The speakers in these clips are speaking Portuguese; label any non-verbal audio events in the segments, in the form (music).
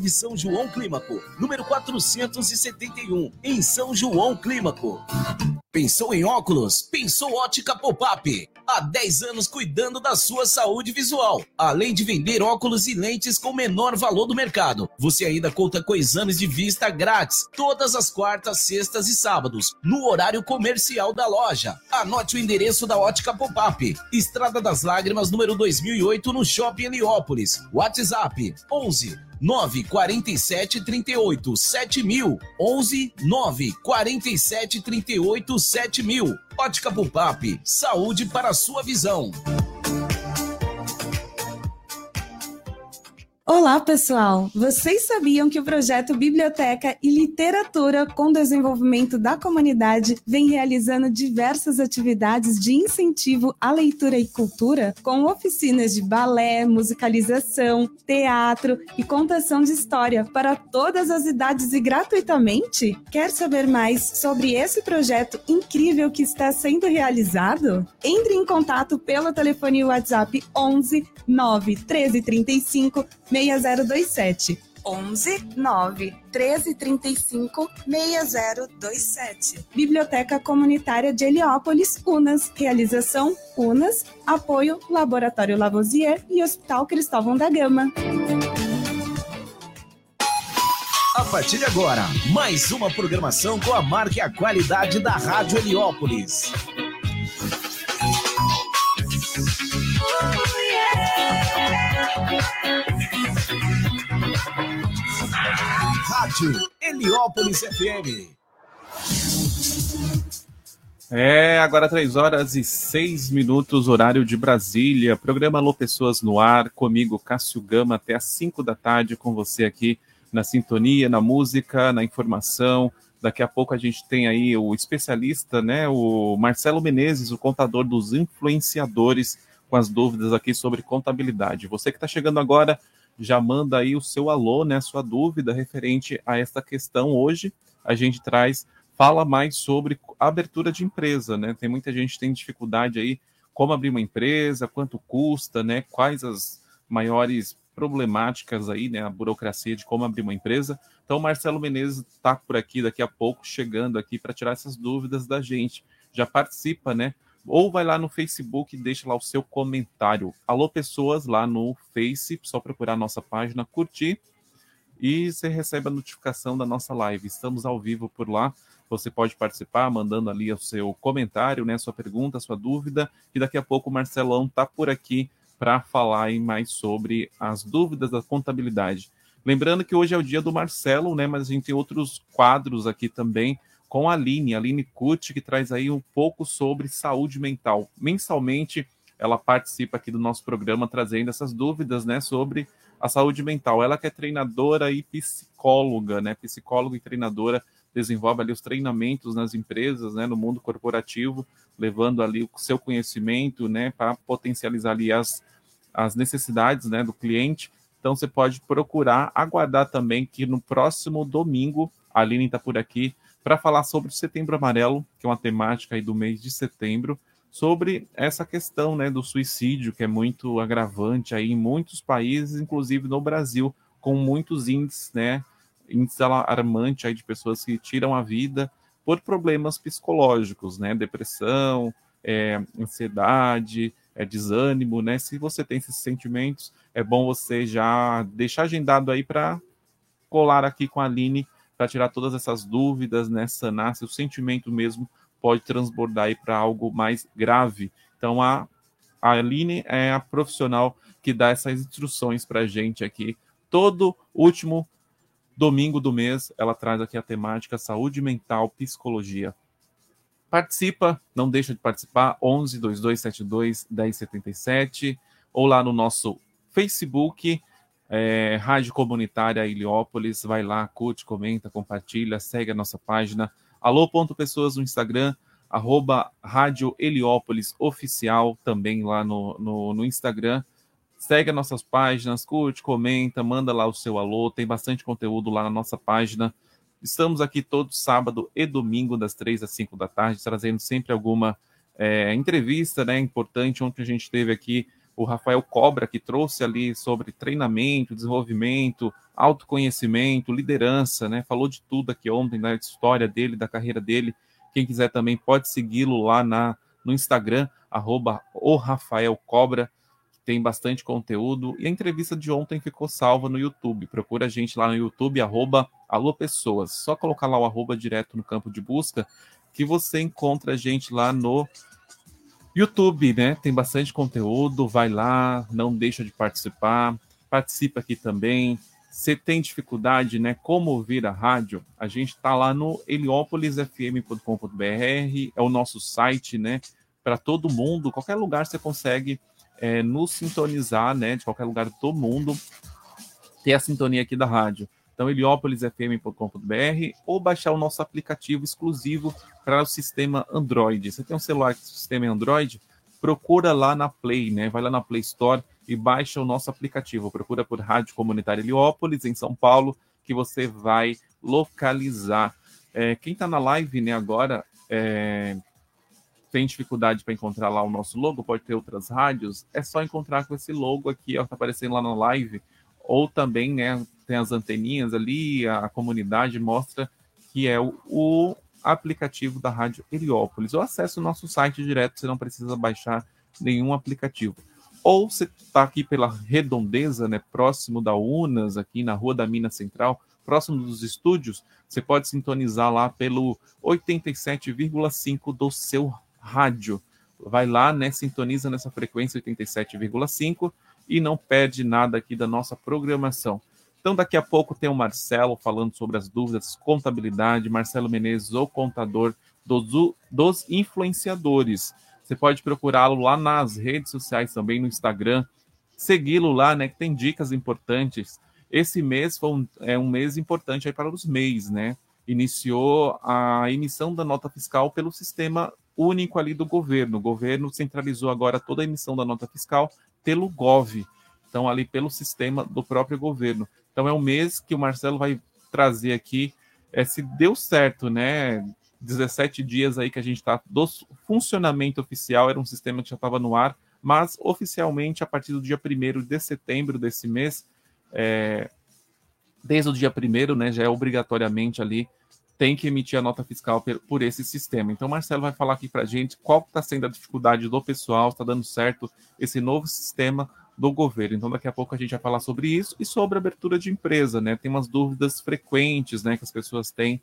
de São João Clímaco, número 471, em São João Clímaco. Pensou em óculos? Pensou Ótica Pop-Up. Há 10 anos cuidando da sua saúde visual. Além de vender óculos e lentes com menor valor do mercado, você ainda conta com exames de vista grátis todas as quartas, sextas e sábados, no horário comercial da loja. Anote o endereço da Ótica Pop-Up. Estrada das Lágrimas, número 2008, no Shopping Heliópolis. WhatsApp 11 9 47 38 7000 11 9 47 38 7000 Ótica Pupap, saúde para a sua visão. Olá, pessoal! Vocês sabiam que o projeto Biblioteca e Literatura com Desenvolvimento da Comunidade vem realizando diversas atividades de incentivo à leitura e cultura, com oficinas de balé, musicalização, teatro e contação de história para todas as idades e gratuitamente? Quer saber mais sobre esse projeto incrível que está sendo realizado? Entre em contato pelo telefone WhatsApp 11 9 13 35 6027. 11 9 13 35 6027. Biblioteca Comunitária de Heliópolis, Unas. Realização Unas. Apoio Laboratório Lavoisier e Hospital Cristóvão da Gama. A partir de agora, mais uma programação com a marca e a qualidade da Rádio Heliópolis. Rádio Heliópolis FM. É, agora 3 horas e 6 minutos, horário de Brasília. Programa Alô Pessoas no ar, comigo, Cássio Gama, até às 5 da tarde, com você aqui na sintonia, na música, na informação. Daqui a pouco a gente tem aí o especialista, né, o Marcelo Menezes, o contador dos influenciadores, com as dúvidas aqui sobre contabilidade. Você que está chegando agora, já manda aí o seu alô, né, sua dúvida referente a esta questão. Hoje a gente traz, fala mais sobre abertura de empresa, né? Tem muita gente que tem dificuldade aí como abrir uma empresa, quanto custa, né? Quais as maiores problemáticas aí, né? A burocracia de como abrir uma empresa. Então, Marcelo Menezes está por aqui daqui a pouco, chegando aqui para tirar essas dúvidas da gente. Já participa, né? Ou vai lá no Facebook e deixa lá o seu comentário. Alô, pessoas, lá no Face, só procurar a nossa página, curtir e você recebe a notificação da nossa live. Estamos ao vivo por lá. Você pode participar mandando ali o seu comentário, né, sua pergunta, sua dúvida. E daqui a pouco o Marcelão tá por aqui para falar mais sobre as dúvidas da contabilidade. Lembrando que hoje é o dia do Marcelo, né, mas a gente tem outros quadros aqui também com a Aline, a Aline Kut, que traz aí um pouco sobre saúde mental. Mensalmente, ela participa aqui do nosso programa trazendo essas dúvidas, né, sobre a saúde mental. Ela que é treinadora e psicóloga, né, psicóloga e treinadora, desenvolve ali os treinamentos nas empresas, né, no mundo corporativo, levando ali o seu conhecimento, né, para potencializar ali as, as necessidades, né, do cliente. Então você pode procurar, aguardar também que no próximo domingo, a Aline está por aqui, para falar sobre o Setembro Amarelo, que é uma temática aí do mês de setembro, sobre essa questão né, do suicídio, que é muito agravante aí em muitos países, inclusive no Brasil, com muitos índices, né, índice alarmante aí de pessoas que tiram a vida por problemas psicológicos, né, depressão, é, ansiedade, é, desânimo, né, se você tem esses sentimentos, é bom você já deixar agendado aí para colar aqui com a Aline para tirar todas essas dúvidas, né, sanar se o sentimento mesmo pode transbordar aí para algo mais grave. Então a, a Aline é a profissional que dá essas instruções para a gente aqui. Todo último domingo do mês ela traz aqui a temática saúde mental, psicologia. Participa, não deixa de participar, 11 2272 1077 ou lá no nosso Facebook é, Rádio Comunitária Heliópolis, vai lá, curte, comenta, compartilha, segue a nossa página. Alô, ponto pessoas no Instagram, arroba Rádio Heliópolis Oficial, também lá no, no, no Instagram. Segue as nossas páginas, curte, comenta, manda lá o seu alô, tem bastante conteúdo lá na nossa página. Estamos aqui todo sábado e domingo, das três às cinco da tarde, trazendo sempre alguma é, entrevista né, importante. Ontem a gente teve aqui o Rafael Cobra, que trouxe ali sobre treinamento, desenvolvimento, autoconhecimento, liderança, né? Falou de tudo aqui ontem, da história dele, da carreira dele. Quem quiser também pode segui-lo lá na, no Instagram, arroba o Rafael Cobra tem bastante conteúdo. E a entrevista de ontem ficou salva no YouTube. Procura a gente lá no YouTube, arroba Alô Pessoas. Só colocar lá o arroba direto no campo de busca que você encontra a gente lá no YouTube, né? Tem bastante conteúdo, vai lá, não deixa de participar. Participa aqui também. Você tem dificuldade, né? Como ouvir a rádio? A gente está lá no heliopolisfm.com.br, é o nosso site, né? Para todo mundo, qualquer lugar você consegue é, nos sintonizar, né, de qualquer lugar do mundo, ter a sintonia aqui da rádio. Então, heliopolisfm.com.br ou baixar o nosso aplicativo exclusivo para o sistema Android. Você tem um celular com sistema Android? Procura lá na Play, né? Vai lá na Play Store e baixa o nosso aplicativo. Procura por Rádio Comunitária Heliópolis, em São Paulo, que você vai localizar. É, quem está na live né, agora, é, tem dificuldade para encontrar lá o nosso logo, pode ter outras rádios, é só encontrar com esse logo aqui, ó, tá aparecendo lá na live, ou também, né, tem as anteninhas ali, a, a comunidade mostra que é o, o, aplicativo da Rádio Heliópolis, ou acesse o nosso site direto, você não precisa baixar nenhum aplicativo. Ou você está aqui pela Redondeza, né, próximo da Unas, aqui na Rua da Minas Central, próximo dos estúdios, você pode sintonizar lá pelo 87,5 do seu rádio. Vai lá, né, sintoniza nessa frequência 87,5 e não perde nada aqui da nossa programação. Então, daqui a pouco tem o Marcelo falando sobre as dúvidas, contabilidade, Marcelo Menezes, o contador dos, dos influenciadores. Você pode procurá-lo lá nas redes sociais também, no Instagram, segui-lo lá, né, que tem dicas importantes. Esse mês foi um, é um mês importante aí para os MEIs, né? Iniciou a emissão da nota fiscal pelo sistema único ali do governo. O governo centralizou agora toda a emissão da nota fiscal pelo GOV, então ali pelo sistema do próprio governo. Então é um mês que o Marcelo vai trazer aqui, é, se deu certo, né? 17 dias aí que a gente está do funcionamento oficial, era um sistema que já estava no ar, mas oficialmente a partir do dia 1 de setembro desse mês, é, desde o dia 1 né, já é obrigatoriamente ali tem que emitir a nota fiscal por esse sistema. Então, Marcelo vai falar aqui para gente qual está sendo a dificuldade do pessoal, está dando certo esse novo sistema do governo. Então, daqui a pouco a gente vai falar sobre isso e sobre abertura de empresa, né? Tem umas dúvidas frequentes, né, que as pessoas têm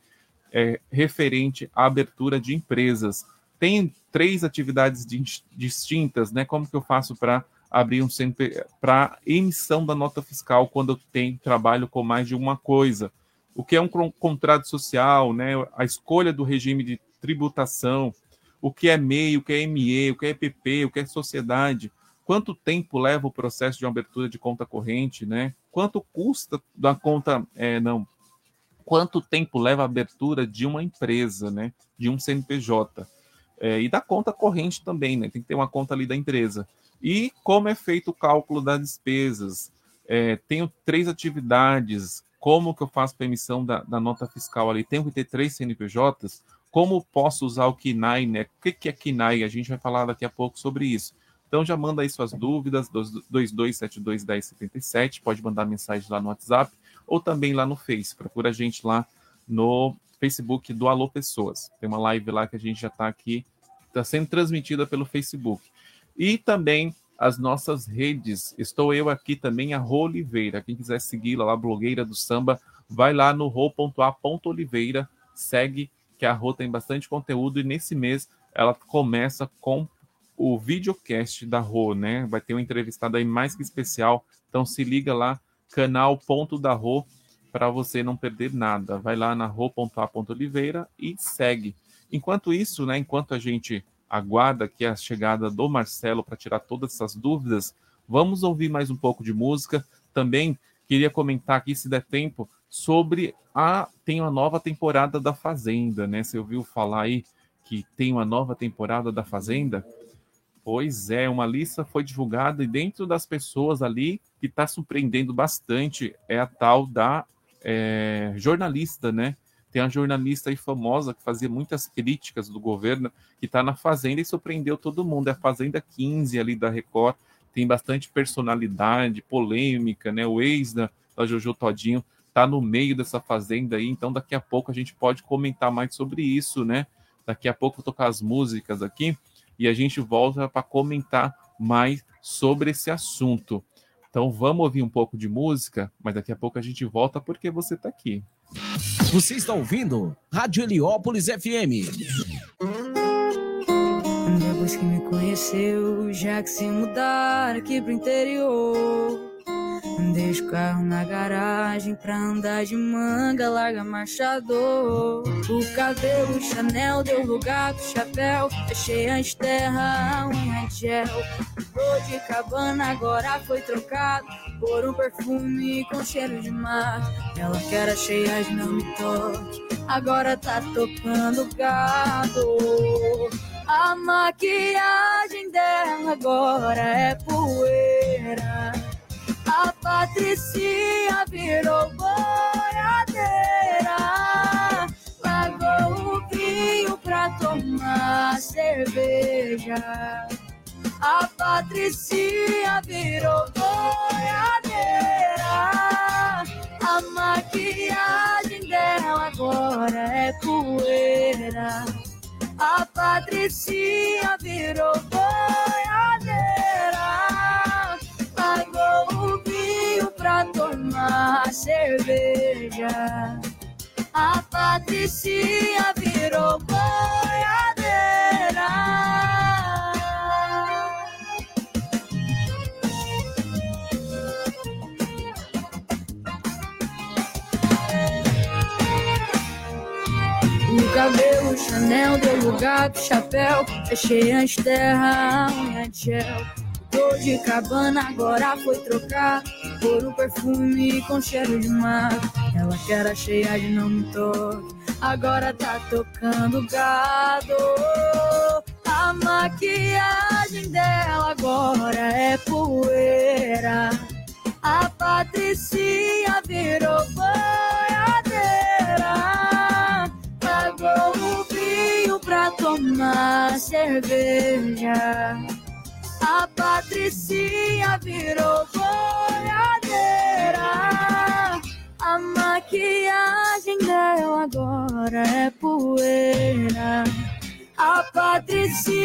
é, referente à abertura de empresas. Tem três atividades distintas, né? Como que eu faço para abrir um CNP para emissão da nota fiscal quando eu tenho trabalho com mais de uma coisa? o que é um contrato social, né, a escolha do regime de tributação, o que é MEI, o que é ME, o que é EPP, o que é sociedade, quanto tempo leva o processo de abertura de conta corrente, né? Quanto custa da conta, é, não, quanto tempo leva a abertura de uma empresa, né? De um CNPJ. É, e da conta corrente também, né? Tem que ter uma conta ali da empresa. E como é feito o cálculo das despesas. É, tenho três atividades, como que eu faço para emissão da, da, nota fiscal ali? Tenho que ter três CNPJs? Como posso usar o KINAI, né? O que, que é KINAI? A gente vai falar daqui a pouco sobre isso. Então já manda aí suas dúvidas, 22721077, pode mandar mensagem lá no WhatsApp ou também lá no Face. Procura a gente lá no Facebook do Alô Pessoas. Tem uma live lá que a gente já está aqui, está sendo transmitida pelo Facebook. E também as nossas redes. Estou eu aqui também, a Rô Oliveira. Quem quiser segui-la lá, blogueira do samba, vai lá no ro.a.oliveira, segue, que a Rô tem bastante conteúdo e nesse mês ela começa com o videocast da Rô, né? Vai ter um entrevistado aí mais que especial. Então se liga lá, canal ponto da Rô, para você não perder nada. Vai lá na ro.a.oliveira e segue. Enquanto isso, né, enquanto a gente aguarda aqui a chegada do Marcelo para tirar todas essas dúvidas. Vamos ouvir mais um pouco de música. Também queria comentar aqui, se der tempo, sobre a tem uma nova temporada da Fazenda, né? Você ouviu falar aí que tem uma nova temporada da Fazenda? Pois é, uma lista foi divulgada e dentro das pessoas ali que está surpreendendo bastante é a tal da é, jornalista, né? Tem uma jornalista aí famosa que fazia muitas críticas do governo, que está na Fazenda e surpreendeu todo mundo. É a Fazenda 15 ali da Record, tem bastante personalidade, polêmica, né? O ex da, da Jojo Todinho está no meio dessa Fazenda aí, então daqui a pouco a gente pode comentar mais sobre isso, né? Daqui a pouco vou tocar as músicas aqui e a gente volta para comentar mais sobre esse assunto. Então vamos ouvir um pouco de música, mas daqui a pouco a gente volta porque você está aqui. Você está ouvindo Rádio Heliópolis FM. Depois que me conheceu, já que se mudar aqui pro interior. Deixa o carro na garagem pra andar de manga, larga marchador. O cabelo Chanel deu lugar pro chapéu. Achei as terra, unha de gel. O de cabana agora foi trocado por um perfume com cheiro de mar. Ela que era cheia de não me toque, agora tá tocando gado. A maquiagem dela agora é poeira. A Patricinha virou boiadeira. Largou o vinho pra tomar cerveja. A Patricinha virou boiadeira. A maquiagem dela agora é poeira. A Patricinha virou boiadeira. Pra tomar cerveja. A Patricinha virou boiadeira. O cabelo Chanel deu lugar pro chapéu. Fechei as terra, unha de gel. Tô de cabana, agora foi trocar por um perfume com cheiro de mar. Ela que era cheia de não me toque, agora tá tocando gado. A maquiagem dela agora é poeira. A Patricinha virou boiadeira. Pagou o vinho pra tomar cerveja. A Patricinha virou boiadeira. A maquiagem dela agora é poeira. A Patricinha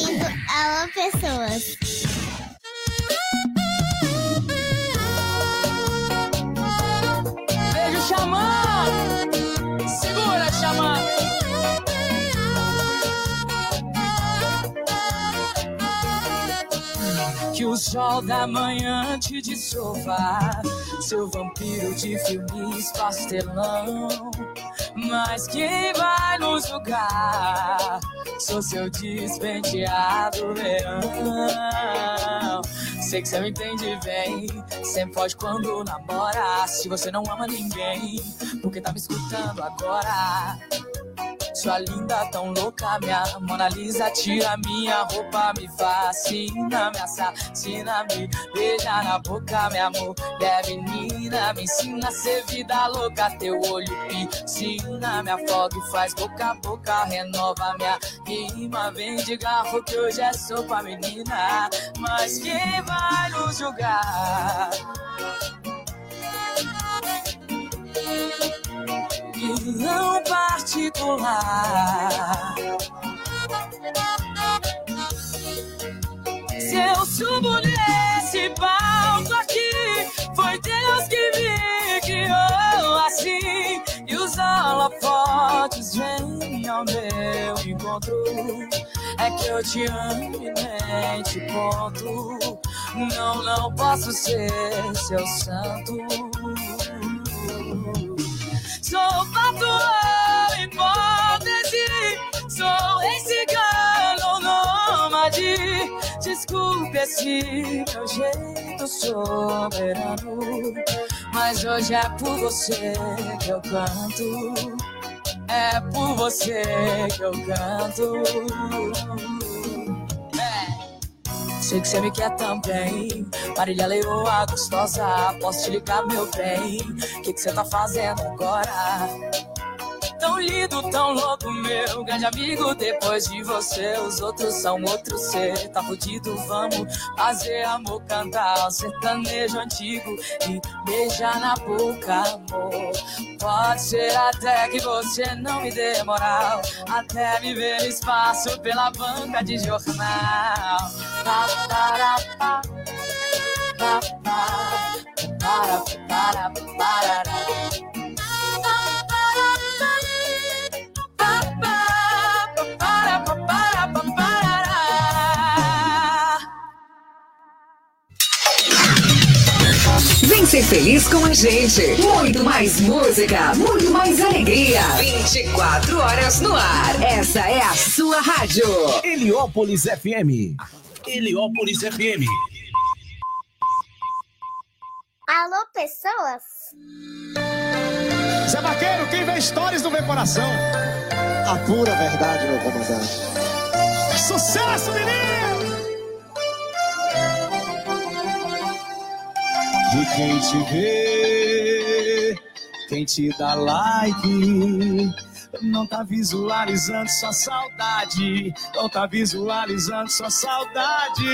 Ouvindo Alô Pessoas. Beijo chamando! Segura, chamando! Que o sol da manhã te desova, seu vampiro de filmes pastelão. Mas quem vai nos julgar? Sou seu despenteado verão. Sei que você me entende bem. Sempre pode quando namora. Se você não ama ninguém, porque tá me escutando agora. Sua linda, tão louca, minha Mona Lisa Tira minha roupa, me fascina Me assassina, me beija na boca Minha mulher menina Me ensina a ser vida louca Teu olho piscina Me afoga e faz boca a boca Renova minha rima Vem de garro que hoje é sopa, menina Mas quem vai nos julgar? Vilão particular. Se eu subo nesse palco aqui. Foi Deus que me criou assim. E os holofotes vêm ao meu encontro. É que eu te amo e nem te conto. Não, não posso ser seu santo. Sou patrão hipótese, sou esse galo nômade. Desculpe esse meu jeito soberano, mas hoje é por você que eu canto. É por você que eu canto. Sei que você me quer também. Marília Leoa gostosa, posso te ligar, meu bem? O que, que você tá fazendo agora? Tão lindo, tão louco, meu grande amigo. Depois de você, os outros são outro ser. Tá fudido, vamos fazer amor, cantar sertanejo antigo e beijar na boca, amor. Pode ser até que você não me dê moral, até me ver espaço pela banca de jornal. Pa, para, pa, pa, pa, para, para, para, Vem ser feliz com a gente. Muito mais música, muito mais alegria. 24 horas no ar. Essa é a sua rádio. Heliópolis FM. Heliópolis FM. Alô, pessoas? Zé Vaqueiro, quem vê histórias não vê coração. A pura verdade, meu comandante. Sucesso, menino! E quem te vê, quem te dá like, não tá visualizando sua saudade, não tá visualizando sua saudade.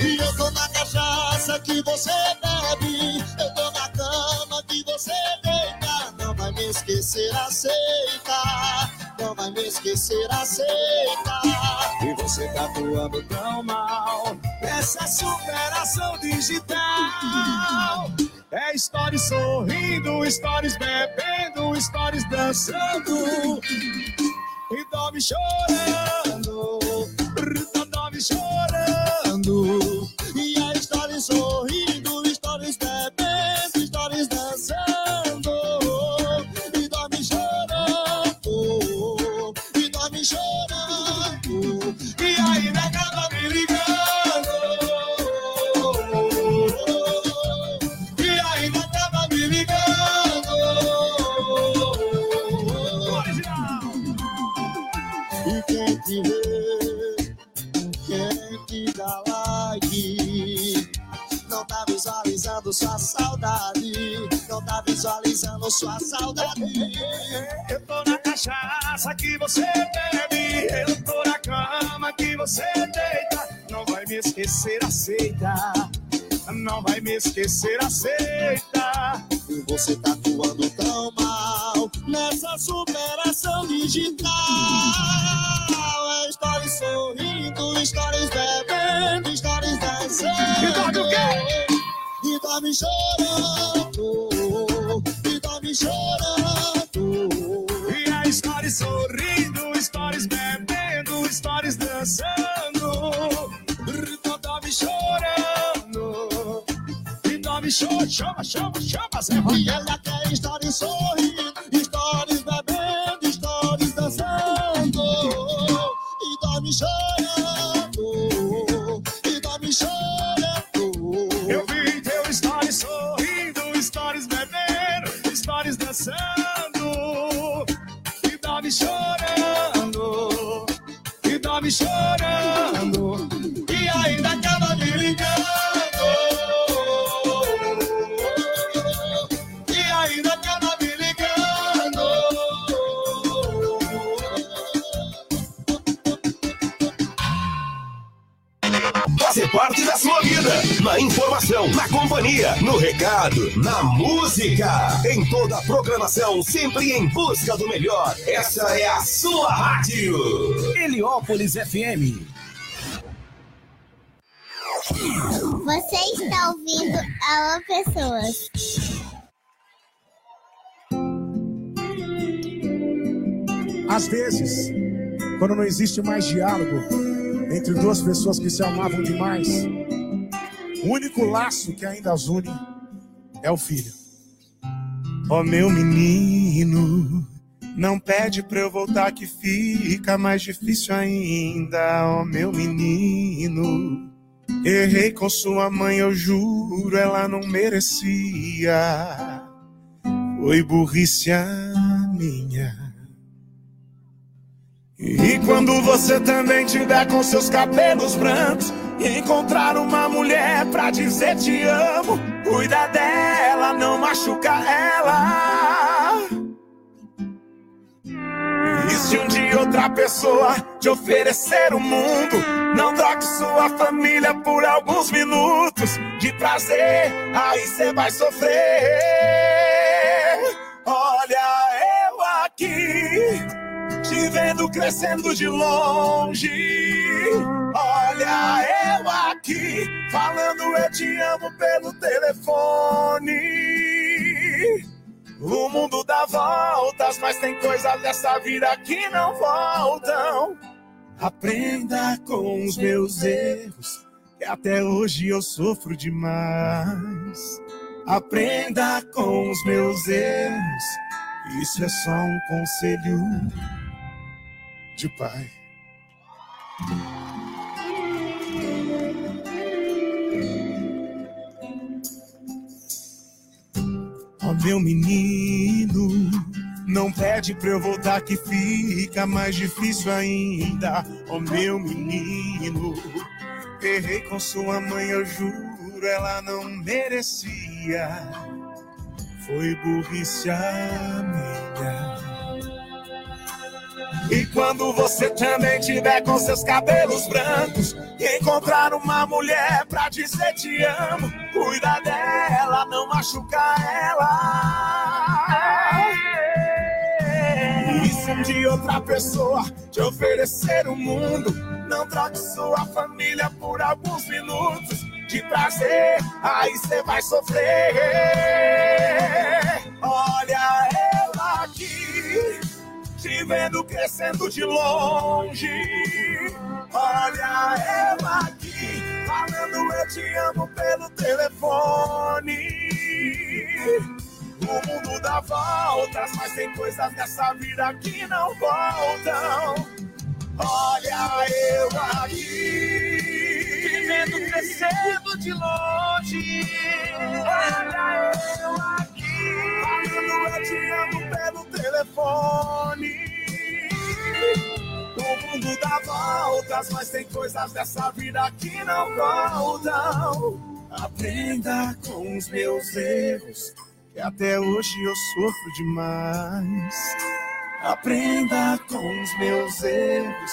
E eu tô na cachaça que você bebe, eu tô na cama que você deita. Não vai me esquecer, aceita. Não vai me esquecer, aceita. E você tá voando tão mal nessa superação digital. É stories sorrindo, stories bebendo, stories dançando. E dorme chorando, dorme chorando. Sua saudade. Eu tô na cachaça que você bebe, eu tô na cama que você deita. Não vai me esquecer, aceita. Não vai me esquecer, aceita. Você tá atuando tão mal nessa superação digital. É stories sorrindo, stories bebendo, stories dançando. E dorme o quê? E dorme chorando, dançando. Dorme chorando. E dorme chorando. Chama, chama, chama, E ela quer stories sorrindo, companhia, no recado, na música. Em toda a programação, sempre em busca do melhor. Essa é a sua rádio. Heliópolis FM. Você está ouvindo Alô Pessoas. Às vezes, quando não existe mais diálogo entre duas pessoas que se amavam demais, o único laço que ainda as une é o filho. Ó oh, meu menino, não pede pra eu voltar que fica mais difícil ainda, ó oh, meu menino. Errei com sua mãe, eu juro, ela não merecia. Foi burrice a minha. E quando você também tiver com seus cabelos brancos, encontrar uma mulher pra dizer te amo, cuida dela, não machuca ela. E se um dia outra pessoa te oferecer o mundo, não troque sua família por alguns minutos de prazer, aí você vai sofrer. Olha eu aqui, te vendo crescendo de longe. Olha eu aqui, falando eu te amo pelo telefone. O mundo dá voltas, mas tem coisas dessa vida que não voltam. Aprenda com os meus erros, que até hoje eu sofro demais. Aprenda com os meus erros, isso é só um conselho de pai. Ó oh, meu menino, não pede pra eu voltar que fica mais difícil ainda. Ó oh, meu menino, errei com sua mãe, eu juro, ela não merecia. Foi burrice a minha. E quando você também tiver com seus cabelos brancos e encontrar uma mulher pra dizer te amo, cuida dela, não machuca ela. E se dia outra pessoa te oferecer o mundo, não troque sua família por alguns minutos de prazer, aí você vai sofrer. Olha ela vendo crescendo de longe. Olha ela aqui, falando eu te amo pelo telefone. O mundo dá voltas, mas tem coisas nessa vida que não voltam. Olha eu aqui, te vendo crescendo de longe. Olha eu aqui, falando eu te amo pelo telefone. O mundo dá voltas, mas tem coisas dessa vida que não voltam. Aprenda com os meus erros, que até hoje eu sofro demais. Aprenda com os meus erros,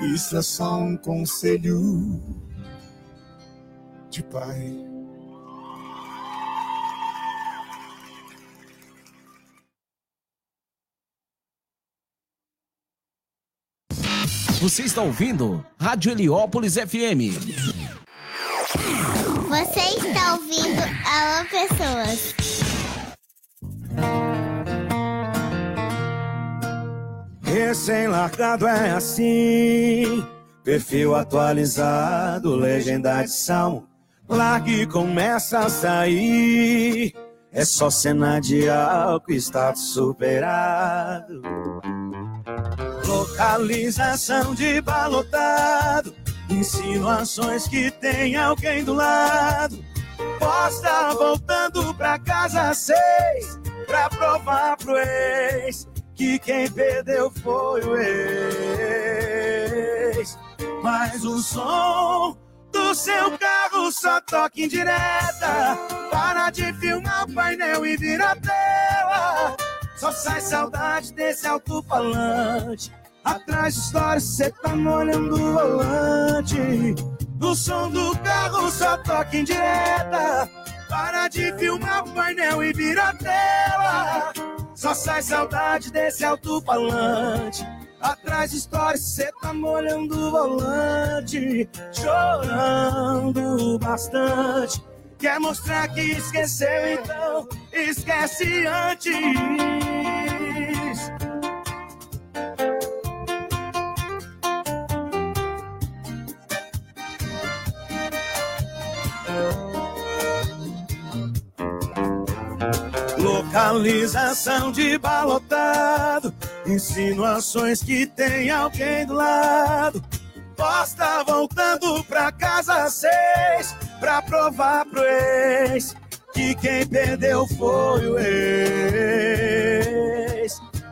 isso é só um conselho de pai. Você está ouvindo Rádio Heliópolis FM. Você está ouvindo Alô Pessoas. Recém-largado é assim, perfil atualizado, legenda de salmo, largue e começa a sair. É só cena de álcool, status superado. Localização de balotado, insinuações que tem alguém do lado. Posta voltando pra casa seis, pra provar pro ex que quem perdeu foi o ex. Mas o som do seu carro só toca em direta. Para de filmar o painel e vira tela. Só sai saudade desse alto-falante. Atrás de histórias, cê tá molhando o volante. O som do carro só toca em direta. Para de filmar o painel e vira tela. Só sai saudade desse alto-falante. Atrás de histórias, cê tá molhando o volante, chorando bastante. Quer mostrar que esqueceu, então esquece antes. Localização de balotado, insinuações que tem alguém do lado. Posta voltando pra casa seis, pra provar pro ex que quem perdeu foi o ex.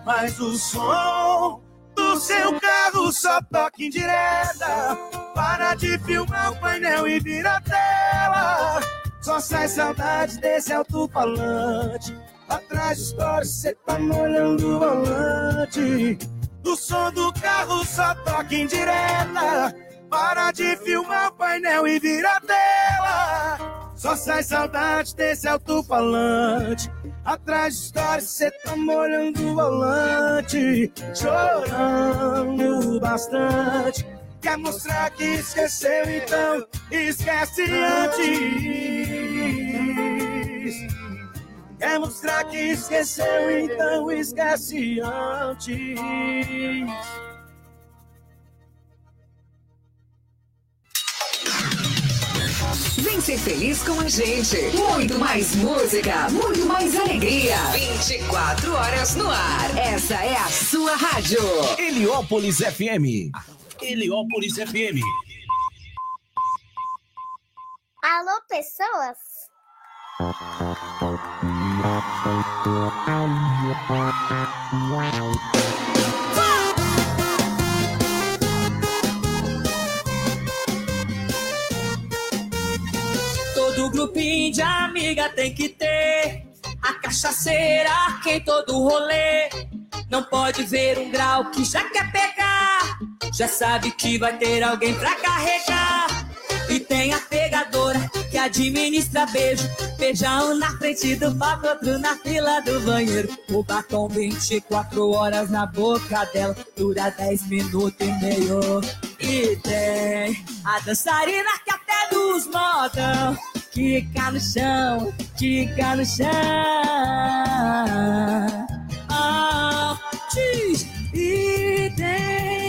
Mas o som do seu carro só toca em direta. Para de filmar o painel e vira a tela. Só sai saudade desse alto-falante. Atrás de história, cê tá molhando o volante. Do som do carro só toca em direta. Para de filmar o painel e vira tela. Só sai saudade desse alto-falante. Atrás de história, cê tá molhando o volante. Chorando bastante. Quer mostrar que esqueceu, então esquece antes. Quer mostrar que esqueceu, então esquece antes. Vem ser feliz com a gente. Muito mais música, muito mais alegria. 24 horas no ar. Essa é a sua rádio. Heliópolis FM. Heliópolis FM. Alô, pessoas? Todo grupinho de amiga tem que ter a cachaceira que em todo rolê. Não pode ver um grau que já quer pegar. Já sabe que vai ter alguém pra carregar. E tem a que administra beijo. Beijão na frente do palco, outro na fila do banheiro. O batom 24 horas na boca dela, dura 10 minutos e meio. E tem a dançarina que até nos modão. Quica no chão, quica no chão. Ah, diz. E tem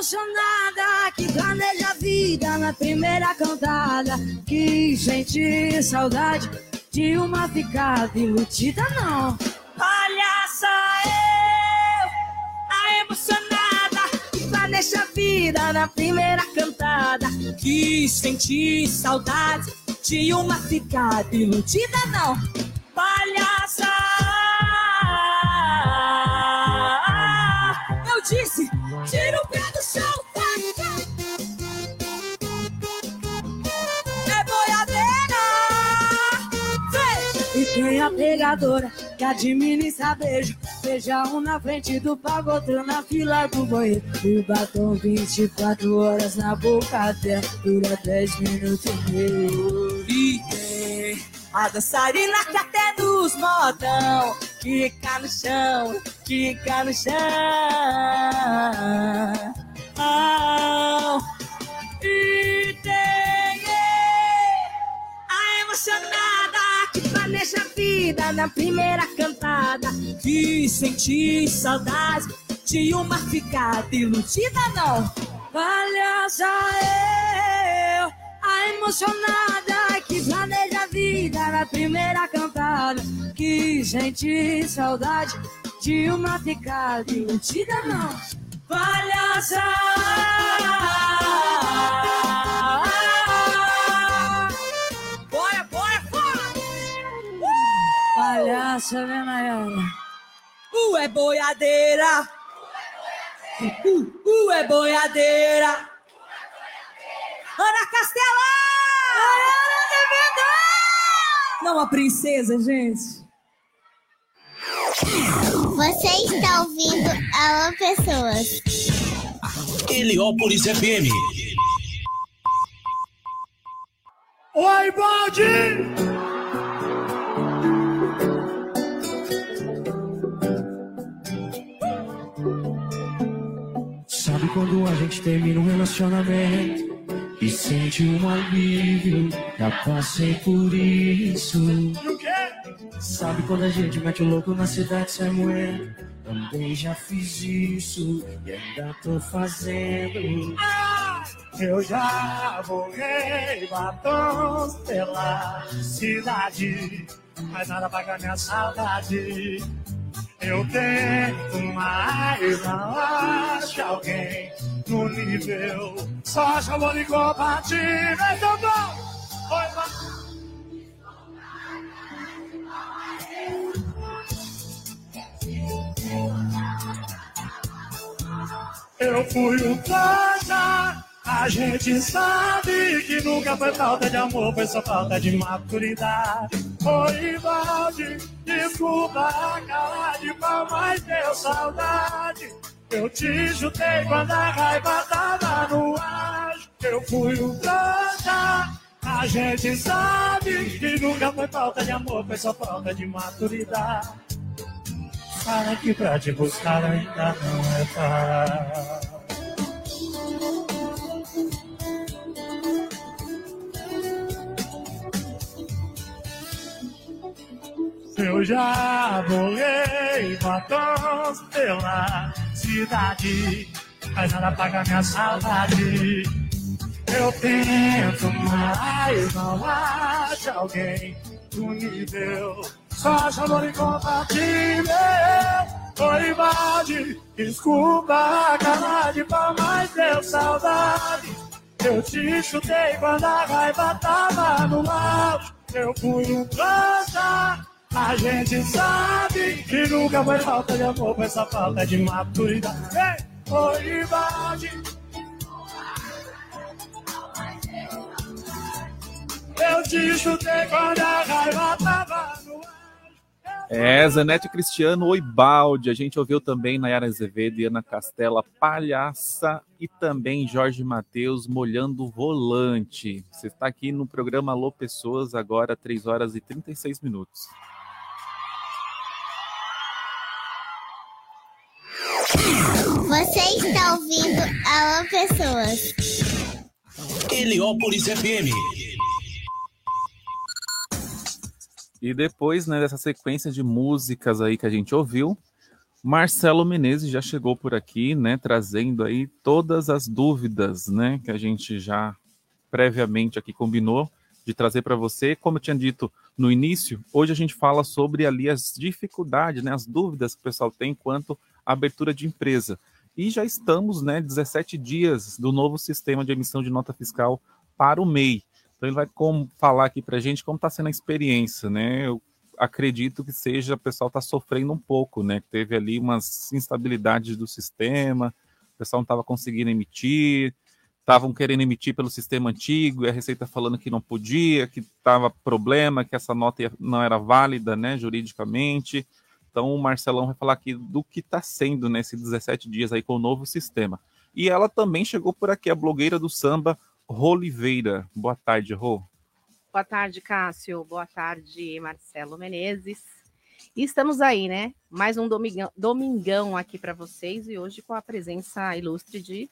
emocionada que planeja a vida na primeira cantada. Que sente saudade de uma ficada iludida, não. Só eu, a emocionada que planeja a vida na primeira cantada. Que sente saudade de uma ficada iludida, não. Palhaça! Eu disse, tira o pé chão, É pegadora que administra beijo. Beija um na frente do pago, outro na fila do banheiro. E o batom 24 horas na boca dela, dura 10 minutos e meio. E tem a dançarina que até nos modão Quica no chão, quica no chão Tem a emocionada que planeja a vida na primeira cantada Que sente saudade de uma ficada iludida não Palhaça eu, a emocionada que planeja a vida na primeira cantada. Que sente saudade de uma ficada iludida, não. Palhaça! Bora, bora, bora! Palhaça, né, Nayara? Uh, é boiadeira! Uh, uh, é boiadeira! Ana Castela! Não, a princesa, gente. Você está ouvindo Alô Pessoas. Heliópolis FM. Oi, balde! Sabe quando a gente termina um relacionamento? E sente um alívio. Já passei por isso. Sabe quando a gente mete o louco na cidade sem moer? Também já fiz isso e ainda tô fazendo. Eu já borrei batons pela cidade, mas nada paga minha saudade. Eu tento mais, não acho alguém no nível. Só chamou de compatível. Então, go! Oi, ma- Eu fui um trouxa, a gente sabe que nunca foi falta de amor, foi só falta de maturidade. Oi, Valde, desculpa a cara de pau, mas deu saudade. Eu te chutei quando a raiva tava no ar. Eu fui um trouxa, a gente sabe que nunca foi falta de amor, foi só falta de maturidade. Fala que pra te buscar ainda não é fácil. Eu já borrei batons pela cidade, mas nada paga minha saudade. Eu tento, mas não acho alguém do nível. Só chamou de compatível. Oi, Valde, desculpa cara de pau, mas deu saudade. Eu te chutei quando a raiva tava no auge. Eu fui um trouxa. A gente sabe que nunca foi falta de amor, foi só falta de maturidade. Ei, Oi, Valde. Eu te chutei quando a raiva tava no É, Zanete Cristiano, Oibaldi. A gente ouviu também Nayara Azevedo e Ana Castela, Palhaça e também Jorge Matheus, Molhando o Volante. Você está aqui no programa Alô Pessoas, agora 3 horas e 36 minutos. Você está ouvindo Alô Pessoas. Heliópolis FM. E depois, né, dessa sequência de músicas aí que a gente ouviu, Marcelo Menezes já chegou por aqui, né, trazendo aí todas as dúvidas, né, que a gente já previamente aqui combinou de trazer para você. Como eu tinha dito no início, hoje a gente fala sobre ali as dificuldades, né, as dúvidas que o pessoal tem quanto abertura de empresa. E já estamos, né, 17 dias do novo sistema de emissão de nota fiscal para o MEI. Então ele vai como, falar aqui para a gente como está sendo a experiência, né? Eu acredito que seja, o pessoal está sofrendo um pouco, né? Teve ali umas instabilidades do sistema, o pessoal não estava conseguindo emitir, estavam querendo emitir pelo sistema antigo, e a Receita falando que não podia, que estava problema, que essa nota não era válida, né, juridicamente. Então o Marcelão vai falar aqui do que está sendo nesses 17 dias aí com o novo sistema. E ela também chegou por aqui, a blogueira do samba, Roliveira. Boa tarde, Rô. Boa tarde, Cássio. Boa tarde, Marcelo Menezes. E estamos aí, né? Mais um domingão, domingão aqui para vocês e hoje com a presença ilustre de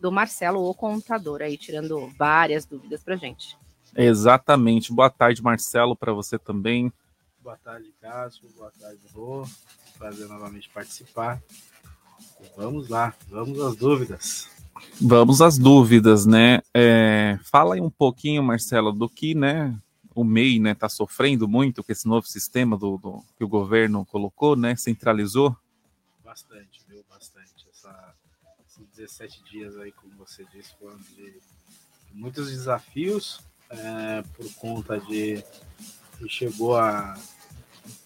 do Marcelo, o contador, aí tirando várias dúvidas para gente. Exatamente. Boa tarde, Marcelo, para você também. Boa tarde, Cássio. Boa tarde, Rô. Prazer novamente participar. Vamos lá, vamos às dúvidas. Vamos às dúvidas, né? É, fala aí um pouquinho, Marcelo, do que, né? O MEI, né, está sofrendo muito com esse novo sistema do, do- que o governo colocou, né? Centralizou. Bastante, viu? Bastante. Essa, esses 17 dias aí, como você disse, foram de muitos desafios é, por conta de. Chegou a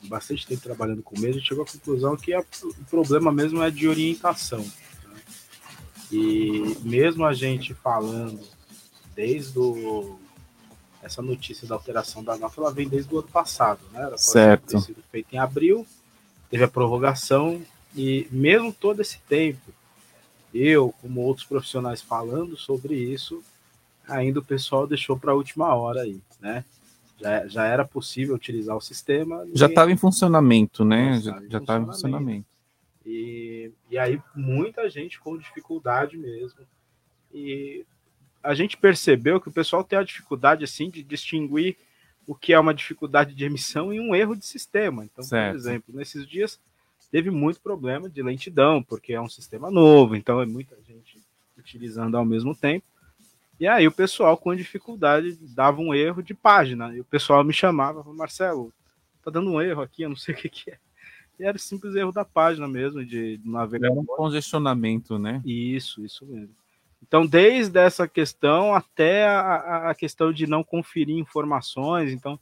bastante tempo trabalhando com o mesmo, chegou à conclusão que a- o problema mesmo é de orientação. né? E mesmo a gente falando desde o, essa notícia da alteração da nota, ela vem desde o ano passado, né? Ela Certo. ter sido feita em abril, teve a prorrogação, e mesmo todo esse tempo, eu, como outros profissionais falando sobre isso, ainda o pessoal deixou para a última hora aí, né? Já, já era possível utilizar o sistema. Já estava em funcionamento, né? Já estava em funcionamento. E, e aí muita gente com dificuldade mesmo. E a gente percebeu que o pessoal tem a dificuldade assim de distinguir o que é uma dificuldade de emissão e um erro de sistema. Então, Certo. por exemplo, nesses dias teve muito problema de lentidão, porque é um sistema novo, então é muita gente utilizando ao mesmo tempo. E aí o pessoal com dificuldade dava um erro de página. E o pessoal me chamava, falava, Marcelo, tá dando um erro aqui, eu não sei o que, que é. E era simples erro da página mesmo, de É navegador. um congestionamento, né? Isso, isso mesmo. Então, desde essa questão até a, a- a questão de não conferir informações, então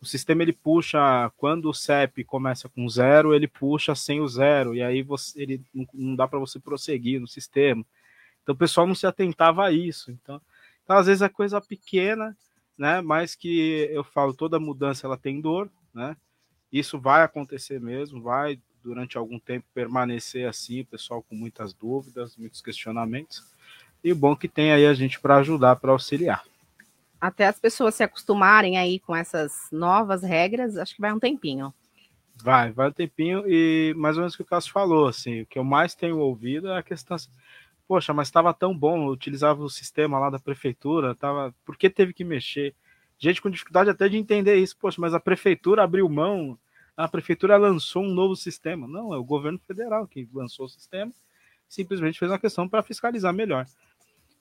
o sistema ele puxa quando o CEP começa com zero, ele puxa sem o zero e aí você ele não, não dá para você prosseguir no sistema. Então o pessoal não se atentava a isso. Então, então às vezes é coisa pequena, né? Mas que eu falo toda mudança ela tem dor, né? Isso vai acontecer mesmo, vai durante algum tempo permanecer assim, o pessoal com muitas dúvidas, muitos questionamentos. E o bom que tem aí a gente para ajudar, para auxiliar. Até as pessoas se acostumarem aí com essas novas regras, acho que vai um tempinho. Vai, vai um tempinho e mais ou menos o que o Cássio falou, assim, o que eu mais tenho ouvido é a questão poxa, mas estava tão bom, utilizava o sistema lá da prefeitura, tava, por que teve que mexer? Gente com dificuldade até de entender isso, poxa, mas a prefeitura abriu mão, a prefeitura lançou um novo sistema. Não, é o governo federal que lançou o sistema, simplesmente fez uma questão para fiscalizar melhor.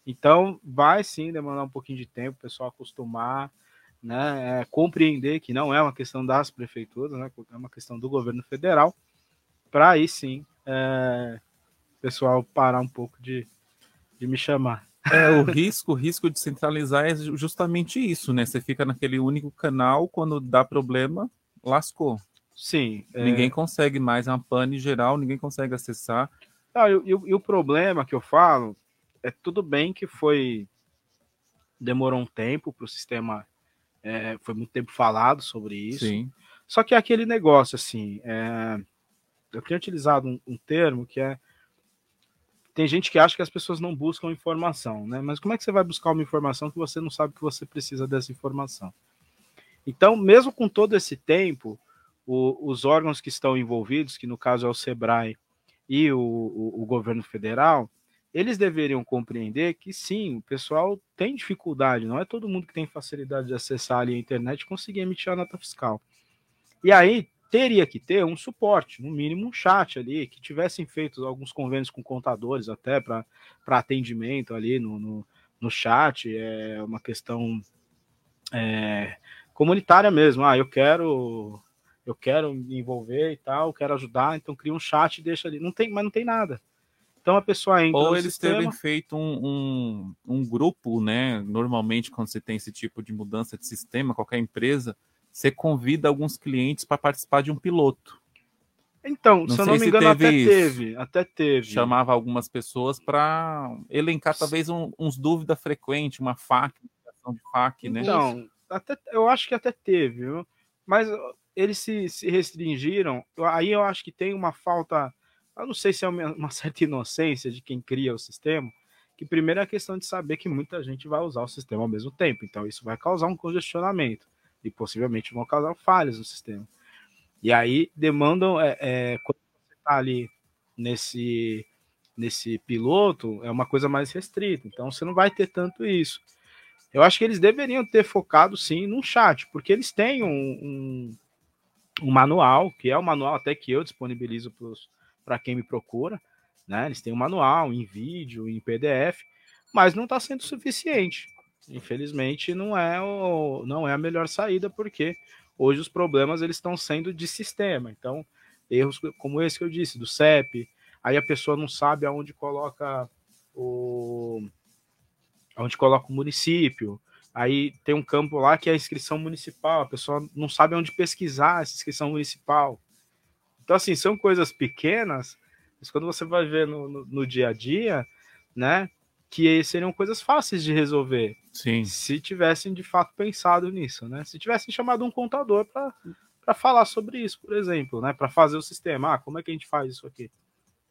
Então, vai sim demandar um pouquinho de tempo, o pessoal acostumar, né, é, compreender que não é uma questão das prefeituras, né, é uma questão do governo federal, para aí sim é, pessoal parar um pouco de, de me chamar. É, o risco, o risco de centralizar é ju- justamente isso, né? Você fica naquele único canal, quando dá problema, lascou. Sim. é- Ninguém consegue mais, é uma pane geral, ninguém consegue acessar. Não, e, o- e e o problema que eu falo é tudo bem que foi demorou um tempo para o sistema, é, foi muito tempo falado sobre isso. Sim. Só que é aquele negócio assim, é, eu tenho utilizado um, um termo que é tem gente que acha que as pessoas não buscam informação, né? Mas como é que você vai buscar uma informação que você não sabe que você precisa dessa informação? Então, mesmo com todo esse tempo, o- os órgãos que estão envolvidos, que no caso é o SEBRAE e o, o- o governo federal, eles deveriam compreender que sim, o pessoal tem dificuldade, não é todo mundo que tem facilidade de acessar ali a internet e conseguir emitir a nota fiscal. E aí teria que ter um suporte, no mínimo um chat ali, que tivessem feito alguns convênios com contadores até para atendimento ali no, no, no chat, é uma questão é, comunitária mesmo. Ah, eu quero eu quero me envolver e tal, quero ajudar, então cria um chat e deixa ali. Não tem, mas não tem nada. Então a pessoa entra Ou eles sistema, terem feito um, um, um grupo, né? Normalmente, quando você tem esse tipo de mudança de sistema, qualquer empresa, você convida alguns clientes para participar de um piloto. Então, se eu não me engano, até isso. teve, até teve. Chamava algumas pessoas para elencar talvez um- uns dúvida frequente, uma FAQ, indicação de FAQ, né? Então, até, eu acho que até teve, viu? mas eles se, se restringiram. Aí eu acho que tem uma falta, eu não sei se é uma, uma certa inocência de quem cria o sistema, que primeiro é a questão de saber que muita gente vai usar o sistema ao mesmo tempo, então isso vai causar um congestionamento e possivelmente vão causar falhas no sistema. E aí demandam, é, é, quando você está ali nesse, nesse piloto, é uma coisa mais restrita, então você não vai ter tanto isso. Eu acho que eles deveriam ter focado sim num chat, porque eles têm um, um, um manual, que é o manual até que eu disponibilizo para quem me procura, né? Eles têm um manual em vídeo, em PDF, mas não está sendo suficiente. Infelizmente, não é, o, não é a melhor saída, porque hoje os problemas eles estão sendo de sistema. Então, erros como esse que eu disse, do CEP, aí a pessoa não sabe aonde coloca o onde coloca o município. Aí tem um campo lá que é a inscrição municipal, a pessoa não sabe onde pesquisar essa inscrição municipal. Então, assim, são coisas pequenas, mas quando você vai ver no, no, no dia a dia, né, que seriam coisas fáceis de resolver. Sim. Se tivessem de fato pensado nisso, né? Se tivessem chamado um contador para falar sobre isso, por exemplo, né, para fazer o sistema. Ah, como é que a gente faz isso aqui?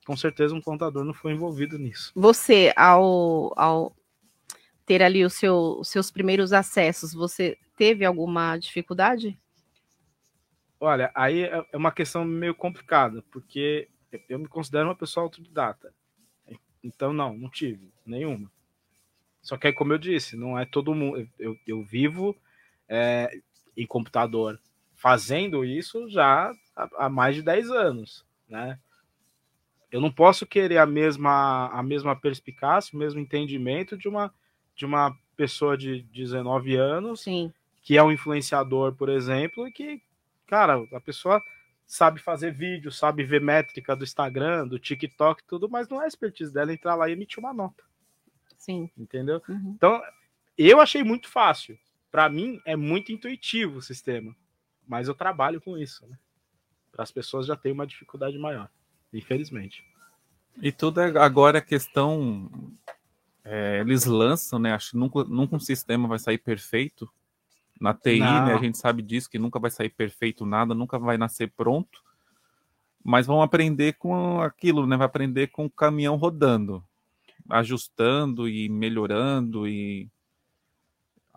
Com certeza um contador não foi envolvido nisso. Você, ao, ao ter ali o seu, os seus primeiros acessos, você teve alguma dificuldade? Olha, aí é é uma questão meio complicada, porque eu, eu me considero uma pessoa autodidata. Então, não, não tive nenhuma. Só que aí, como eu disse, não é todo mundo. Eu, eu vivo é, em computador fazendo isso já há, há, mais de 10 anos, né? Eu não posso querer a mesma, a mesma perspicácia, o mesmo entendimento de uma, de uma pessoa de 19 anos Sim. que é um influenciador, por exemplo, e que, cara, a pessoa sabe fazer vídeo, sabe ver métrica do Instagram, do TikTok, tudo, mas não é expertise dela entrar lá e emitir uma nota. Sim. Entendeu? Uhum. Então, eu achei muito fácil. Para mim, é muito intuitivo o sistema. Mas eu trabalho com isso, né? Para as pessoas já tem uma dificuldade maior, infelizmente. E tudo é agora é questão. É, eles lançam, né? Acho que nunca, nunca um sistema vai sair perfeito. Na TI, né, a gente sabe disso, que nunca vai sair perfeito nada, nunca vai nascer pronto. Mas vão aprender com aquilo, né? Vai aprender com o caminhão rodando, ajustando e melhorando e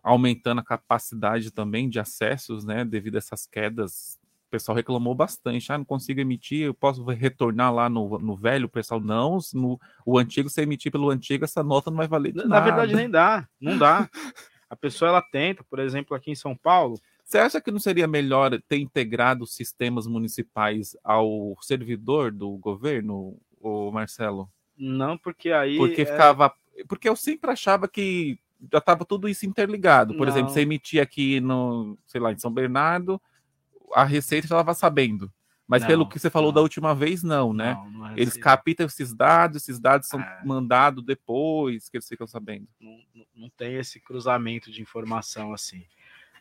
aumentando a capacidade também de acessos, né? Devido a essas quedas. O pessoal reclamou bastante. Ah, não consigo emitir, eu posso retornar lá no, no velho? O pessoal, não, no, o antigo, se emitir pelo antigo, essa nota não vai valer Na nada. verdade, nem dá, não dá. (laughs) A pessoa ela tenta, por exemplo, aqui em São Paulo. Você acha que não seria melhor ter integrado os sistemas municipais ao servidor do governo, o Marcelo? Não, porque aí. Porque é- ficava. Porque eu sempre achava que já estava tudo isso interligado. Por Não. exemplo, você emitia aqui no, sei lá, em São Bernardo, a Receita já estava sabendo. Mas Não, pelo que você falou da última vez, não, né? Não, não é eles assim. captam esses dados, esses dados são É. mandados depois que eles ficam sabendo. não, não- não tem esse cruzamento de informação assim.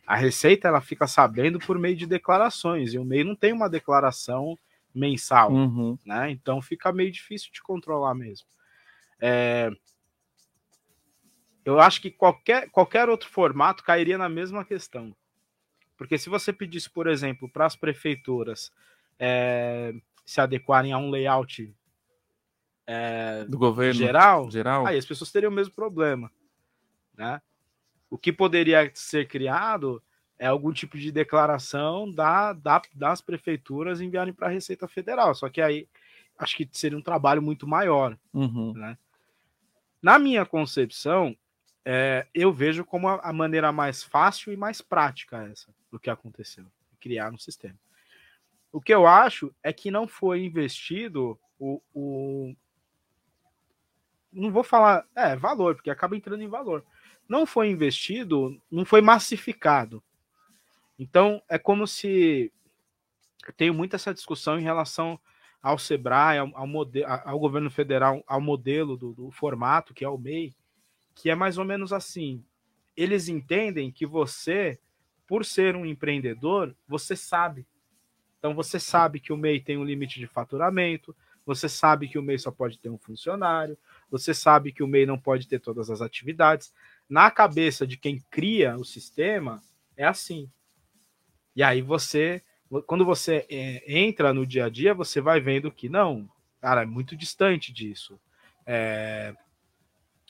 A Receita ela fica sabendo por meio de declarações e o MEI não tem uma declaração mensal, Uhum. né? Então fica meio difícil de controlar mesmo. É, Eu acho que qualquer, qualquer outro formato cairia na mesma questão. Porque se você pedisse, por exemplo, para as prefeituras é, se adequarem a um layout é, Do governo geral, geral. aí as pessoas teriam o mesmo problema. Né? O que poderia ser criado é algum tipo de declaração da, da- das prefeituras enviarem para a Receita Federal. Só que aí acho que seria um trabalho muito maior. Uhum. Né? Na minha concepção, é, eu vejo como a, a maneira mais fácil e mais prática essa do que aconteceu, criar um sistema. O que eu acho é que não foi investido o, o- não vou falar, é, valor, porque acaba entrando em valor. Não foi investido, não foi massificado. Então, é como se eu tenho muito essa discussão em relação ao Sebrae, ao, ao, ao governo federal, ao modelo do, do formato, que é o MEI, que é mais ou menos assim. Eles entendem que você, por ser um empreendedor, você sabe. Então você sabe que o MEI tem um limite de faturamento, você sabe que o MEI só pode ter um funcionário, você sabe que o MEI não pode ter todas as atividades. Na cabeça de quem cria o sistema, é assim. E aí você, quando você é, entra no dia a dia, você vai vendo que não, cara, é muito distante disso. É,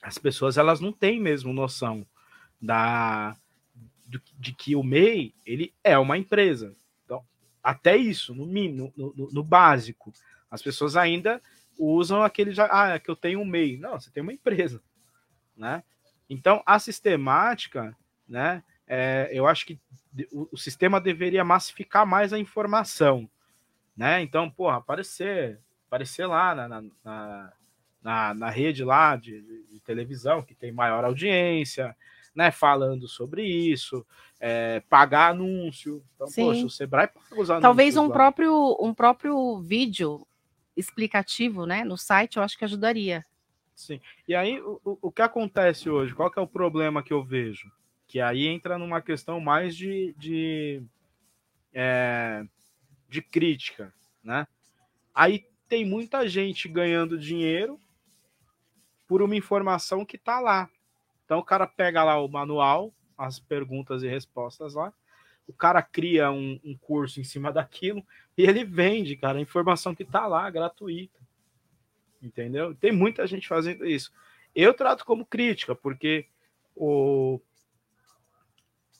as pessoas elas não têm mesmo noção da do- de que o MEI ele é uma empresa. Então, até isso, no no, no- no básico, as pessoas ainda usam aquele já, ah, é que eu tenho um MEI. Não, você tem uma empresa, né? Então, a sistemática, né? é, eu acho que de- o, o sistema deveria massificar mais a informação, né? Então, porra, aparecer, aparecer lá na, na, na, na- na rede lá de, de- televisão que tem maior audiência, né? Falando sobre isso, é, pagar anúncio. Então, Sim. poxa, o Sebrae paga os anúncios. Talvez um lá. próprio, um próprio vídeo explicativo, né, no site, eu acho que ajudaria. Sim. E aí, o, o- o que acontece hoje? Qual que é o problema que eu vejo? Que aí entra numa questão mais de, de, é, de crítica, né? Aí tem muita gente ganhando dinheiro por uma informação que tá lá. Então o cara pega lá o manual, as perguntas e respostas lá, o cara cria um, um curso em cima (laughs) daquilo e ele vende, cara, a informação que tá lá, gratuita. Entendeu? Tem muita gente fazendo isso. Eu trato como crítica, porque o,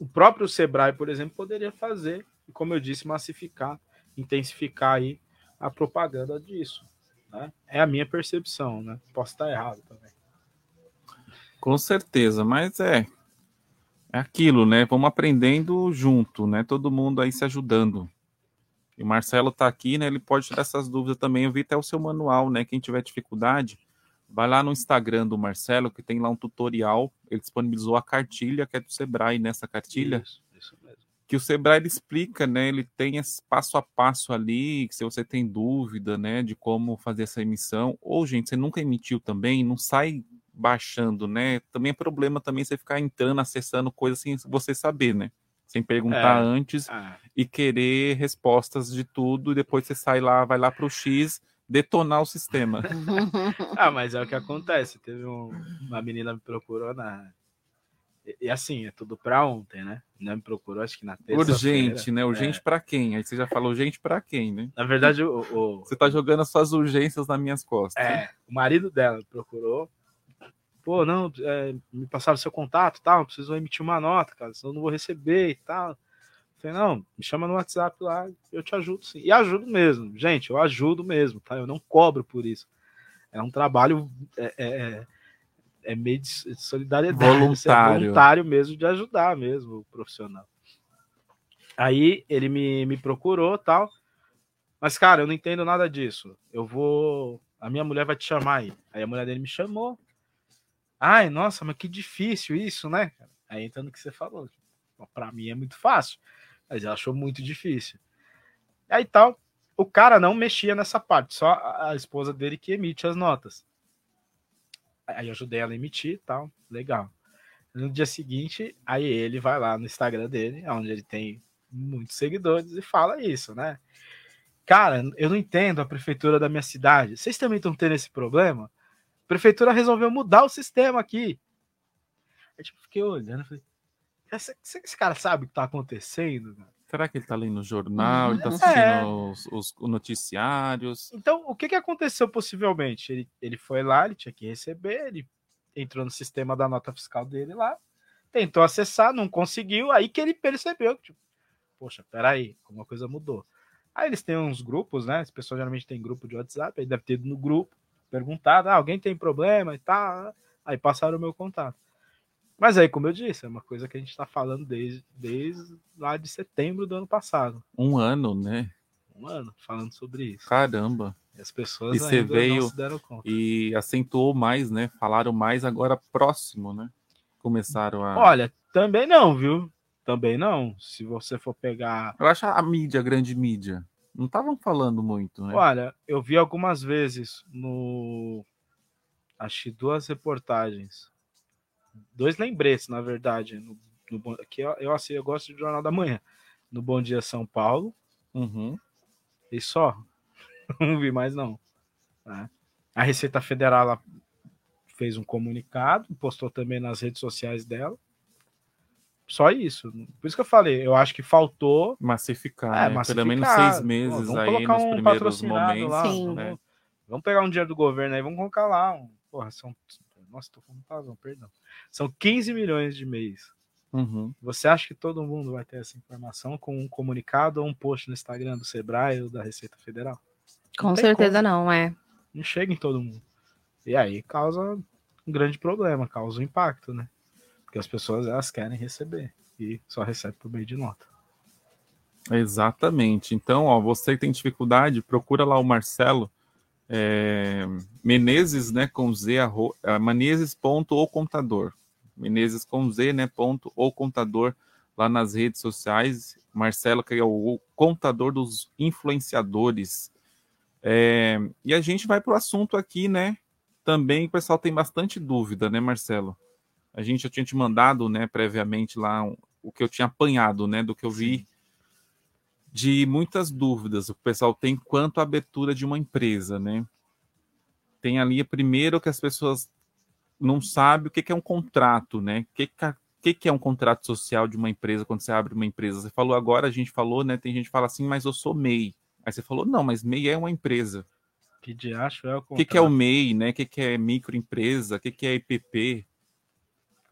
o próprio Sebrae, por exemplo, poderia fazer, e como eu disse, massificar, intensificar aí a propaganda disso. né? É a minha percepção, né? Posso estar errado também. Com certeza, mas é é aquilo, né? Vamos aprendendo junto, né? Todo mundo aí se ajudando. E o Marcelo tá aqui, né? Ele pode tirar essas dúvidas também. Eu vi até o seu manual, né? Quem tiver dificuldade, vai lá no Instagram do Marcelo, que tem lá um tutorial. Ele disponibilizou a cartilha, que é do Sebrae, nessa cartilha. Isso, isso mesmo. Que o Sebrae ele explica, né? Ele tem esse passo a passo ali, que se você tem dúvida, né, de como fazer essa emissão. Ou, gente, você nunca emitiu também, não sai baixando, né? Também é problema também você ficar entrando, acessando coisas sem você saber, né? Sem perguntar É. antes Ah, e querer respostas de tudo, e depois você sai lá, vai lá pro X detonar o sistema. (laughs) ah, mas é o que acontece. Teve um- uma menina me procurou na. E, e assim, é tudo pra ontem, né? Não me procurou, acho que na terça. Urgente, né? Urgente pra quem? Aí você já falou urgente pra quem, né? Na verdade, o, o- Você tá jogando as suas urgências nas minhas costas. É, o marido dela me procurou. Pô, não, é, me passaram seu contato tal, preciso emitir uma nota, cara, senão eu não vou receber e tal. Falei, não, me chama no WhatsApp lá, eu te ajudo sim. E ajudo mesmo, gente, eu ajudo mesmo, tá? Eu não cobro por isso. É um trabalho, é, é, é- é meio de solidariedade. É Voluntário. voluntário mesmo, de ajudar mesmo o profissional. Aí ele me, me procurou tal. Mas, cara, eu não entendo nada disso. Eu vou. A minha mulher vai te chamar aí. Aí a mulher dele me chamou. Ai, nossa, mas que difícil isso, né? Aí entra no que você falou. Pra mim é muito fácil. Mas ela achou muito difícil. Aí tal. O cara não mexia nessa parte, só a esposa dele que emite as notas. Aí eu ajudei ela a emitir tal. Legal. No dia seguinte, aí ele vai lá no Instagram dele, onde ele tem muitos seguidores, e fala isso, né? Cara, eu não entendo a prefeitura da minha cidade. Vocês também estão tendo esse problema? A prefeitura resolveu mudar o sistema aqui. Aí tipo, fiquei olhando e falei, esse, esse cara sabe o que tá acontecendo? cara?" Será que ele tá lendo o jornal, ele tá É. assistindo os, os noticiários? Então, o que, que aconteceu possivelmente? Ele, ele foi lá, ele tinha que receber, ele entrou no sistema da nota fiscal dele lá, tentou acessar, não conseguiu, aí que ele percebeu que, tipo, poxa, peraí, alguma coisa mudou. Aí eles têm uns grupos, né? As pessoas geralmente têm grupo de WhatsApp, aí deve ter ido no grupo, perguntado, ah, alguém tem problema e tal, aí passaram o meu contato. Mas aí, como eu disse, é uma coisa que a gente está falando desde, desde lá de setembro do ano passado. Um ano, né? Um ano falando sobre isso. Caramba. E as pessoas E você veio se deram conta. e acentuou mais, né? Falaram mais agora próximo, né? Começaram a. Olha, também não, viu? Também não. Se você for pegar. Eu acho a mídia, a grande mídia. Não estavam falando muito, né? Olha, eu vi algumas vezes no. Que duas reportagens. Dois lembretes, na verdade. No, no, eu, eu, assim, eu gosto de Jornal da Manhã. No Bom Dia São Paulo. Uhum. E só. (laughs) Não vi mais, não. né? A Receita Federal fez um comunicado, postou também nas redes sociais dela. Só isso. Por isso que eu falei, eu acho que faltou Massificar, É, né? Pelo menos massificar. seis meses Pô, vamos aí nos um primeiros momentos. lá, Sim. né? vamos, vamos pegar um dinheiro do governo aí, vamos colocar lá. Um, porra, são. Nossa, tô falando palavrão, perdão. São 15 milhões de mês. Uhum. Você acha que todo mundo vai ter essa informação com um comunicado ou um post no Instagram do Sebrae ou da Receita Federal? Com Não tem certeza como. não, é. Não chega em todo mundo. E aí causa um grande problema, causa um impacto, né? Porque as pessoas elas querem receber e só recebe por meio de nota. Exatamente. Então, ó, você que tem dificuldade, procura lá o Marcelo é, Menezes, né, com Z, arro, é, Menezes ponto ou contador. Menezes com Z, né, ponto ou contador lá nas redes sociais. Marcelo, que é o contador dos influenciadores. É, e a gente vai para o assunto aqui, né? Também o pessoal tem bastante dúvida, né, Marcelo? A gente já tinha te mandado, né, previamente lá o que eu tinha apanhado, né, do que eu vi de muitas dúvidas o pessoal tem quanto à abertura de uma empresa, né? Tem ali primeiro que as pessoas não sabem o que é um contrato, né? O que, que, que é um contrato social de uma empresa quando você abre uma empresa? Você falou agora, a gente falou, né? Tem gente que fala assim, mas eu sou MEI. Aí você falou, não, mas MEI é uma empresa. Que de acho é o O que, que é o MEI, né? O que, que é microempresa? O que, que é IPP?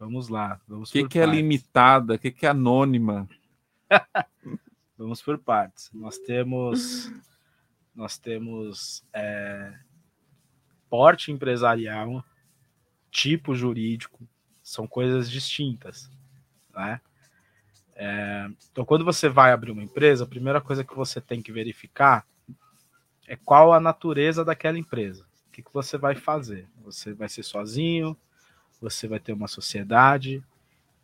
Vamos lá, vamos O que, que é limitada? O que, que é anônima? (laughs) Vamos por partes. Nós temos nós temos é, porte empresarial, tipo jurídico, são coisas distintas, né? É, então, quando você vai abrir uma empresa, a primeira coisa que você tem que verificar é qual a natureza daquela empresa. O que, que você vai fazer? Você vai ser sozinho? Você vai ter uma sociedade?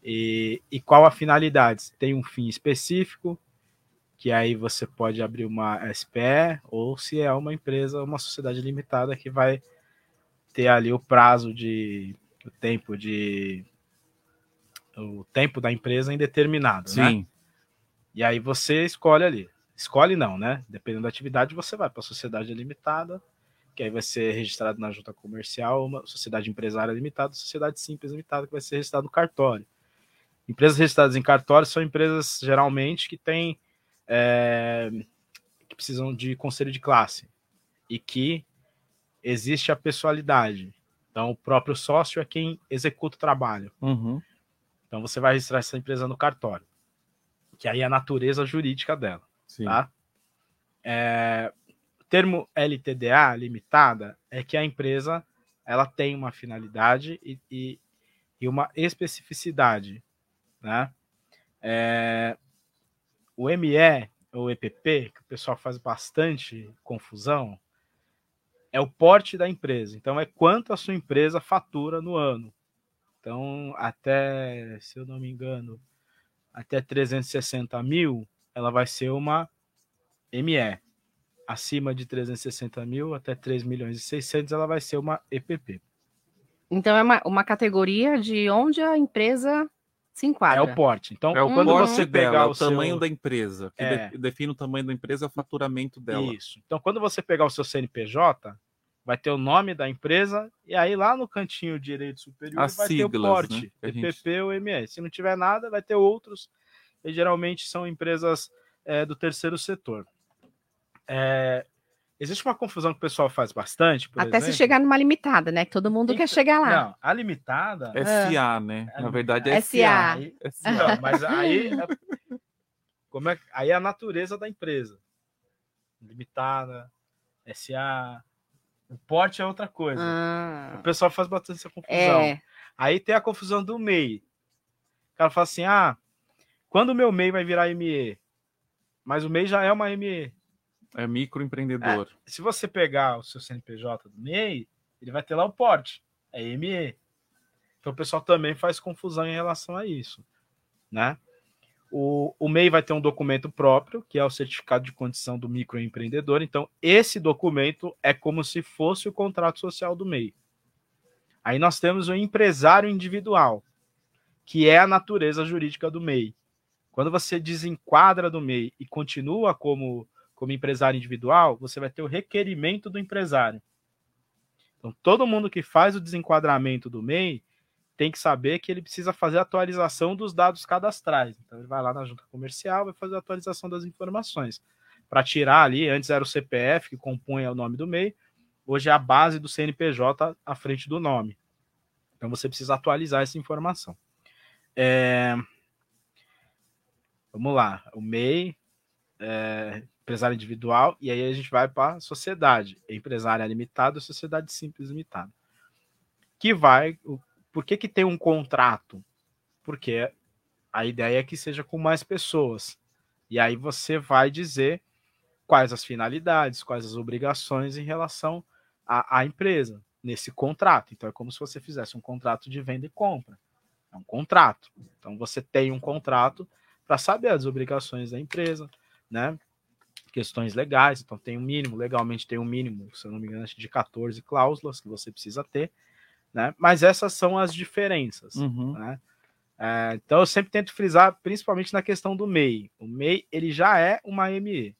E, e qual a finalidade? Tem um fim específico, que aí você pode abrir uma SPE, ou se é uma empresa, uma sociedade limitada que vai ter ali o prazo de o tempo de o tempo da empresa indeterminado, né? Sim. Né? E aí você escolhe ali. Escolhe não, né? Dependendo da atividade, você vai para a sociedade limitada, que aí vai ser registrado na junta comercial, uma sociedade empresária limitada, sociedade simples limitada, que vai ser registrado no cartório. Empresas registradas em cartório são empresas geralmente que têm é, que precisam de conselho de classe e que existe a pessoalidade. Então, o próprio sócio é quem executa o trabalho. Uhum. Então, você vai registrar essa empresa no cartório, que aí é a natureza jurídica dela. Sim. Tá? É, o termo LTDA, limitada, é que a empresa ela tem uma finalidade e, e, e uma especificidade. Né? É, o ME, ou EPP, que o pessoal faz bastante confusão, é o porte da empresa. Então, é quanto a sua empresa fatura no ano. Então, até, se eu não me engano, até 360 mil, ela vai ser uma ME. Acima de 360 mil, até 3 milhões e 600, ela vai ser uma EPP. Então, é uma, uma categoria de onde a empresa se enquadra. É o porte. Então, é o quando você pegar dela, o, seu... tamanho da empresa, que é. define o tamanho da empresa, é o faturamento dela. Isso. Então, quando você pegar o seu CNPJ, vai ter o nome da empresa e aí lá no cantinho direito superior As vai siglas, ter o porte, né? Gente... ou MS. Se não tiver nada, vai ter outros. E geralmente são empresas é, do terceiro setor. É, existe uma confusão que o pessoal faz bastante. Até exemplo. se chegar numa limitada, né? Que todo mundo então, quer chegar lá. Não, a limitada. É SA, né? Na verdade é SA. Aí, Não, mas aí. É, (laughs) como é, aí é a natureza da empresa. Limitada, SA, o porte é outra coisa. Ah, o pessoal faz bastante essa confusão. É. Aí tem a confusão do MEI. O cara fala assim: ah, quando o meu MEI vai virar ME? Mas o MEI já é uma ME. É microempreendedor. É, se você pegar o seu CNPJ do MEI, ele vai ter lá o porte. É ME. Então o pessoal também faz confusão em relação a isso. Né? O, o MEI vai ter um documento próprio, que é o certificado de condição do microempreendedor. Então, esse documento é como se fosse o contrato social do MEI. Aí nós temos o empresário individual, que é a natureza jurídica do MEI. Quando você desenquadra do MEI e continua como, como empresário individual, você vai ter o requerimento do empresário. Então, todo mundo que faz o desenquadramento do MEI tem que saber que ele precisa fazer a atualização dos dados cadastrais. Então ele vai lá na junta comercial, vai fazer a atualização das informações. Para tirar ali, antes era o CPF que compunha o nome do MEI, hoje é a base do CNPJ à frente do nome. Então você precisa atualizar essa informação. É... Vamos lá, o MEI, é... empresário individual, e aí a gente vai para a sociedade, empresária limitada, sociedade simples limitada. Que vai, por que, que tem um contrato? Porque a ideia é que seja com mais pessoas. E aí você vai dizer quais as finalidades, quais as obrigações em relação à, à empresa nesse contrato. Então é como se você fizesse um contrato de venda e compra. É um contrato. Então você tem um contrato para saber as obrigações da empresa, né? Questões legais, então tem um mínimo, legalmente tem um mínimo, se eu não me engano, de 14 cláusulas que você precisa ter né? Mas essas são as diferenças, uhum. né? É, então eu sempre tento frisar, principalmente na questão do MEI. O MEI ele já é uma ME.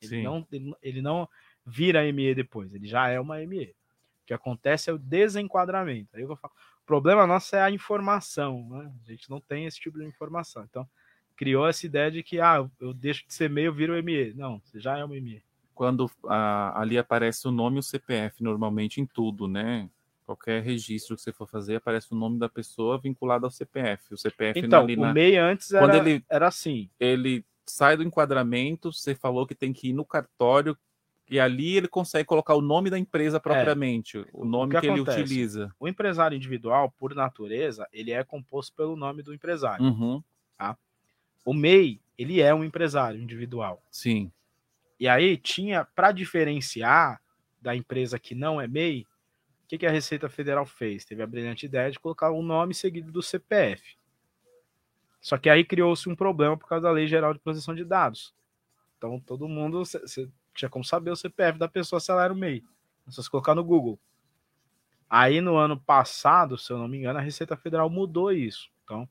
Ele não, ele, ele, não vira ME depois, ele já é uma ME. O que acontece é o desenquadramento. Aí eu falo, o problema nosso é a informação, né? A gente não tem esse tipo de informação. Então criou essa ideia de que ah, eu deixo de ser MEI, eu viro ME. Não, você já é uma ME. Quando ah, ali aparece o nome e o CPF normalmente em tudo, né? Qualquer registro que você for fazer, aparece o nome da pessoa vinculado ao CPF. O CPF então, ali na... o MEI antes era, Quando ele, era assim. Ele sai do enquadramento, você falou que tem que ir no cartório E ali ele consegue colocar o nome da empresa propriamente, o nome que que, ele utiliza. O empresário individual, por natureza, ele é composto pelo nome do empresário. Uhum, Tá? O MEI, ele é um empresário individual. sim. E aí tinha, para diferenciar da empresa que não é MEI, o que, que a Receita Federal fez? Teve a brilhante ideia de colocar o nome seguido do CPF. Só que aí criou-se um problema por causa da Lei Geral de Proteção de Dados. Então todo mundo cê- cê tinha como saber o CPF da pessoa se ela era o MEI. É só se colocar no Google. Aí no ano passado, se eu não me engano, a Receita Federal mudou isso. Então,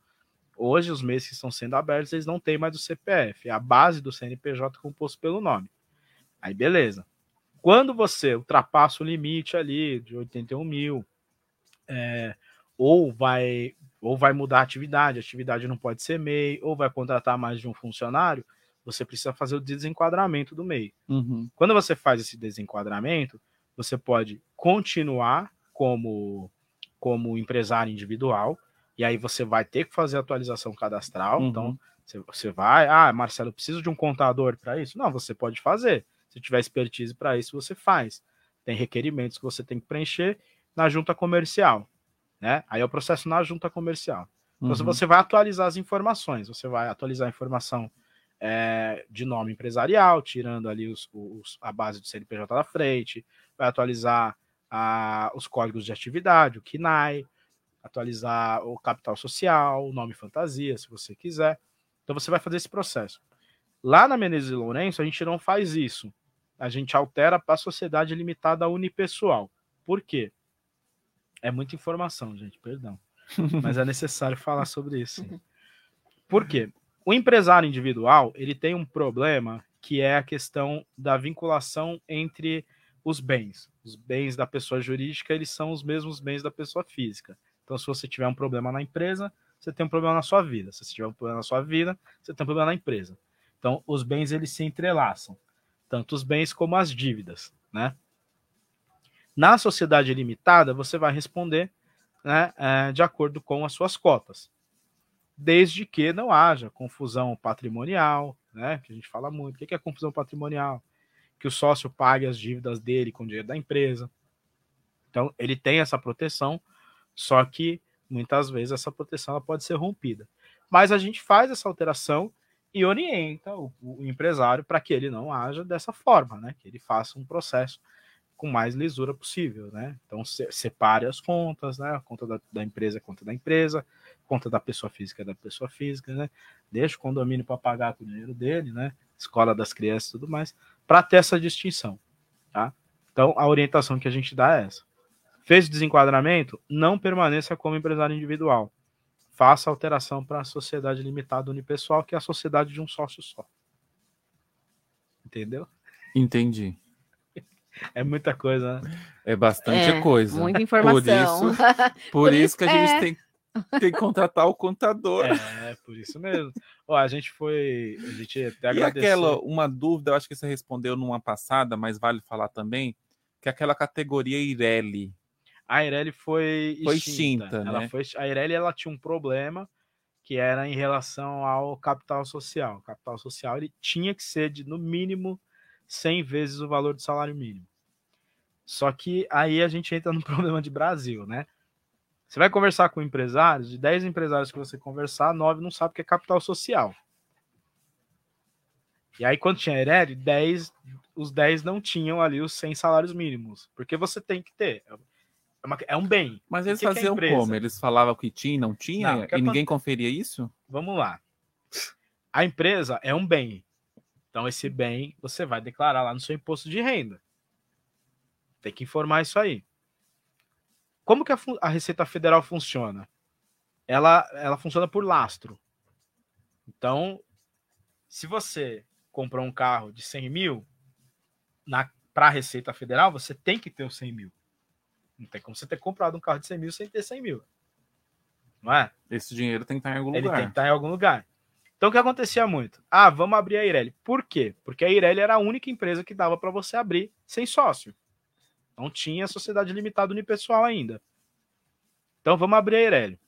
hoje os MEIs que estão sendo abertos, eles não têm mais o CPF. É a base do CNPJ composto pelo nome. Aí beleza. Quando você ultrapassa o limite ali de 81 mil, é, ou vai ou vai mudar a atividade, a atividade não pode ser MEI, ou vai contratar mais de um funcionário, você precisa fazer o desenquadramento do MEI. Uhum. Quando você faz esse desenquadramento, você pode continuar como, como empresário individual, e aí você vai ter que fazer atualização cadastral. Uhum. Então, você, vai, ah, Marcelo, eu preciso de um contador para isso? Não, você pode fazer. Se tiver expertise para isso, você faz. Tem requerimentos que você tem que preencher na junta comercial. Né? Aí é o processo na junta comercial. Então, Uhum. você vai atualizar as informações, você vai atualizar a informação é, de nome empresarial, tirando ali os, os- a base do CNPJ da frente, vai atualizar a- os códigos de atividade, o KNAI, atualizar o capital social, o nome fantasia, se você quiser. Então você vai fazer esse processo. Lá na Menezes e Lourenço, a gente não faz isso. A gente altera para a sociedade limitada unipessoal. Por quê? É muita informação, gente, perdão. (laughs) Mas é necessário falar sobre isso. Por quê? O empresário individual, ele tem um problema que é a questão da vinculação entre os bens. Os bens da pessoa jurídica, eles são os mesmos bens da pessoa física. Então, se você tiver um problema na empresa, você tem um problema na sua vida. Se você tiver um problema na sua vida, você tem um problema na empresa. Então, os bens, eles se entrelaçam. Tanto os bens como as dívidas, né? Na sociedade limitada, você vai responder né, eh, de acordo com as suas cotas desde que não haja confusão patrimonial, né? Que a gente fala muito. O que é confusão patrimonial? Que o sócio pague as dívidas dele com o dinheiro da empresa. Então, ele tem essa proteção, só que muitas vezes essa proteção pode ser rompida. Mas a gente faz essa alteração e orienta o, o empresário para que ele não haja dessa forma, né? Que ele faça um processo com mais lisura possível, né? Então se- separe as contas, né? A conta da, da empresa é a conta da empresa, conta da pessoa física é da pessoa física, né? Deixa o condomínio para pagar com o dinheiro dele, né? Escola das crianças e tudo mais, para ter essa distinção, tá? Então a orientação que a gente dá é essa. Fez desenquadramento, não permaneça como empresário individual. Faça alteração para a sociedade limitada unipessoal, que é a sociedade de um sócio só. Entendeu? Entendi. É muita coisa, né? É bastante É, coisa. muita informação. (laughs) Por isso, por isso que a gente é. tem, tem que contratar o contador. É, por isso mesmo. Ó, a gente foi. A gente até E agradeceu. aquela, uma dúvida, eu acho que você respondeu numa passada, mas vale falar também, que é aquela categoria Ireli. A Ireli foi, Foi extinta. extinta, ela né? foi, a Ireli ela tinha um problema que era em relação ao capital social. O capital social ele tinha que ser de no mínimo 100 vezes o valor do salário mínimo. Só que aí a gente entra no (laughs) problema de Brasil, né? Você vai conversar com empresários, de 10 empresários que você conversar, 9 não sabem o que é capital social. E aí, quando tinha Ireli, 10, os 10 não tinham ali os 100 salários mínimos. Porque você tem que ter. É, uma- é um bem. Mas eles é faziam empresa? como? Eles falavam que tinha, não tinha? Não, e ninguém conferia isso? Vamos lá. A empresa é um bem. Então, esse bem você vai declarar lá no seu imposto de renda. Tem que informar isso aí. Como que a, a Receita Federal funciona? Ela, ela funciona por lastro. Então, se você comprou um carro de 100 mil, para a Receita Federal, você tem que ter os 100 mil. Não tem como você ter comprado um carro de 100 mil sem ter 100 mil. Não é? Esse dinheiro tem que estar em algum Ele lugar. tem que estar em algum lugar. Então, o que acontecia muito? Ah, vamos abrir a Ireli. Por quê? Porque a Ireli era a única empresa que dava para você abrir sem sócio. Não tinha sociedade limitada unipessoal ainda. Então, vamos abrir a Ireli.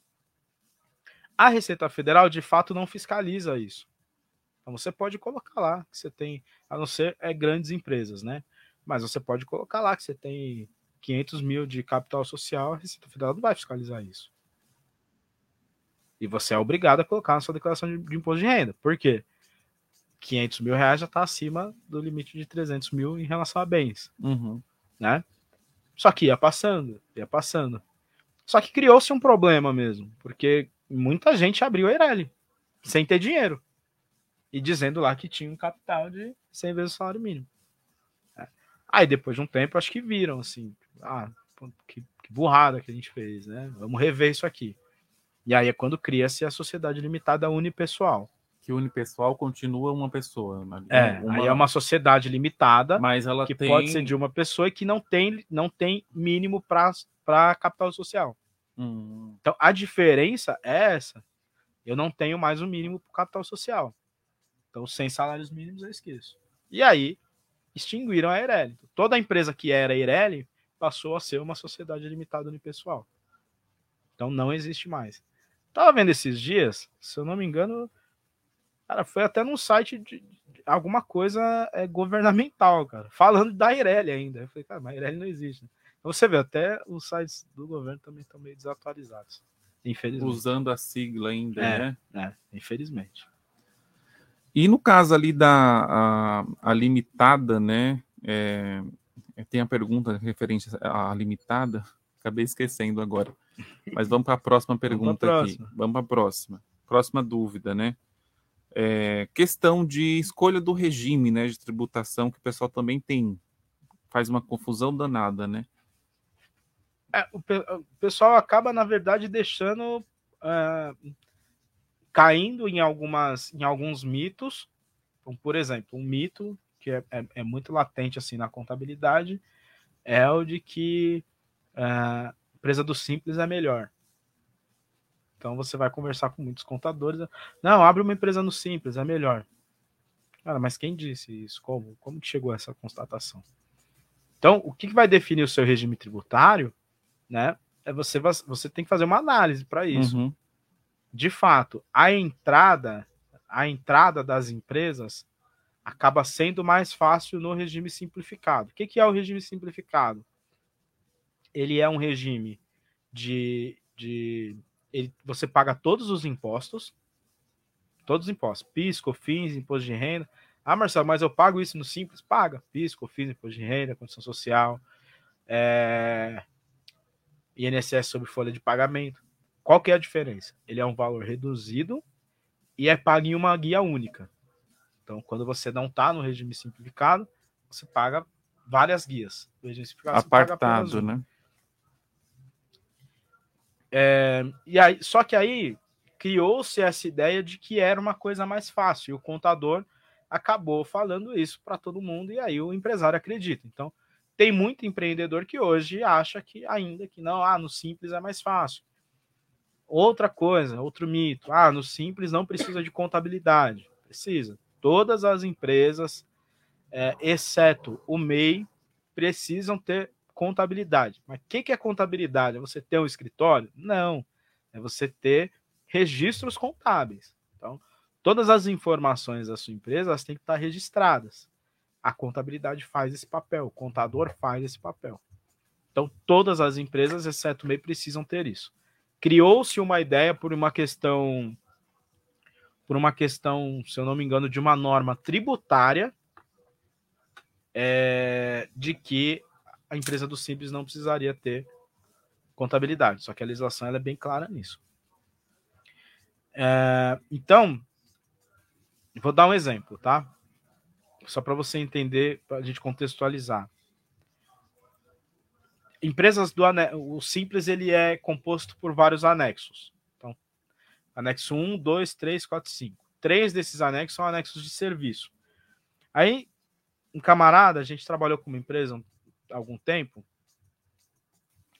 A Receita Federal, de fato, não fiscaliza isso. Então, você pode colocar lá que você tem, a não ser é, grandes empresas, né? Mas você pode colocar lá que você tem 500 mil de capital social, a Receita Federal não vai fiscalizar isso. E você é obrigado a colocar na sua declaração de, de imposto de renda. Por quê? 500 mil reais já está acima do limite de 300 mil em relação a bens. Uhum. Né? Só que ia passando, ia passando. Só que criou-se um problema mesmo, porque muita gente abriu a Eireli sem ter dinheiro e dizendo lá que tinha um capital de 100 vezes o salário mínimo. É. Aí depois de um tempo, acho que viram assim, ah, que, que burrada que a gente fez, né? Vamos rever isso aqui. E aí é quando cria-se a sociedade limitada unipessoal. Que unipessoal continua uma pessoa. Uma, É, uma- aí é uma sociedade limitada, Mas ela que tem... pode ser de uma pessoa e que não tem, não tem mínimo para capital social. Hum, Então a diferença é essa. Eu não tenho mais o mínimo para capital social. Então, sem salários mínimos, eu esqueço. E aí, extinguiram a Eireli. Toda a empresa que era Eireli passou a ser uma sociedade limitada unipessoal. Então, não existe mais. Tava vendo esses dias, se eu não me engano, cara, foi até num site de, de alguma coisa é, governamental, cara, falando da Eireli ainda. Eu falei, cara, mas a Eireli não existe. né? Então, você vê, até os sites do governo também estão meio desatualizados. Infelizmente. usando a sigla ainda, É, né? é, infelizmente. E no caso ali da a, a limitada, né? é, tem a pergunta referente à limitada, acabei esquecendo agora. Mas vamos para a próxima pergunta aqui. próxima. Vamos para a próxima. Próxima dúvida, né? É, questão de escolha do regime, né, de tributação que o pessoal também tem. Faz uma confusão danada, né? É, o, pe- o pessoal acaba, na verdade, deixando. ah, caindo em, algumas, em alguns mitos. Então, por exemplo, um mito que é, é- é muito latente assim na contabilidade é o de que ah, a empresa do simples é melhor. Então você vai conversar com muitos contadores. Não, abre uma empresa no simples, é melhor. Cara, mas quem disse isso? Como? Como que chegou a essa constatação? Então, o que vai definir o seu regime tributário, né? É você, você tem que fazer uma análise para isso. Uhum. De fato, a entrada, a entrada das empresas acaba sendo mais fácil no regime simplificado. O que, que é o regime simplificado? Ele é um regime de, de ele, você paga todos os impostos, todos os impostos, PIS, COFINS, imposto de renda. Ah, Marcelo, mas eu pago isso no simples? Paga, PIS, COFINS, imposto de renda, condição social, é, INSS sobre folha de pagamento. Qual que é a diferença? Ele é um valor reduzido e é pago em uma guia única. Então, quando você não está no regime simplificado, você paga várias guias. No regime simplificado, Apartado, né? É, e aí, só que aí criou-se essa ideia de que era uma coisa mais fácil. E o contador acabou falando isso para todo mundo e aí o empresário acredita. Então, tem muito empreendedor que hoje acha que ainda que não, ah, no simples é mais fácil. Outra coisa, outro mito, ah, no simples não precisa de contabilidade. Precisa. Todas as empresas, é, exceto o MEI, precisam ter contabilidade. Mas o que, que é contabilidade? É você ter um escritório? Não. É você ter registros contábeis. Então, todas as informações da sua empresa elas têm que estar registradas. A contabilidade faz esse papel, o contador faz esse papel. Então, todas as empresas, exceto o MEI, precisam ter isso. Criou-se uma ideia por uma questão, por uma questão, se eu não me engano, de uma norma tributária, é, de que a empresa do Simples não precisaria ter contabilidade. Só que a legislação é bem clara nisso. É, então, vou dar um exemplo, tá? Só para você entender, para a gente contextualizar. Empresas do ane... o Simples ele é composto por vários anexos. Anexo 1, 2, 3, 4, 5. Três desses anexos são anexos de serviço. Aí, um camarada, a gente trabalhou com uma empresa há algum tempo,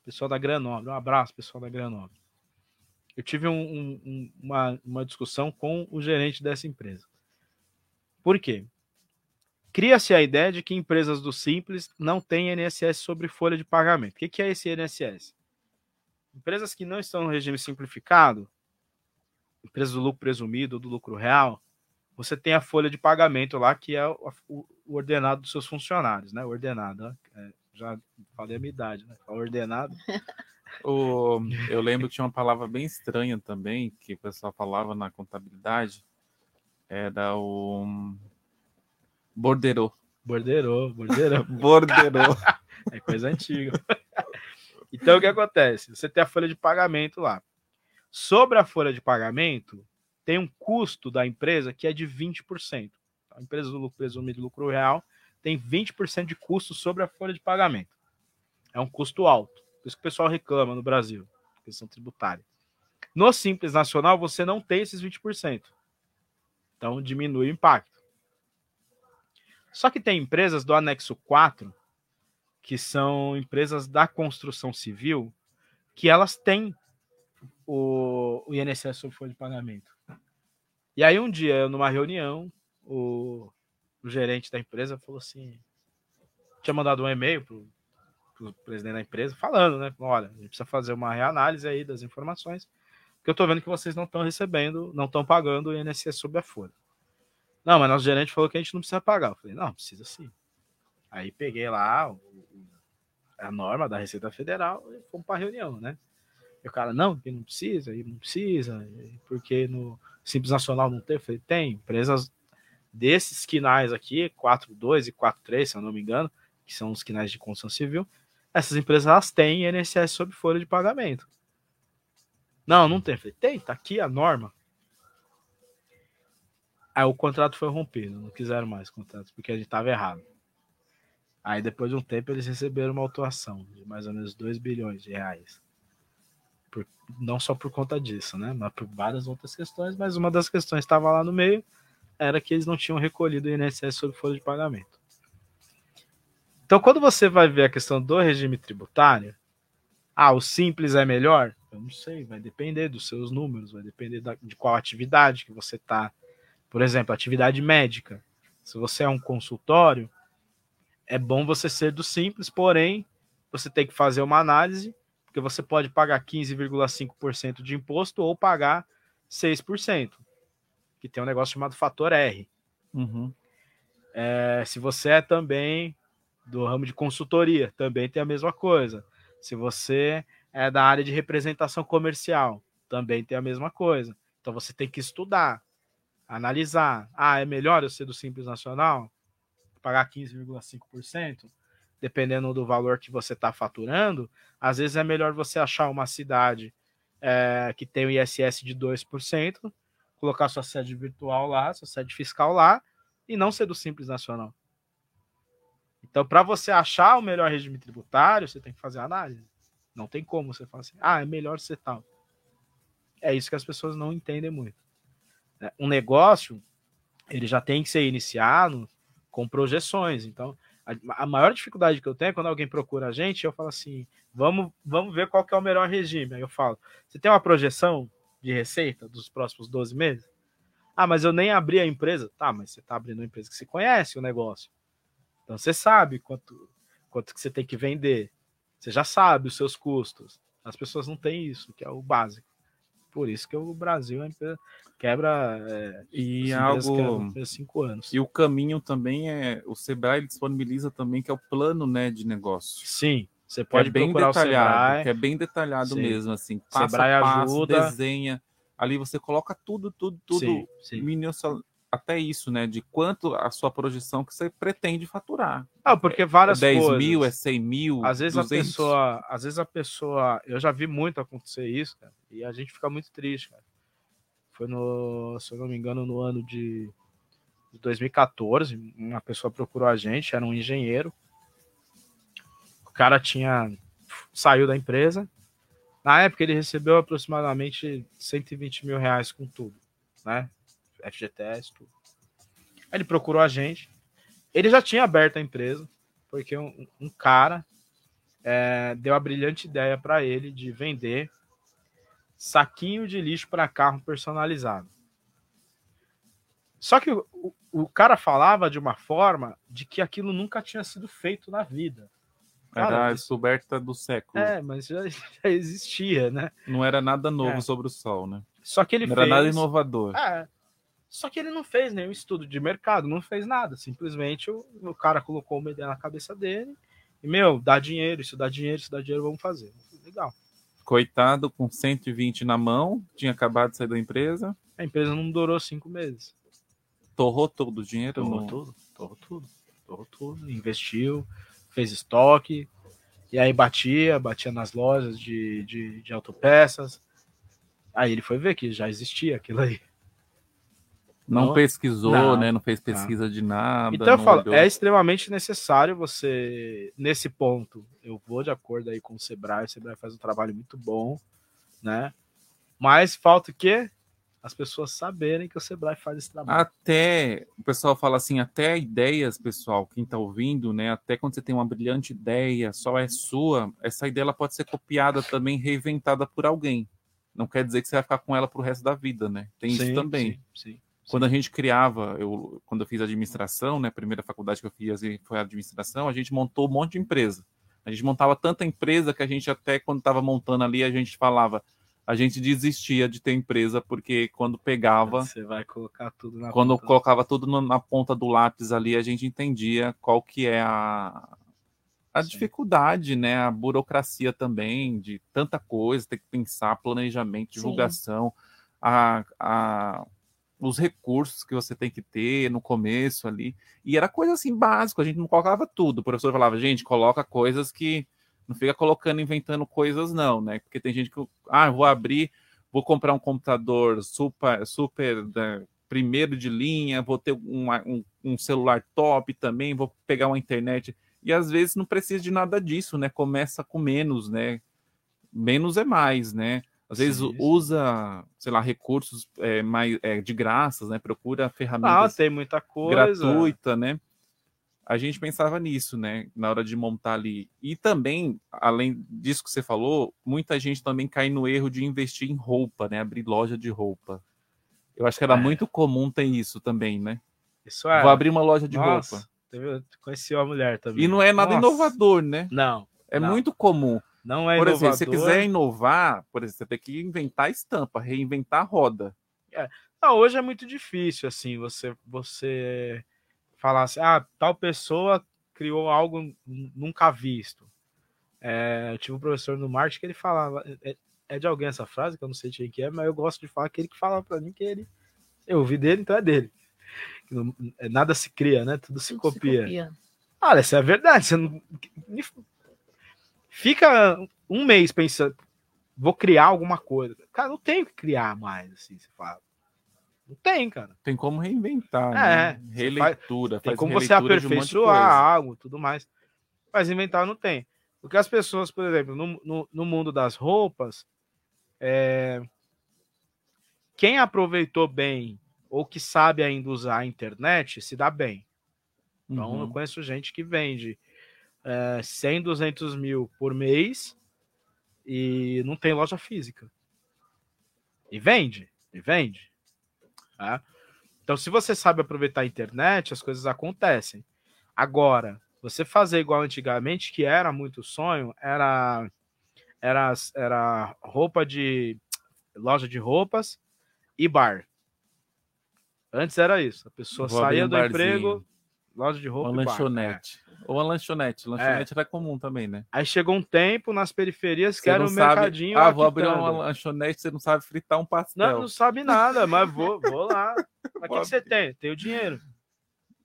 pessoal da Granobre, um abraço, pessoal da Granobre. Eu tive um- um- um- uma, uma discussão com o gerente dessa empresa. Por quê? Cria-se a ideia de que empresas do Simples não têm INSS sobre folha de pagamento. O que é esse INSS? Empresas que não estão no regime simplificado, empresas do lucro presumido ou do lucro real, você tem a folha de pagamento lá, que é o, ordenado dos seus funcionários, né? O ordenado, é, já falei a minha idade, né? O ordenado. (laughs) O, eu lembro que tinha uma palavra bem estranha também, que o pessoal falava na contabilidade, era o borderô. Borderô, borderô. (laughs) borderô. É coisa antiga. Então, o que acontece? Você tem a folha de pagamento lá. Sobre a folha de pagamento, tem um custo da empresa que é de 20%. A empresa do lucro presumido lucro real tem 20% de custo sobre a folha de pagamento. É um custo alto. Por isso que o pessoal reclama no Brasil, questão tributária. No Simples Nacional, você não tem esses 20%. Então, diminui o impacto. Só que tem empresas do anexo 4, que são empresas da construção civil, que elas têm o, o INSS sob folha de pagamento. E aí, um dia, numa reunião, o, o gerente da empresa falou assim: tinha mandado um e-mail pro, pro presidente da empresa falando, né? Olha, a gente precisa fazer uma reanálise aí das informações, porque eu tô vendo que vocês não estão recebendo, não estão pagando o INSS sob a folha. Não, mas nosso gerente falou que a gente não precisa pagar. Eu falei, não, precisa sim. Aí peguei lá o- a norma da Receita Federal e fomos para reunião, né? E o cara, não, que não precisa, e não precisa, porque no Simples Nacional não tem. Eu falei, tem, empresas desses quinais aqui, 42 e 43, se eu não me engano, que são os quinais de construção civil, essas empresas elas têm INSS sob folha de pagamento. Não, não tem. Eu falei, tem, tá aqui a norma. Aí o contrato foi rompido, não quiseram mais contrato, porque a gente tava errado. Aí depois de um tempo eles receberam uma autuação de mais ou menos 2 bilhões de reais. Não só por conta disso, né? Mas por várias outras questões, mas uma das questões que estava lá no meio era que eles não tinham recolhido o INSS sob folha de pagamento. Então, quando você vai ver a questão do regime tributário, ah, o simples é melhor? Eu não sei, vai depender dos seus números, vai depender da- de qual atividade que você está. Por exemplo, atividade médica. Se você é um consultório, é bom você ser do simples, porém, você tem que fazer uma análise, porque você pode pagar 15,5% de imposto ou pagar 6%, que tem um negócio chamado fator R. Uhum. É, se você é também do ramo de consultoria, também tem a mesma coisa. Se você é da área de representação comercial, também tem a mesma coisa. Então você tem que estudar, analisar. Ah, é melhor eu ser do Simples Nacional? Pagar 15,5%? Dependendo do valor que você está faturando, às vezes é melhor você achar uma cidade é, que tem o ISS de 2%, colocar sua sede virtual lá, sua sede fiscal lá, e não ser do Simples Nacional. Então, para você achar o melhor regime tributário, você tem que fazer análise. Não tem como você falar assim, ah, é melhor ser tal. É isso que as pessoas não entendem muito. né? Um negócio, ele já tem que ser iniciado com projeções. Então, a, maior dificuldade que eu tenho é quando alguém procura a gente, eu falo assim, vamos, vamos ver qual que é o melhor regime. Aí eu falo, você tem uma projeção de receita dos próximos 12 meses? Ah, mas eu nem abri a empresa. Tá, mas você está abrindo uma empresa que você conhece o negócio. Então você sabe quanto, quanto que você tem que vender. Você já sabe os seus custos. As pessoas não têm isso, que é o básico. Por isso que o Brasil é quebra. É, E algo. cinco anos. E o caminho também é. O Sebrae disponibiliza também, que é o plano né, de negócio. Sim, você é pode bem procurar o detalhado, é bem detalhado Sim. mesmo, assim. Passo Sebrae a passo, ajuda. desenha. Ali você coloca tudo, tudo, tudo. Sim, sim. Até isso, né? De quanto a sua projeção que você pretende faturar. Ah, porque várias é 10 coisas. mil, é 100 mil, Às vezes 200. a pessoa, às vezes a pessoa, eu já vi muito acontecer isso, cara, e a gente fica muito triste, cara. Foi no, se eu não me engano, no ano de de 2014, uma pessoa procurou a gente, era um engenheiro. O cara tinha saiu da empresa. Na época ele recebeu aproximadamente 120 mil reais com tudo, né? FGTS, tudo. Aí ele procurou a gente. Ele já tinha aberto a empresa, porque um, um cara é, deu a brilhante ideia para ele de vender saquinho de lixo para carro personalizado. Só que o, o- o cara falava de uma forma de que aquilo nunca tinha sido feito na vida. Era Cara, a descoberta do século. É, mas já, (laughs) já existia, né? Não era nada novo É. sobre o sol, né? Só que ele Não fez. era nada inovador. É. Só que ele não fez nenhum estudo de mercado, não fez nada. Simplesmente o, o cara colocou uma ideia na cabeça dele e, meu, dá dinheiro, isso dá dinheiro, isso dá dinheiro, vamos fazer. Legal. Coitado, com 120 na mão, tinha acabado de sair da empresa. A empresa não durou cinco meses. Torrou todo o dinheiro? Torrou no- tudo, torrou tudo, torrou tudo. Investiu, fez estoque, e aí batia, batia nas lojas de, de, de autopeças. Aí ele foi ver que já existia aquilo aí. Não, Não- pesquisou, não, né? Não fez não. pesquisa de nada. Então eu falo, olhou. é extremamente necessário você, nesse ponto, eu vou de acordo aí com o Sebrae, o Sebrae faz um trabalho muito bom, né? Mas falta o quê? As pessoas saberem que o Sebrae faz esse trabalho. Até o pessoal fala assim, até ideias, pessoal, quem está ouvindo, né? Até quando você tem uma brilhante ideia, só é sua, essa ideia ela pode ser copiada também, reinventada por alguém. Não quer dizer que você vai ficar com ela pro resto da vida, né? Tem isso Sim, também. sim, sim. Quando a gente criava, eu, quando eu fiz administração, né, a primeira faculdade que eu fiz foi administração, a gente montou um monte de empresa. A gente montava tanta empresa que a gente até quando estava montando ali, a gente falava, a gente desistia de ter empresa porque quando pegava, Você vai colocar tudo na quando ponta. colocava tudo na ponta do lápis ali, a gente entendia qual que é a, a dificuldade, né? A burocracia também, de tanta coisa, ter que pensar, planejamento, Sim. divulgação, a, a, os recursos que você tem que ter no começo ali. E era coisa assim básica, a gente não colocava tudo. O professor falava, gente, coloca coisas que não fica colocando, inventando coisas, não, né? Porque tem gente que, ah, vou abrir, vou comprar um computador super, super né, primeiro de linha, vou ter uma- um, um celular top também, vou pegar uma internet. E às vezes não precisa de nada disso, né? Começa com menos, né? Menos é mais, né? Às vezes Sim, sim. usa, sei lá, recursos é, mais, é, de graças, né? Procura Não, ferramentas tem muita coisa. gratuita, né? A gente pensava nisso, né? Na hora de montar ali. E também, além disso que você falou, muita gente também cai no erro de investir em roupa, né? Abrir loja de roupa. Eu acho que era É. muito comum ter isso também, né? Isso é. Vou abrir uma loja de Nossa, roupa. eu Conheci uma mulher também. E não é nada Nossa. inovador, né? Não. É não. muito comum. Não é Por exemplo, se você inovador. quiser inovar, por exemplo, você tem que inventar a estampa, reinventar a roda. É. Não, hoje é muito difícil, assim, você, você falar assim, ah, tal pessoa criou algo nunca visto. É, eu tive um professor no marketing que ele falava, é, é de alguém essa frase, que eu não sei de quem que é, mas eu gosto de falar aquele que fala para mim que ele, eu ouvi dele, então é dele. Não- é, nada se cria, né? Tudo se copia. copia. Olha, essa é verdade. Você não... Fica um mês pensando, vou criar alguma coisa. Cara, não tem o que criar mais, assim, você fala. Não tem, cara. Tem como reinventar, É, né? Releitura, faz- tem faz como você um aperfeiçoar coisa. algo, tudo mais. Mas inventar não tem. Porque as pessoas, por exemplo, no, no, no mundo das roupas, é, quem aproveitou bem ou que sabe ainda usar a internet se dá bem. Então, Uhum. eu conheço gente que vende é, 100, 200 mil por mês e não tem loja física. E vende, e vende. tá? Então, se você sabe aproveitar a internet, as coisas acontecem. Agora, você fazer igual antigamente, que era muito sonho, era era, era roupa de loja de roupas e bar. Antes era isso. A pessoa Vou saía do barzinho. emprego, loja de roupa Uma bar. lanchonete. Ou uma lanchonete. Lanchonete era comum também, né? Aí chegou um tempo nas periferias que era um sabe- mercadinho. Ah, vou abrir uma lanchonete, você não sabe fritar um pastel. Não, não sabe nada, mas vou, vou lá. (laughs) Mas o que, você tem? Tenho dinheiro.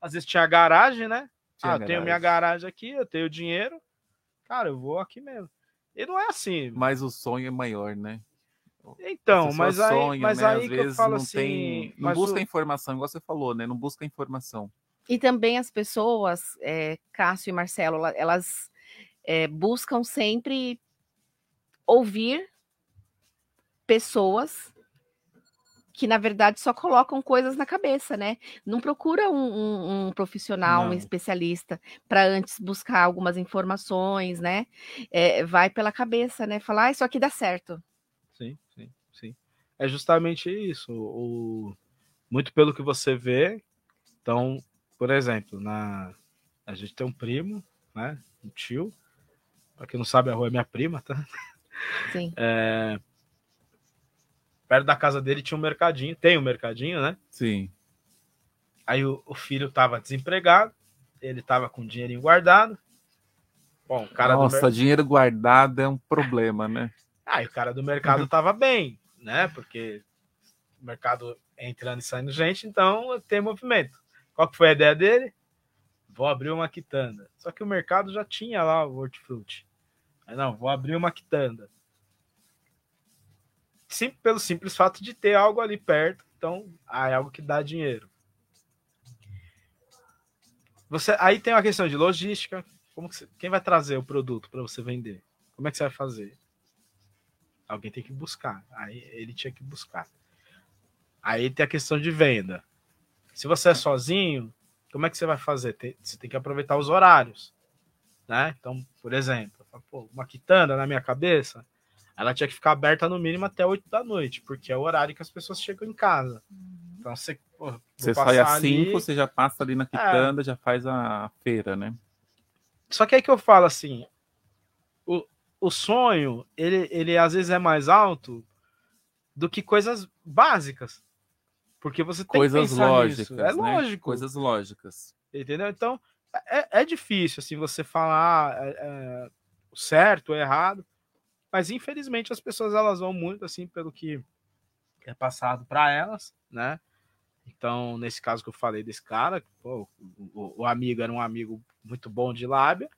Às vezes tinha garagem, né? Tinha ah, eu tenho garagem. minha garagem aqui, eu tenho dinheiro. Cara, eu vou aqui mesmo. E não é assim. Mas o sonho é maior, né? Então, As mas aí, mas né? aí Às que eu vezes falo não assim. tem- não busca o- informação, igual você falou, né? Não busca informação. E também as pessoas, é, Cássio e Marcelo, ela- elas é, buscam sempre ouvir pessoas que, na verdade, só colocam coisas na cabeça, né? Não procura um, um- um profissional, um Não. especialista, para antes buscar algumas informações, né? É, vai pela cabeça, né? Falar, ah, isso aqui dá certo. Sim, sim, sim. É justamente isso. O, muito pelo que você vê. Então, por exemplo, na, a gente tem um primo, né? Um tio. Pra quem não sabe, a rua é minha prima, tá? Sim. (laughs) É, perto da casa dele tinha um mercadinho, tem um mercadinho, né? Sim. Aí o, o filho tava desempregado, ele tava com dinheirinho guardado. Bom, o cara Nossa, mer- dinheiro guardado é um problema, né? Aí (laughs) o cara do mercado tava bem, né? Porque o mercado entrando e saindo gente, então tem movimento. Qual que foi a ideia dele? Vou abrir uma quitanda. Só que o mercado já tinha lá o hortifruti. Aí não, vou abrir uma quitanda. Sim, pelo simples fato de ter algo ali perto, então ah, é algo que dá dinheiro. Você, aí tem uma questão de logística. Como que você- quem vai trazer o produto para você vender? Como é que você vai fazer? Alguém tem que buscar. Aí ele tinha que buscar. Aí tem a questão de venda. Se você é sozinho, como é que você vai fazer? Tem- Você tem que aproveitar os horários. Né? Então, por exemplo, uma quitanda na minha cabeça, ela tinha que ficar aberta no mínimo até 8 da noite, porque é o horário que as pessoas chegam em casa. Então você, Você sai às 5, ali- É. você já passa ali na quitanda, já faz a feira, né? Só que aí que eu falo assim, o, o sonho, ele, ele às vezes é mais alto do que coisas básicas. Porque você tem Coisas lógicas. nisso. É né? lógico. Coisas lógicas. Entendeu? Então, é, é difícil assim você falar é, é, o certo ou errado, mas infelizmente as pessoas elas vão muito assim pelo que é passado para elas, né? Então, nesse caso que eu falei desse cara, pô, o, o amigo era um amigo muito bom de lábia,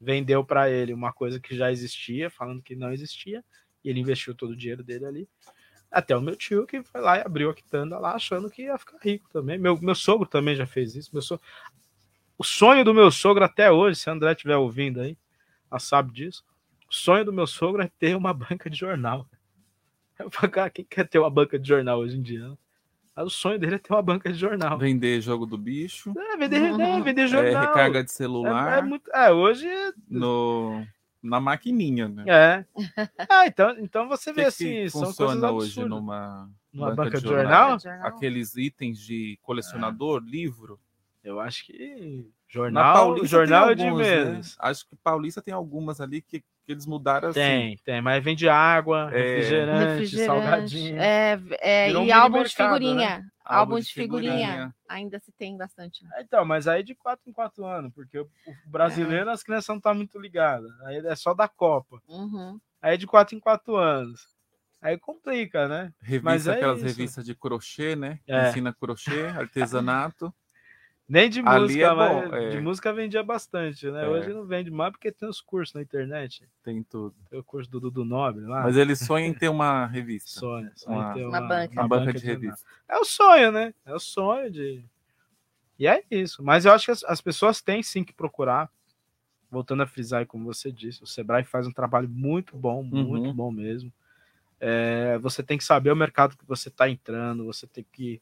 vendeu para ele uma coisa que já existia, falando que não existia, e ele investiu todo o dinheiro dele ali. Até o meu tio que foi lá e abriu a quitanda lá, achando que ia ficar rico também. Meu, meu sogro também já fez isso. Meu sogro... O sonho do meu sogro até hoje, se o André estiver ouvindo aí, ela sabe disso. O sonho do meu sogro é ter uma banca de jornal. Eu falo, cara, quem quer ter uma banca de jornal hoje em dia? né? Mas o sonho dele é ter uma banca de jornal. Vender jogo do bicho. É, vender, é, vender jornal. É, recarga de celular. É, é muito, é, hoje é- no, na maquininha, né? É. (laughs) Ah, então, então você vê que assim, que são funciona coisas hoje numa, Numa banca de jornal? Aqueles itens de colecionador, livro. Eu acho que Na jornal, Paulista jornal tem é de alguns, né? menos. Acho que Paulista tem algumas ali que, que eles mudaram assim. Tem, tem, mas vende água, É. refrigerante, Refrigerante, salgadinho. É, é, um e álbum de mercado, figurinha. né? Álbum de figurinha. figurinha. Ainda se tem bastante. né? Então, mas aí de 4 em 4 anos, porque o brasileiro as crianças não estão muito ligadas. Aí é só da Copa. Uhum. Aí é de 4 em 4 anos. Aí complica, né? Revista, mas é aquelas isso. revistas de crochê, né? Que É. Ensina crochê, artesanato. Nem de Ali música, é mas é. de música vendia bastante, né? É. Hoje não vende mais porque tem os cursos na internet. Tem tudo. Tem o curso do Dudu Nobre lá. Mas eles sonham em ter uma revista. Sonha, sonha em uma, ter Uma banca. uma banca de revista. É o sonho, né? É o sonho de. E é isso. Mas eu acho que as, as pessoas têm sim que procurar. Voltando a frisar, como você disse, o Sebrae faz um trabalho muito bom, muito Uhum. bom mesmo. É, você tem que saber o mercado que você está entrando, você tem que.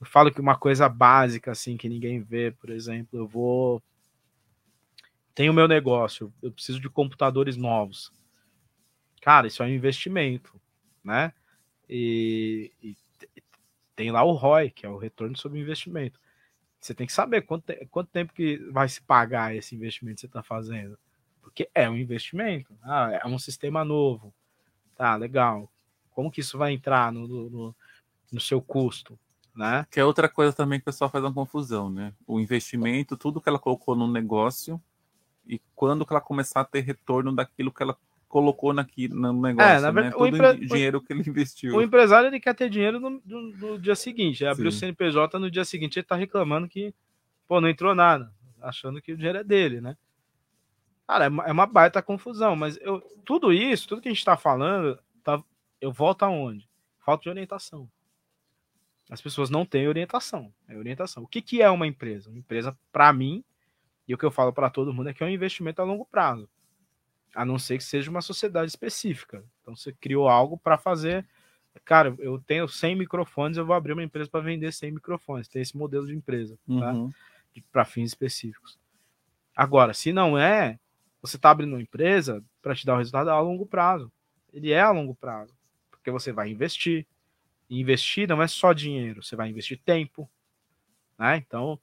Eu falo que uma coisa básica, assim, que ninguém vê, por exemplo, eu vou. Tenho o meu negócio, eu preciso de computadores novos. Cara, isso é um investimento, né? E, e te- tem lá o ROI, que é o retorno sobre investimento. Você tem que saber quanto, quanto tempo que vai se pagar esse investimento que você está fazendo. Porque é um investimento. Ah, é um sistema novo. Tá, legal. Como que isso vai entrar no, no- no seu custo? Né? Que é outra coisa também que o pessoal faz uma confusão, né? O investimento, tudo que ela colocou no negócio e quando que ela começar a ter retorno daquilo que ela colocou naqui, no negócio, É, na né? verdade, o Todo empre- o dinheiro que ele investiu. O empresário ele quer ter dinheiro no, no- no dia seguinte. Ele abriu o. CNPJ no dia seguinte, ele tá reclamando que, pô, não entrou nada, achando que o dinheiro é dele, né? Cara, é uma, é uma baita confusão, mas eu, tudo isso, tudo que a gente tá falando, tá, eu volto aonde? Falta de orientação. As pessoas não têm orientação. É orientação. O que, que é uma empresa? Uma empresa, para mim, e o que eu falo para todo mundo é que é um investimento a longo prazo. A não ser que seja uma sociedade específica. Então você criou algo para fazer. Cara, eu tenho 100 microfones, eu vou abrir uma empresa para vender 100 microfones. Tem esse modelo de empresa, tá? Uhum. Para fins específicos. Agora, se não é, você está abrindo uma empresa para te dar o resultado a longo prazo. Ele é a longo prazo, porque você vai investir. E investir não é só dinheiro, você vai investir tempo, né? Então,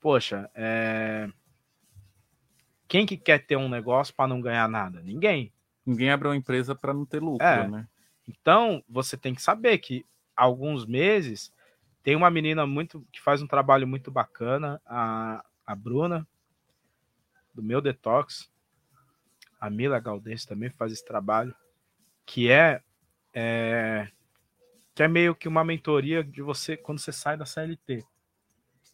poxa, é... quem que quer ter um negócio para não ganhar nada? Ninguém. Ninguém abre uma empresa para não ter lucro, É. né? Então, você tem que saber que alguns meses tem uma menina muito que faz um trabalho muito bacana, a, a Bruna, do meu detox. A Mila Galdense também faz esse trabalho, que é, é que é meio que uma mentoria de você quando você sai da CLT,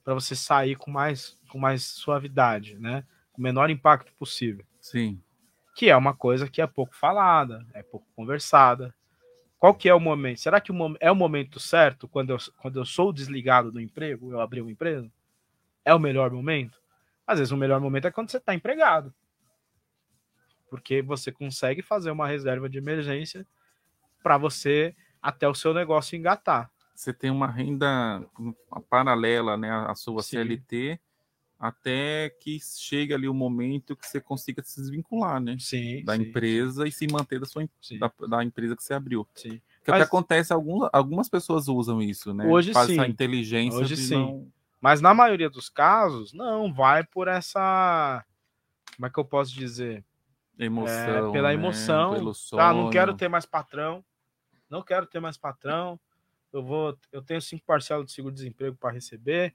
para você sair com mais com mais suavidade, né? Com o menor impacto possível. Sim. Que é uma coisa que é pouco falada, é pouco conversada. Qual que é o momento? Será que é o momento certo quando eu, quando eu sou desligado do emprego, eu abri uma empresa? É o melhor momento? Às vezes o melhor momento é quando você está empregado. Porque você consegue fazer uma reserva de emergência para você até o seu negócio engatar. Você tem uma renda paralela, né, à sua Sim. CLT, até que chegue ali o momento que você consiga se desvincular, né? Sim, da sim, empresa e se manter da sua da, da empresa que você abriu. Sim. Que é o que Mas- acontece, algumas, algumas pessoas usam isso, né? Hoje Faz sim. essa inteligência Hoje sim. não- Mas na maioria dos casos, não, vai por essa. Como é que eu posso dizer? Emoção, É, pela né? emoção. Pelo Ah, não quero ter mais patrão. Não quero ter mais patrão. Eu vou. Eu tenho cinco parcelas de seguro-desemprego para receber.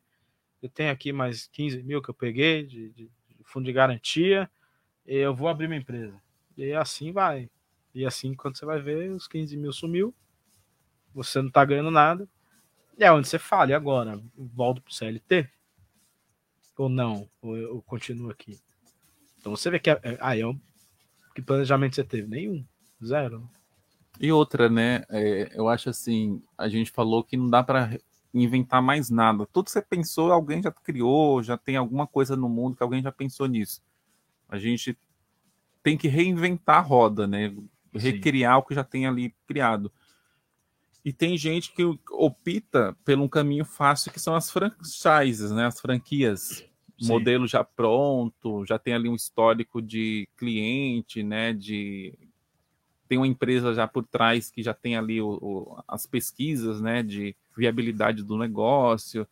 Eu tenho aqui mais 15 mil que eu peguei de, de- de fundo de garantia. Eu vou abrir minha empresa. E assim vai. E assim, quando você vai ver, os 15 mil sumiu. Você não tá ganhando nada. E é onde você fala, e agora? Volto pro CLT? Ou não? Ou eu, eu continuo aqui? Então você vê que. É, é, ah, é um, que planejamento você teve? Nenhum. Zero. E outra, né? é, eu acho assim, a gente falou que não dá para inventar mais nada. Tudo que você pensou, alguém já criou, já tem alguma coisa no mundo que alguém já pensou nisso. A gente tem que reinventar a roda, né? Recriar o que já tem ali criado. E tem gente que opta por um caminho fácil que são as franchises, né? As franquias. Sim. Modelo já pronto, já tem ali um histórico de cliente, né? De tem uma empresa já por trás que já tem ali o, o- as pesquisas, né? De viabilidade do negócio,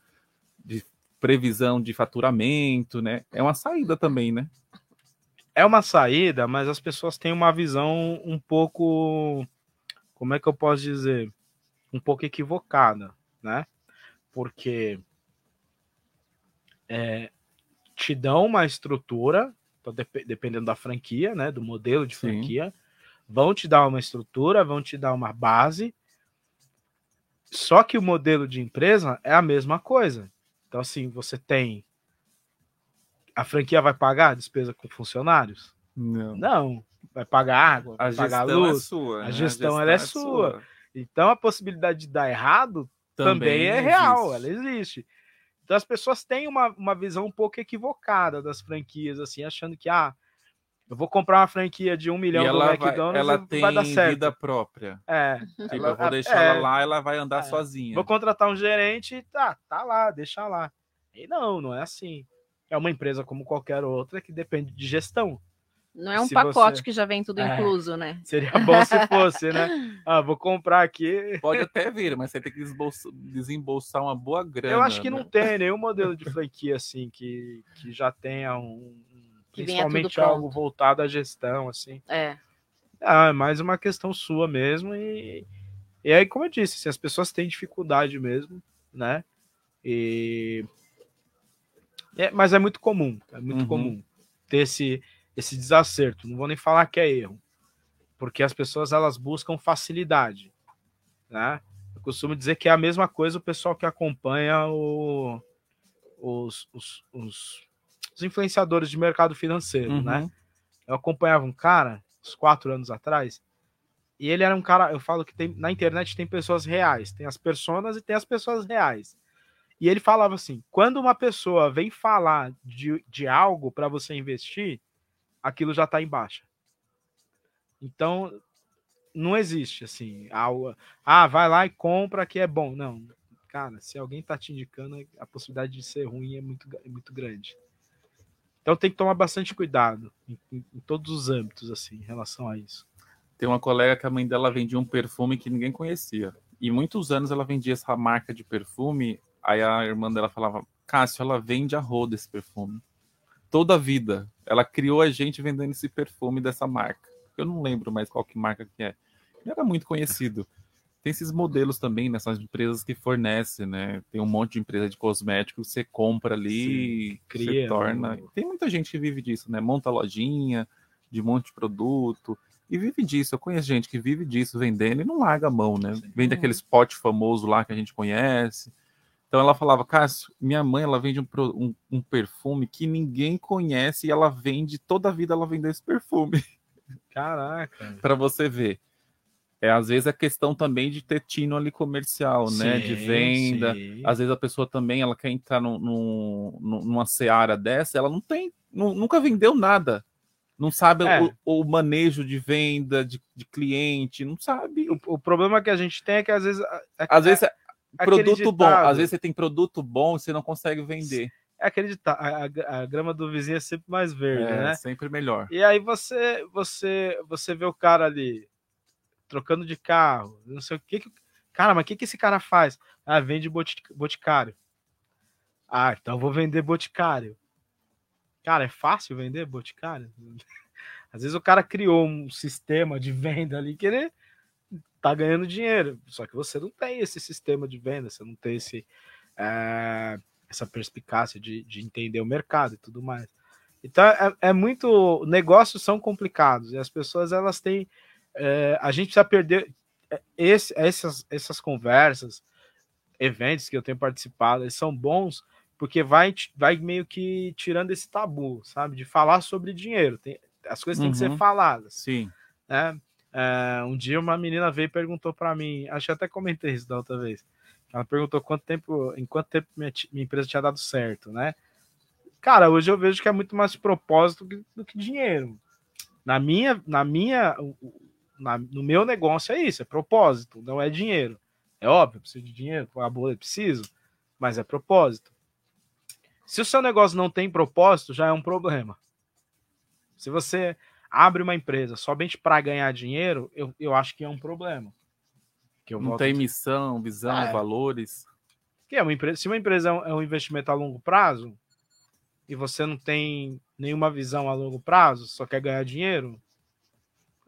de previsão de faturamento, né? É uma saída também, né? É uma saída, mas as pessoas têm uma visão um pouco. Como é que eu posso dizer? Um pouco equivocada, né? Porque é, te dão uma estrutura, dep- dependendo da franquia, né? Do modelo de Sim. Vão te dar uma estrutura, vão te dar uma base. Só que o modelo de empresa é a mesma coisa. Então, assim, você tem. A franquia vai pagar a despesa com funcionários? Não. Não. Vai pagar água, A vai pagar gestão é luz. sua, A né? A gestão, ela é gestão é sua. sua. Então a possibilidade de dar errado também, Também é real, existe. ela existe. Então as pessoas têm uma, uma visão um pouco equivocada das franquias, assim, achando que, ah, eu vou comprar uma franquia de um milhão E do ela vai, McDonald's ela e tem vai dar certo. vida própria. É. Tipo, Ela- eu vou deixar é. ela lá, ela vai andar sozinha. Vou contratar um gerente e tá, tá lá, deixa lá. E não, não é assim. É uma empresa como qualquer outra que depende de gestão. Não é um Se pacote você- que já vem tudo É. incluso, né? Seria bom se fosse, né? (laughs) Ah, vou comprar aqui. Pode até vir, mas você tem que desbolsa- desembolsar uma boa grana. Eu acho que não né? tem nenhum modelo de franquia assim que, que já tenha um. Que venha tudo principalmente algo voltado à gestão, assim. É. Ah, é mais uma questão sua mesmo. E, e aí, como eu disse, se as pessoas têm dificuldade mesmo, né? E. É, mas é muito comum, é muito Uhum. comum ter esse, esse desacerto. Não vou nem falar que é erro, porque as pessoas elas buscam facilidade, né? Eu costumo dizer que é a mesma coisa o pessoal que acompanha o- os, os, os- os influenciadores de mercado financeiro, Uhum. né? Eu acompanhava um cara, uns quatro anos atrás, e ele era um cara, eu falo que tem, na internet tem pessoas reais, tem as personas e tem as pessoas reais. E ele falava assim: quando uma pessoa vem falar de, de algo para você investir, aquilo já está em baixa. Então, não existe assim, algo, ah, vai lá e compra que é bom. Não, cara, se alguém tá te indicando, a possibilidade de ser ruim é muito, é muito grande. Então tem que tomar bastante cuidado em, em- em todos os âmbitos, assim, em relação a isso. Tem uma colega que a mãe dela vendia um perfume que ninguém conhecia. E muitos anos ela vendia essa marca de perfume. Aí a irmã dela falava: Cássio, ela vende a roda esse perfume. Toda a vida. Ela criou a gente vendendo esse perfume dessa marca. Eu não lembro mais qual que marca que é. não era muito conhecido. Tem esses modelos também nessas empresas que fornecem, né? Tem um monte de empresa de cosméticos, você compra ali, Sim, cria, você torna. Né? Tem muita gente que vive disso, né? Monta lojinha de um monte de produto e vive disso. Eu conheço gente que vive disso vendendo e não larga a mão, né? Sim. Vende aquele spot famoso lá que a gente conhece. Então ela falava, Cássio, minha mãe ela vende um, um, um perfume que ninguém conhece e ela vende toda a vida ela vende esse perfume. Caraca. (laughs) para você ver. É, às vezes é questão também de ter tino ali comercial, sim, né? De venda. Sim. Às vezes a pessoa também ela quer entrar no, no, numa seara dessa, ela não tem, não, nunca vendeu nada. Não sabe é. o, o, manejo de venda, de, de cliente, não sabe. O, o, problema que a gente tem é que às vezes. É, às vezes é, produto bom, às vezes você tem produto bom e você não consegue vender. É acreditar, a, a, a, grama do vizinho é sempre mais verde, é, né? Sempre melhor. E aí você, você, você vê o cara ali trocando de carro, não sei o que. que cara, mas o que, que esse cara faz? Ah, vende boticário. Ah, então vou vender boticário. Cara, é fácil vender boticário? (laughs) Às vezes o cara criou um sistema de venda ali que ele tá ganhando dinheiro. Só que você não tem esse sistema de venda, você não tem esse, é, essa perspicácia de, de entender o mercado e tudo mais. Então é, é muito. Negócios são complicados e as pessoas elas têm é, a gente precisa perder é, esse, essas, essas conversas, eventos que eu tenho participado, eles são bons porque vai, vai meio que tirando esse tabu, sabe? De falar sobre dinheiro. Tem, as coisas têm que ser uhum. faladas. Sim. Né? É, um dia uma menina veio e perguntou para mim, acho que até comentei isso da outra vez. Ela perguntou quanto tempo, em quanto tempo minha, minha empresa tinha dado certo, né? Cara, hoje eu vejo que é muito mais propósito do que, do que dinheiro. Na minha, na minha, na, no meu negócio é isso, é propósito, não é dinheiro. É óbvio, preciso de dinheiro, pagar boa, preciso, mas é propósito. Se o seu negócio não tem propósito, já é um problema. Se você abre uma empresa somente para ganhar dinheiro, eu, eu acho que é um problema. Que não tem missão, visão, é. valores. Que é uma empresa, se uma empresa é é um investimento a longo prazo e você não tem nenhuma visão a longo prazo, só quer ganhar dinheiro,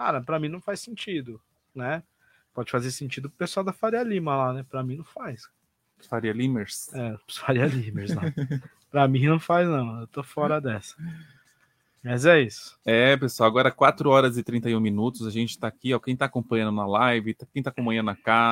Cara, para mim não faz sentido, né? Pode fazer sentido pro pessoal da Faria Lima lá, né? Para mim não faz. Faria Limers? É, (laughs) Faria Limers lá. para mim não faz não, eu tô fora dessa. Mas é isso. É, pessoal, agora 4 horas e 31 minutos, a gente está aqui, ó, quem está acompanhando na live, tá, quem está acompanhando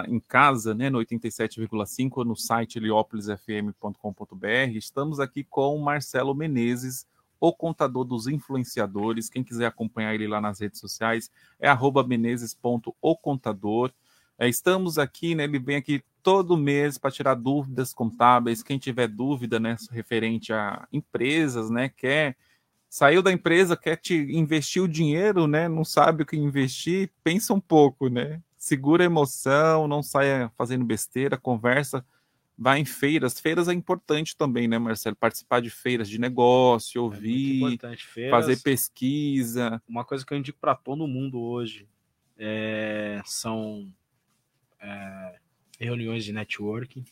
em casa, né, no 87,5 no site heliopolisfm.com.br, estamos aqui com o Marcelo Menezes, o contador dos influenciadores. Quem quiser acompanhar ele lá nas redes sociais é menezes.ocontador. É, estamos aqui, né? Ele vem aqui todo mês para tirar dúvidas contábeis. Quem tiver dúvida, né, referente a empresas, né, quer saiu da empresa, quer te investir o dinheiro, né, não sabe o que investir, pensa um pouco, né? Segura a emoção, não saia fazendo besteira, conversa vai em feiras. Feiras é importante também, né, Marcelo? Participar de feiras de negócio, é ouvir, é fazer pesquisa. Uma coisa que eu indico para todo mundo hoje é, são é, reuniões de networking.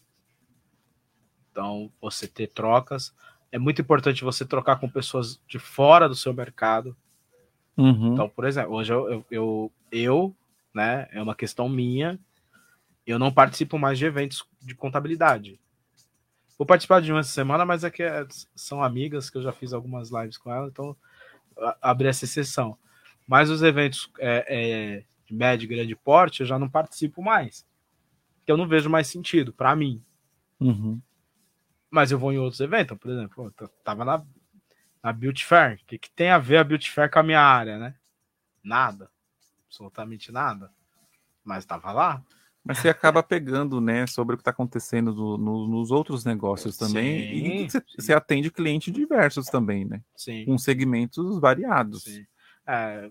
Então, você ter trocas. É muito importante você trocar com pessoas de fora do seu mercado. Uhum. Então, por exemplo, hoje eu, eu, eu, eu, né, é uma questão minha, eu não participo mais de eventos de contabilidade. Vou participar de uma semana, mas é que é, são amigas que eu já fiz algumas lives com ela, então abri essa exceção. Mas os eventos é, é, de médio e grande porte eu já não participo mais. Que eu não vejo mais sentido para mim. Uhum. Mas eu vou em outros eventos, por exemplo, eu tava na, na Beauty Fair. O que, que tem a ver a Beauty Fair com a minha área, né? Nada. Absolutamente nada. Mas tava lá. Mas você acaba pegando, né, sobre o que está acontecendo no, no, nos outros negócios também. Sim, e você, você, atende clientes diversos também, né? Sim. Com segmentos variados. Sim. É,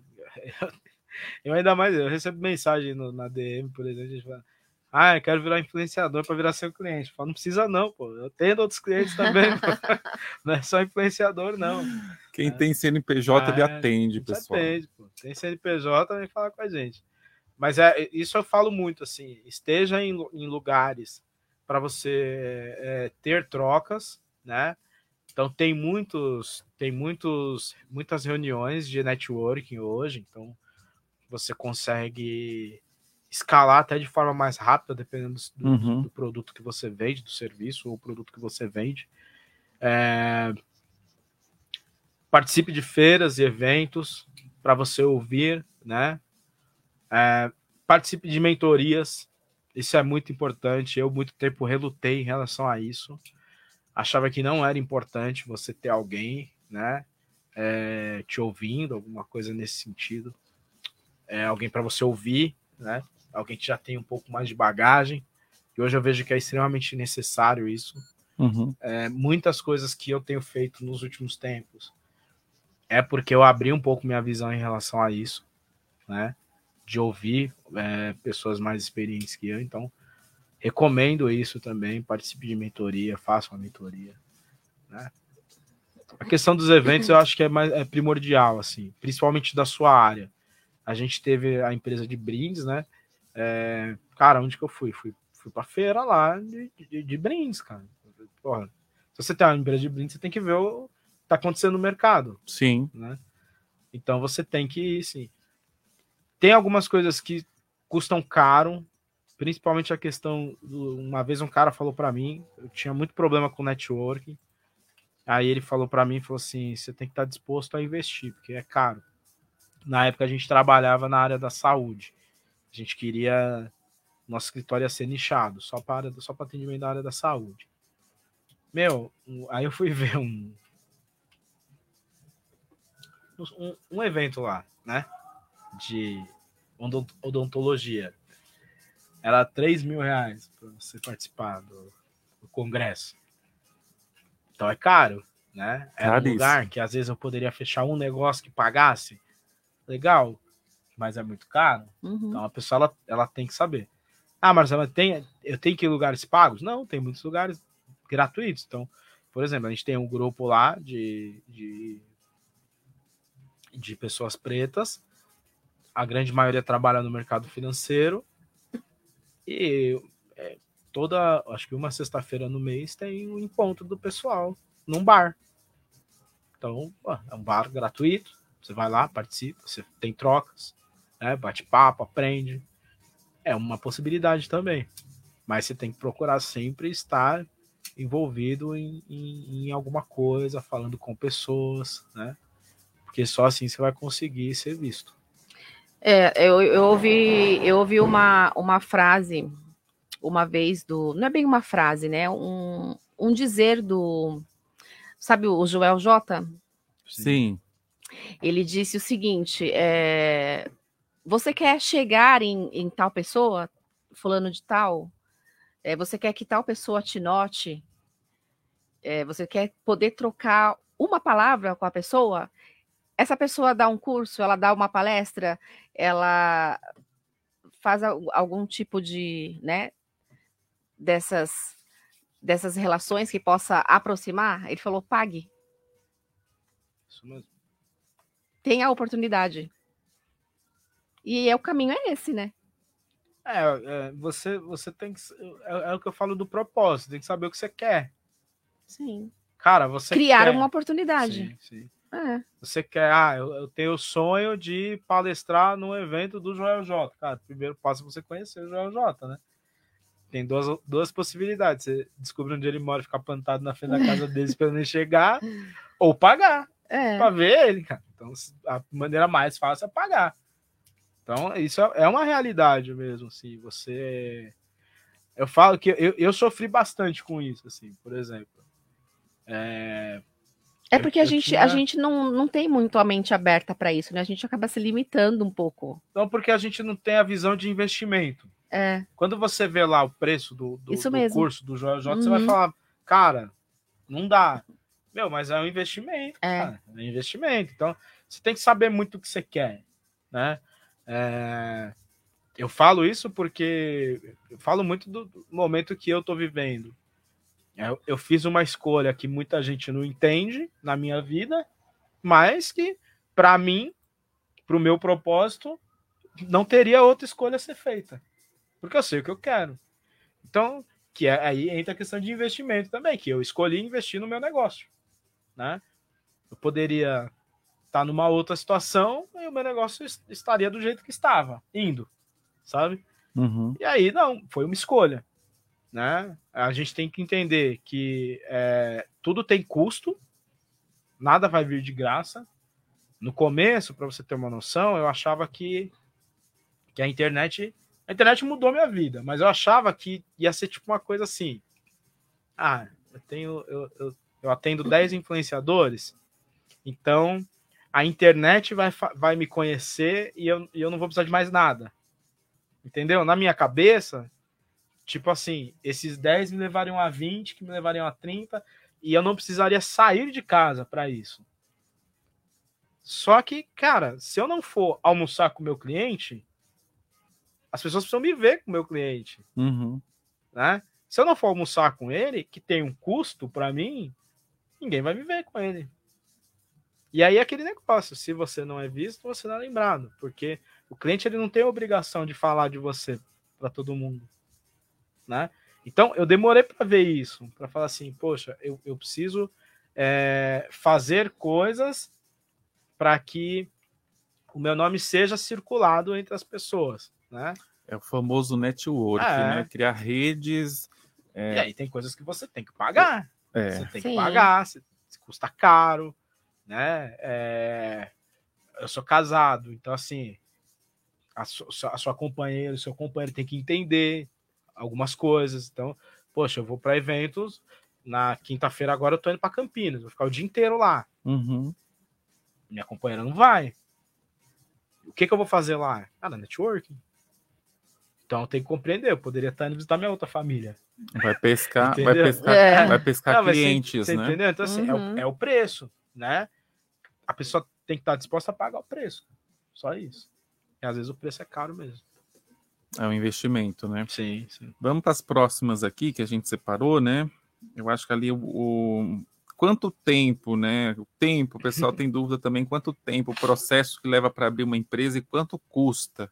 eu ainda mais, eu recebo mensagem no, na DM, por exemplo, gente fala, ah, eu quero virar influenciador para virar seu cliente. Eu falo, não precisa não, pô. Eu tenho outros clientes também, (laughs) Não é só influenciador, não. Quem é. tem CNPJ, é, ele atende, pessoal. Atende, pô. Tem CNPJ, vem falar com a gente. Mas é isso eu falo muito assim, esteja em, em lugares para você é, ter trocas, né? Então tem muitos, tem muitos, muitas reuniões de networking hoje, então você consegue escalar até de forma mais rápida, dependendo do, Uhum. do produto que você vende, do serviço ou produto que você vende. É, Participe de feiras e eventos para você ouvir, né? É, participe de mentorias, isso é muito importante. Eu, muito tempo, relutei em relação a isso. Achava que não era importante você ter alguém, né? é, te ouvindo, alguma coisa nesse sentido. É, alguém para você ouvir, né? Alguém que já tem um pouco mais de bagagem. E hoje eu vejo que é extremamente necessário isso. Uhum. É, muitas coisas que eu tenho feito nos últimos tempos é porque eu abri um pouco minha visão em relação a isso, né? De ouvir é, pessoas mais experientes que eu. Então, recomendo isso também. Participe de mentoria, faça uma mentoria, né? A questão dos eventos eu acho que é, mais, é primordial, assim, principalmente da sua área. A gente teve a empresa de brindes, né? É, cara, onde que eu fui? Fui, fui pra feira lá de, de, de brindes, cara. Porra, se você tem uma empresa de brindes, você tem que ver o que tá acontecendo no mercado. Sim. Né? Então você tem que, sim. Tem algumas coisas que custam caro, principalmente a questão. Do, uma vez um cara falou para mim, eu tinha muito problema com networking. Aí ele falou para mim, falou assim, você tem que estar disposto a investir, porque é caro. Na época a gente trabalhava na área da saúde. A gente queria nosso escritório ia ser nichado, só para só para atendimento da área da saúde. Meu, aí eu fui (laughs) ver um um, um evento lá, né? De odont- odontologia. Era 3 mil reais para você participar do, do congresso. Então é caro, né? Era um lugar que às vezes eu poderia fechar um negócio que pagasse. Legal, mas é muito caro. Uhum. Então a pessoa ela, ela tem que saber. Ah, Marcela, tem, eu tenho que ir em lugares pagos? Não, tem muitos lugares gratuitos. Então, por exemplo, a gente tem um grupo lá de, de, de pessoas pretas. A grande maioria trabalha no mercado financeiro. E é, toda, acho que uma sexta-feira no mês tem um encontro do pessoal num bar. Então, é um bar gratuito. Você vai lá, participa, você tem trocas, né? bate papo, aprende. É uma possibilidade também. Mas você tem que procurar sempre estar envolvido em, em, em alguma coisa, falando com pessoas, né? Porque só assim você vai conseguir ser visto. É, eu, eu ouvi, eu ouvi uma, uma frase uma vez do. Não é bem uma frase, né? Um, um dizer do. Sabe o Joel J? Sim. Ele disse o seguinte: é, você quer chegar em, em tal pessoa, fulano de tal? É, você quer que tal pessoa te note? É, você quer poder trocar uma palavra com a pessoa? Essa pessoa dá um curso, ela dá uma palestra, ela faz al- algum tipo de, né, dessas dessas relações que possa aproximar? Ele falou: pague, Isso mesmo. tenha a oportunidade. E é o caminho é esse, né? É, é, você, você tem que. É, é o que eu falo do propósito, tem que saber o que você quer. Sim. Cara, você Criar quer. uma oportunidade. Sim, sim. É. Você quer, ah, eu, eu tenho o sonho de palestrar no evento do Joel J. Cara, primeiro passo é você conhecer o Joel J, né? Tem duas, duas possibilidades. Você descobre onde ele mora, ficar plantado na frente da casa dele esperando ele chegar, (laughs) ou pagar É. pra ver ele, cara. Então, a maneira mais fácil é pagar. Então, isso é é uma realidade mesmo, assim. Você. Eu falo que eu, eu sofri bastante com isso, assim, por exemplo. É, É porque a eu gente, tinha- a gente não, não tem muito a mente aberta para isso, né? A gente acaba se limitando um pouco. Então, porque a gente não tem a visão de investimento. É. Quando você vê lá o preço do, do, do curso do Joel J, você vai Uhum. falar, cara, não dá. Meu, mas é um investimento, É. cara. É um investimento. Então, você tem que saber muito o que você quer, né? É, Eu falo isso porque eu falo muito do do momento que eu tô vivendo. Eu, eu fiz uma escolha que muita gente não entende na minha vida, mas que, para mim, para o meu propósito, não teria outra escolha a ser feita. Porque eu sei o que eu quero. Então, que é, aí entra a questão de investimento também, que eu escolhi investir no meu negócio. Né? Eu poderia estar numa outra situação e o meu negócio es- estaria do jeito que estava, indo, sabe? Uhum. E aí, não, foi uma escolha. Né? A gente tem que entender que é, tudo tem custo, nada vai vir de graça. No começo, para você ter uma noção, eu achava que, que a internet. A internet mudou minha vida, mas eu achava que ia ser tipo uma coisa assim. Ah, eu tenho. Eu, eu, eu atendo 10 influenciadores, então a internet vai, vai me conhecer e eu, e eu não vou precisar de mais nada. Entendeu? Na minha cabeça, tipo assim, esses 10 me levariam a 20, que me levariam a 30, e eu não precisaria sair de casa para isso. Só que, cara, se eu não for almoçar com o meu cliente, as pessoas precisam me ver com o meu cliente. Uhum. Né? Se eu não for almoçar com ele, que tem um custo para mim, ninguém vai me ver com ele. E aí é aquele negócio, se você não é visto, você não é lembrado, porque o cliente ele não tem a obrigação de falar de você para todo mundo, né? Então eu demorei para ver isso, para falar assim, poxa, eu, eu preciso é, fazer coisas para que o meu nome seja circulado entre as pessoas, né? É o famoso network, É. né? Criar redes. é, E aí tem coisas que você tem que pagar. É. Você tem Sim. que pagar, você, custa caro, né? É, eu sou casado, então assim, a, su- a sua companheira, o seu companheiro tem que entender algumas coisas. Então, poxa, eu vou para eventos. Na quinta-feira agora eu tô indo para Campinas, vou ficar o dia inteiro lá. Uhum. Minha companheira não vai. O que, que eu vou fazer lá? Cara, networking. Então tenho que compreender. Eu poderia estar indo visitar minha outra família. Vai pescar, vai pescar, É. vai pescar Não, você- clientes, você né? Entendeu? Então, assim, é, o, Uhum. é o preço, né? A pessoa tem que estar disposta a pagar o preço. Só isso. E às vezes o preço é caro mesmo. É um investimento, né? Sim, sim. Vamos para as próximas aqui que a gente separou, né? Eu acho que ali o, o- quanto tempo, né? O tempo, o pessoal (laughs) tem dúvida também quanto tempo, o processo que leva para abrir uma empresa e quanto custa.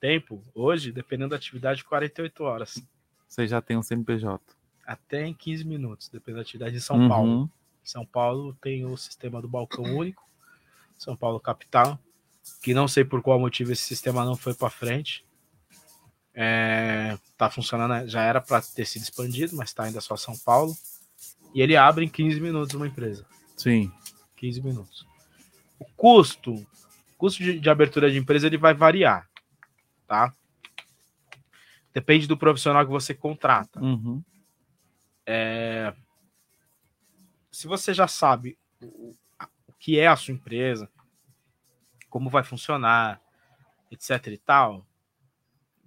Tempo, hoje, dependendo da atividade, 48 horas. Você já tem um CNPJ. Até em 15 minutos, dependendo da atividade em São Uhum. Paulo. São Paulo tem o sistema do balcão único. São Paulo capital. Que não sei por qual motivo esse sistema não foi para frente. É, tá funcionando, já era para ter sido expandido, mas tá ainda só São Paulo. E ele abre em 15 minutos uma empresa. Sim. 15 minutos. O custo, custo de, de abertura de empresa ele vai variar, tá? Depende do profissional que você contrata. Uhum. É, se você já sabe o, o que é a sua empresa, como vai funcionar, etc e tal,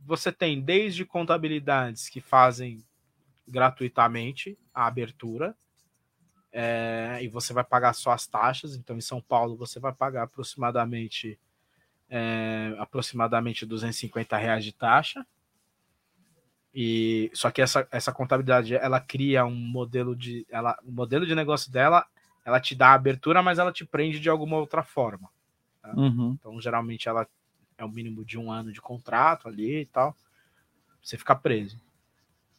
você tem desde contabilidades que fazem gratuitamente a abertura, é, e você vai pagar só as taxas. Então, em São Paulo, você vai pagar aproximadamente é, aproximadamente 250 reais de taxa. E só que essa, essa contabilidade ela cria um modelo de ela o modelo de negócio dela ela te dá a abertura, mas ela te prende de alguma outra forma. tá? Uhum. Então, geralmente, ela é o mínimo de um ano de contrato ali e tal. Você fica preso.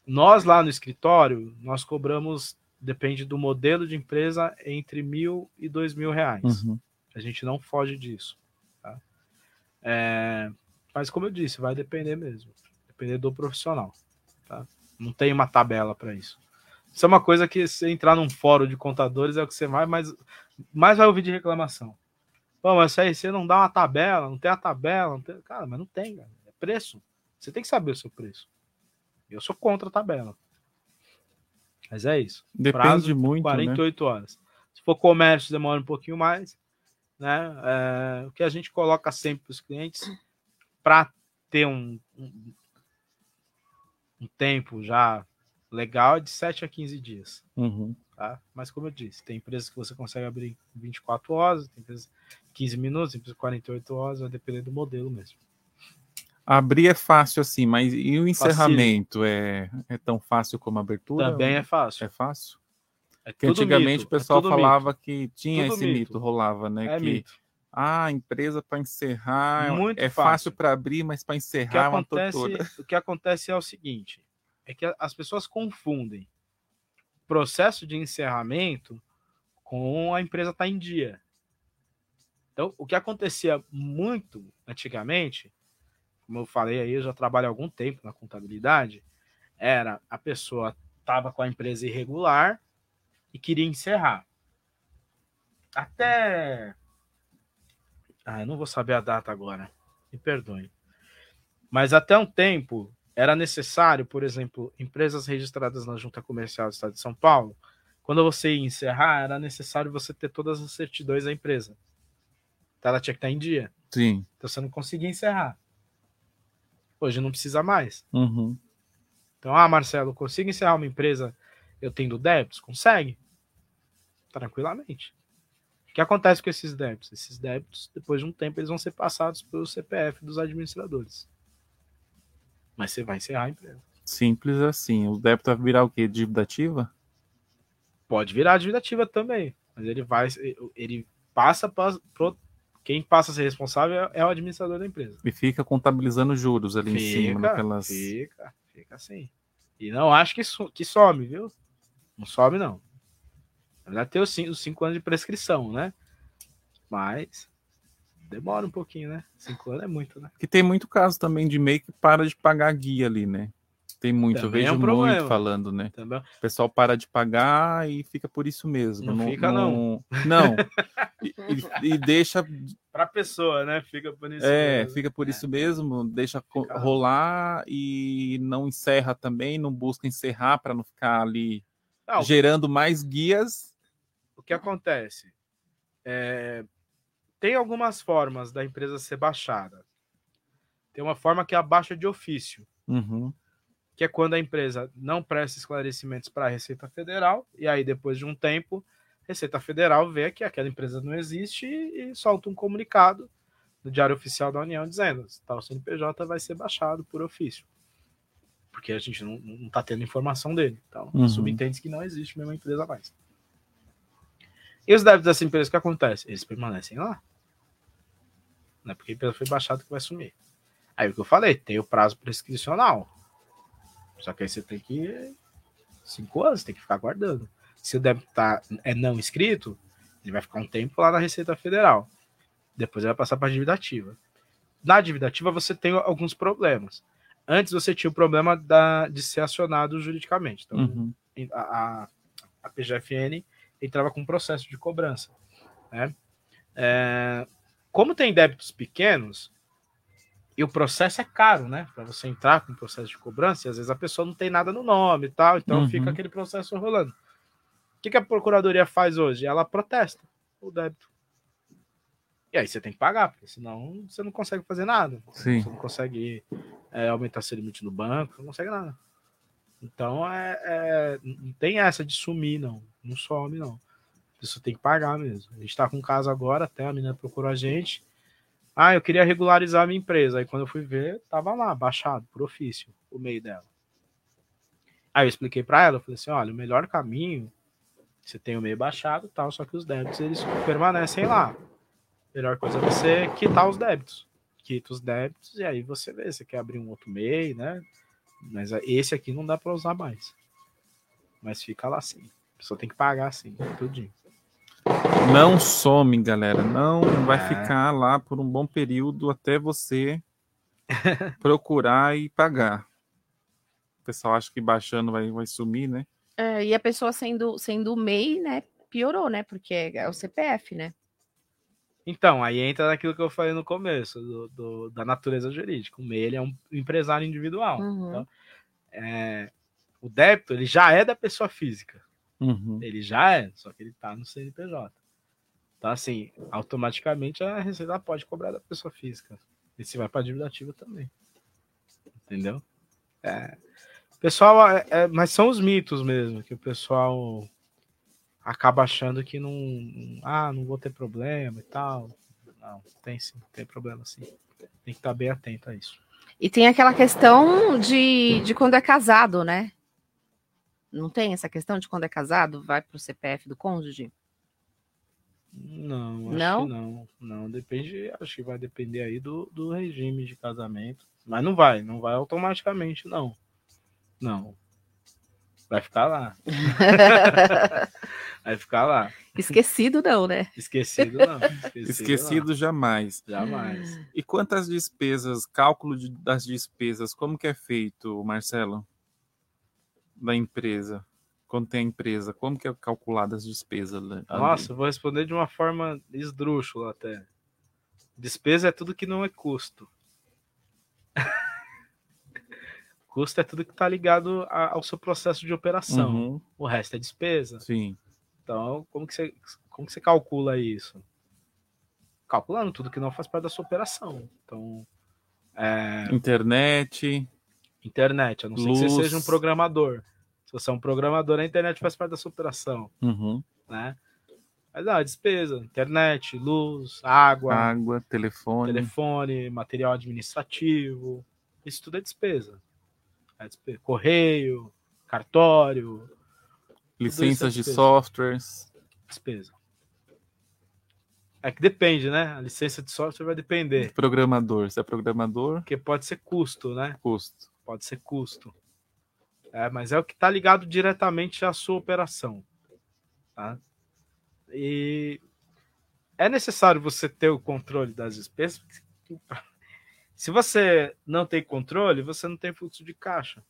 Nós lá no escritório, nós cobramos, depende do modelo de empresa, entre mil e dois mil reais. Uhum. A gente não foge disso. tá? É, mas como eu disse, vai depender mesmo. Depender do profissional. Tá? Não tem uma tabela para isso. Isso é uma coisa que se entrar num fórum de contadores é o que você mais, mais, mais vai ouvir de reclamação. Pô, mas aí você não dá uma tabela, não tem a tabela, tem... cara, mas não tem, cara. É preço. Você tem que saber o seu preço. Eu sou contra a tabela. Mas é isso. Depende muito, né? 48 horas. Se for comércio, demora um pouquinho mais. Né? É, o que a gente coloca sempre para os clientes para ter um, um, um tempo já legal é de 7 a 15 dias. Uhum. Tá? Mas como eu disse, tem empresas que você consegue abrir em 24 horas, tem empresas 15 minutos, tem empresas 48 horas, vai depender do modelo mesmo. Abrir é fácil assim, mas e o encerramento é, é tão fácil como a abertura? Também é fácil. É fácil? É Porque antigamente mito, o pessoal é falava mito. que tinha Tudo esse mito. mito, rolava, né? É que mito. ah, a empresa para encerrar é- Muito é fácil. fácil para abrir, mas para O que, encerrar é uma acontece, tortura. (laughs) o que acontece é o seguinte: é que as pessoas confundem processo de encerramento com a empresa estar em dia. Então, o que acontecia muito antigamente, como eu falei aí, eu já trabalho há algum tempo na contabilidade, era a pessoa estava com a empresa irregular e queria encerrar. Até. Ah, eu não vou saber a data agora. Me perdoe. Mas até um tempo era necessário, por exemplo, empresas registradas na Junta Comercial do Estado de São Paulo, quando você ia encerrar, era necessário você ter todas as certidões da empresa. Então ela tinha que estar em dia. Sim. Então você não conseguia encerrar. Hoje não precisa mais. Uhum. Então, ah, Marcelo, consigo encerrar uma empresa eu tendo débitos? Consegue. Tranquilamente. O que acontece com esses débitos? Esses débitos, depois de um tempo, eles vão ser passados pelo CPF dos administradores. Mas você vai encerrar a empresa. Simples assim. O débito vai virar o quê? Dívida ativa? Pode virar dívida ativa também. Mas ele vai. Ele passa para. Quem passa a ser responsável é o administrador da empresa. E fica contabilizando juros ali fica, em cima, naquelas. Fica, fica assim. E não acho que, que some, viu? Não some, não. Na verdade, tem os cinco, os cinco anos de prescrição, né? Mas demora um pouquinho, né? Cinco anos é muito, né? Que tem muito caso também de MEI que para de pagar guia ali, né? Tem muito, Também eu é vejo um problema. muito falando, né? Também. O pessoal para de pagar e fica por isso mesmo. Não fica, não. Não. (laughs) E, e- e deixa. Pra pessoa, né? Fica por isso. É, mesmo. fica por isso mesmo, deixa co- rolar e não encerra também, não busca encerrar para não ficar ali Não. gerando mais guias. O que acontece? É, tem algumas formas da empresa ser baixada. Tem uma forma que é a baixa de ofício, Uhum. Que é quando a empresa não presta esclarecimentos para a Receita Federal, e aí depois de um tempo, a Receita Federal vê que aquela empresa não existe e, e solta um comunicado no Diário Oficial da União dizendo que tal CNPJ vai ser baixado por ofício. Porque a gente não, não tá tendo informação dele. Então, Uhum. subentende que não existe mesmo a empresa mais. E os débitos dessa empresa, o que acontece? Eles permanecem lá. Não é porque a empresa foi baixada que vai sumir. Aí o que eu falei, tem o prazo prescricional. Só que aí você tem que. Cinco anos, tem que ficar guardando. Se o débito tá, é não escrito, ele vai ficar um tempo lá na Receita Federal. Depois ele vai passar para a dívida ativa. Na dívida ativa você tem alguns problemas. Antes você tinha o problema da, de ser acionado juridicamente. Então, Uhum. a, a, a PGFN entrava com um processo de cobrança. Né? É, como tem débitos pequenos, e o processo é caro, né? Para você entrar com o processo de cobrança, e às vezes a pessoa não tem nada no nome e tal, então Uhum. fica aquele processo rolando. O que, que a procuradoria faz hoje? Ela protesta o débito. E aí você tem que pagar, porque senão você não consegue fazer nada. Sim. Você não consegue é, aumentar seu limite no banco, você não consegue nada. Então é, é- não tem essa de sumir, não. Não some, não. Isso tem que pagar mesmo. A gente tá com um caso agora, até a menina procurou a gente. Ah, eu queria regularizar a minha empresa. Aí quando eu fui ver, tava lá, baixado, por ofício, o meio dela. Aí eu expliquei pra ela, eu falei assim, olha, o melhor caminho, você tem o meio baixado e tal, só que os débitos, eles permanecem lá. Melhor coisa é você quitar os débitos. Quita os débitos e aí você vê, você quer abrir um outro MEI, né? Mas esse aqui não dá para usar mais. Mas fica lá sim. A pessoa tem que pagar sim, tudinho. Não some, galera. Não vai É. ficar lá por um bom período até você (laughs) procurar e pagar. O pessoal acha que baixando vai, vai sumir, né? É, e a pessoa sendo, sendo MEI, né? Piorou, né? Porque é o CPF, né? Então, aí entra naquilo que eu falei no começo, do, do- da natureza jurídica. O MEI ele é um empresário individual. Uhum. Então, é, o débito ele já é da pessoa física. Uhum. Ele já é, só que ele tá no CNPJ. Então, assim, automaticamente a Receita pode cobrar da pessoa física. E se vai para dívida ativa também. Entendeu? É, pessoal, é- é- mas são os mitos mesmo, que o pessoal acaba achando que não. Ah, não vou ter problema e tal. Não, tem sim, tem problema sim. Tem que estar bem atento a isso. E tem aquela questão de, de quando é casado, né? Não tem essa questão de quando é casado, vai pro CPF do cônjuge? Não, acho Não? que não. Não, depende, acho que vai depender aí do, do regime de casamento. Mas não vai, não vai automaticamente, não. Não. Vai ficar lá. (laughs) vai ficar lá. Esquecido não, né? Esquecido não. Esquecido, Esquecido jamais. Jamais. E quantas despesas, cálculo de, das despesas, como que é feito, Marcelo? Da empresa. Quando tem a empresa, como que é calculada as despesas? ali? Nossa, vou responder de uma forma esdrúxula até. Despesa é tudo que não é custo. (laughs) custo é tudo que está ligado a- ao seu processo de operação. Uhum. O resto é despesa. Sim. Então, como que você, como que você calcula isso? Calculando tudo que não faz parte da sua operação. Então, é, Internet. internet, a não ser que você Luz. seja um programador. Se você é um programador, a internet faz parte da sua operação, Uhum. né? Mas não, é despesa, internet, luz, água, Água, telefone. telefone, material administrativo, isso tudo é despesa. É despesa. Correio, cartório, Licenças de despesa. softwares. despesa. É que depende, né? A licença de software vai depender. Programador. Você é programador? Porque pode ser custo, né? Custo. Pode ser custo. É, mas é o que está ligado diretamente à sua operação. Tá? E é necessário você ter o controle das despesas. Se você não tem controle, você não tem fluxo de caixa.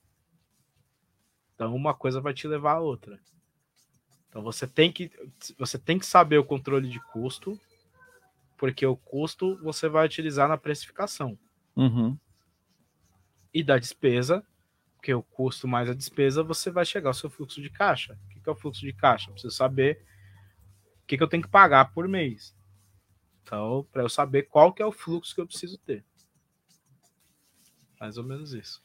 Então uma coisa vai te levar a outra. Então você tem que você tem que saber o controle de custo, porque o custo você vai utilizar na precificação Uhum. e da despesa, porque o custo mais a despesa, você vai chegar ao seu fluxo de caixa. O que que é o fluxo de caixa? Eu preciso saber o que, que eu tenho que pagar por mês. Então, para eu saber qual que é o fluxo que eu preciso ter. Mais ou menos isso.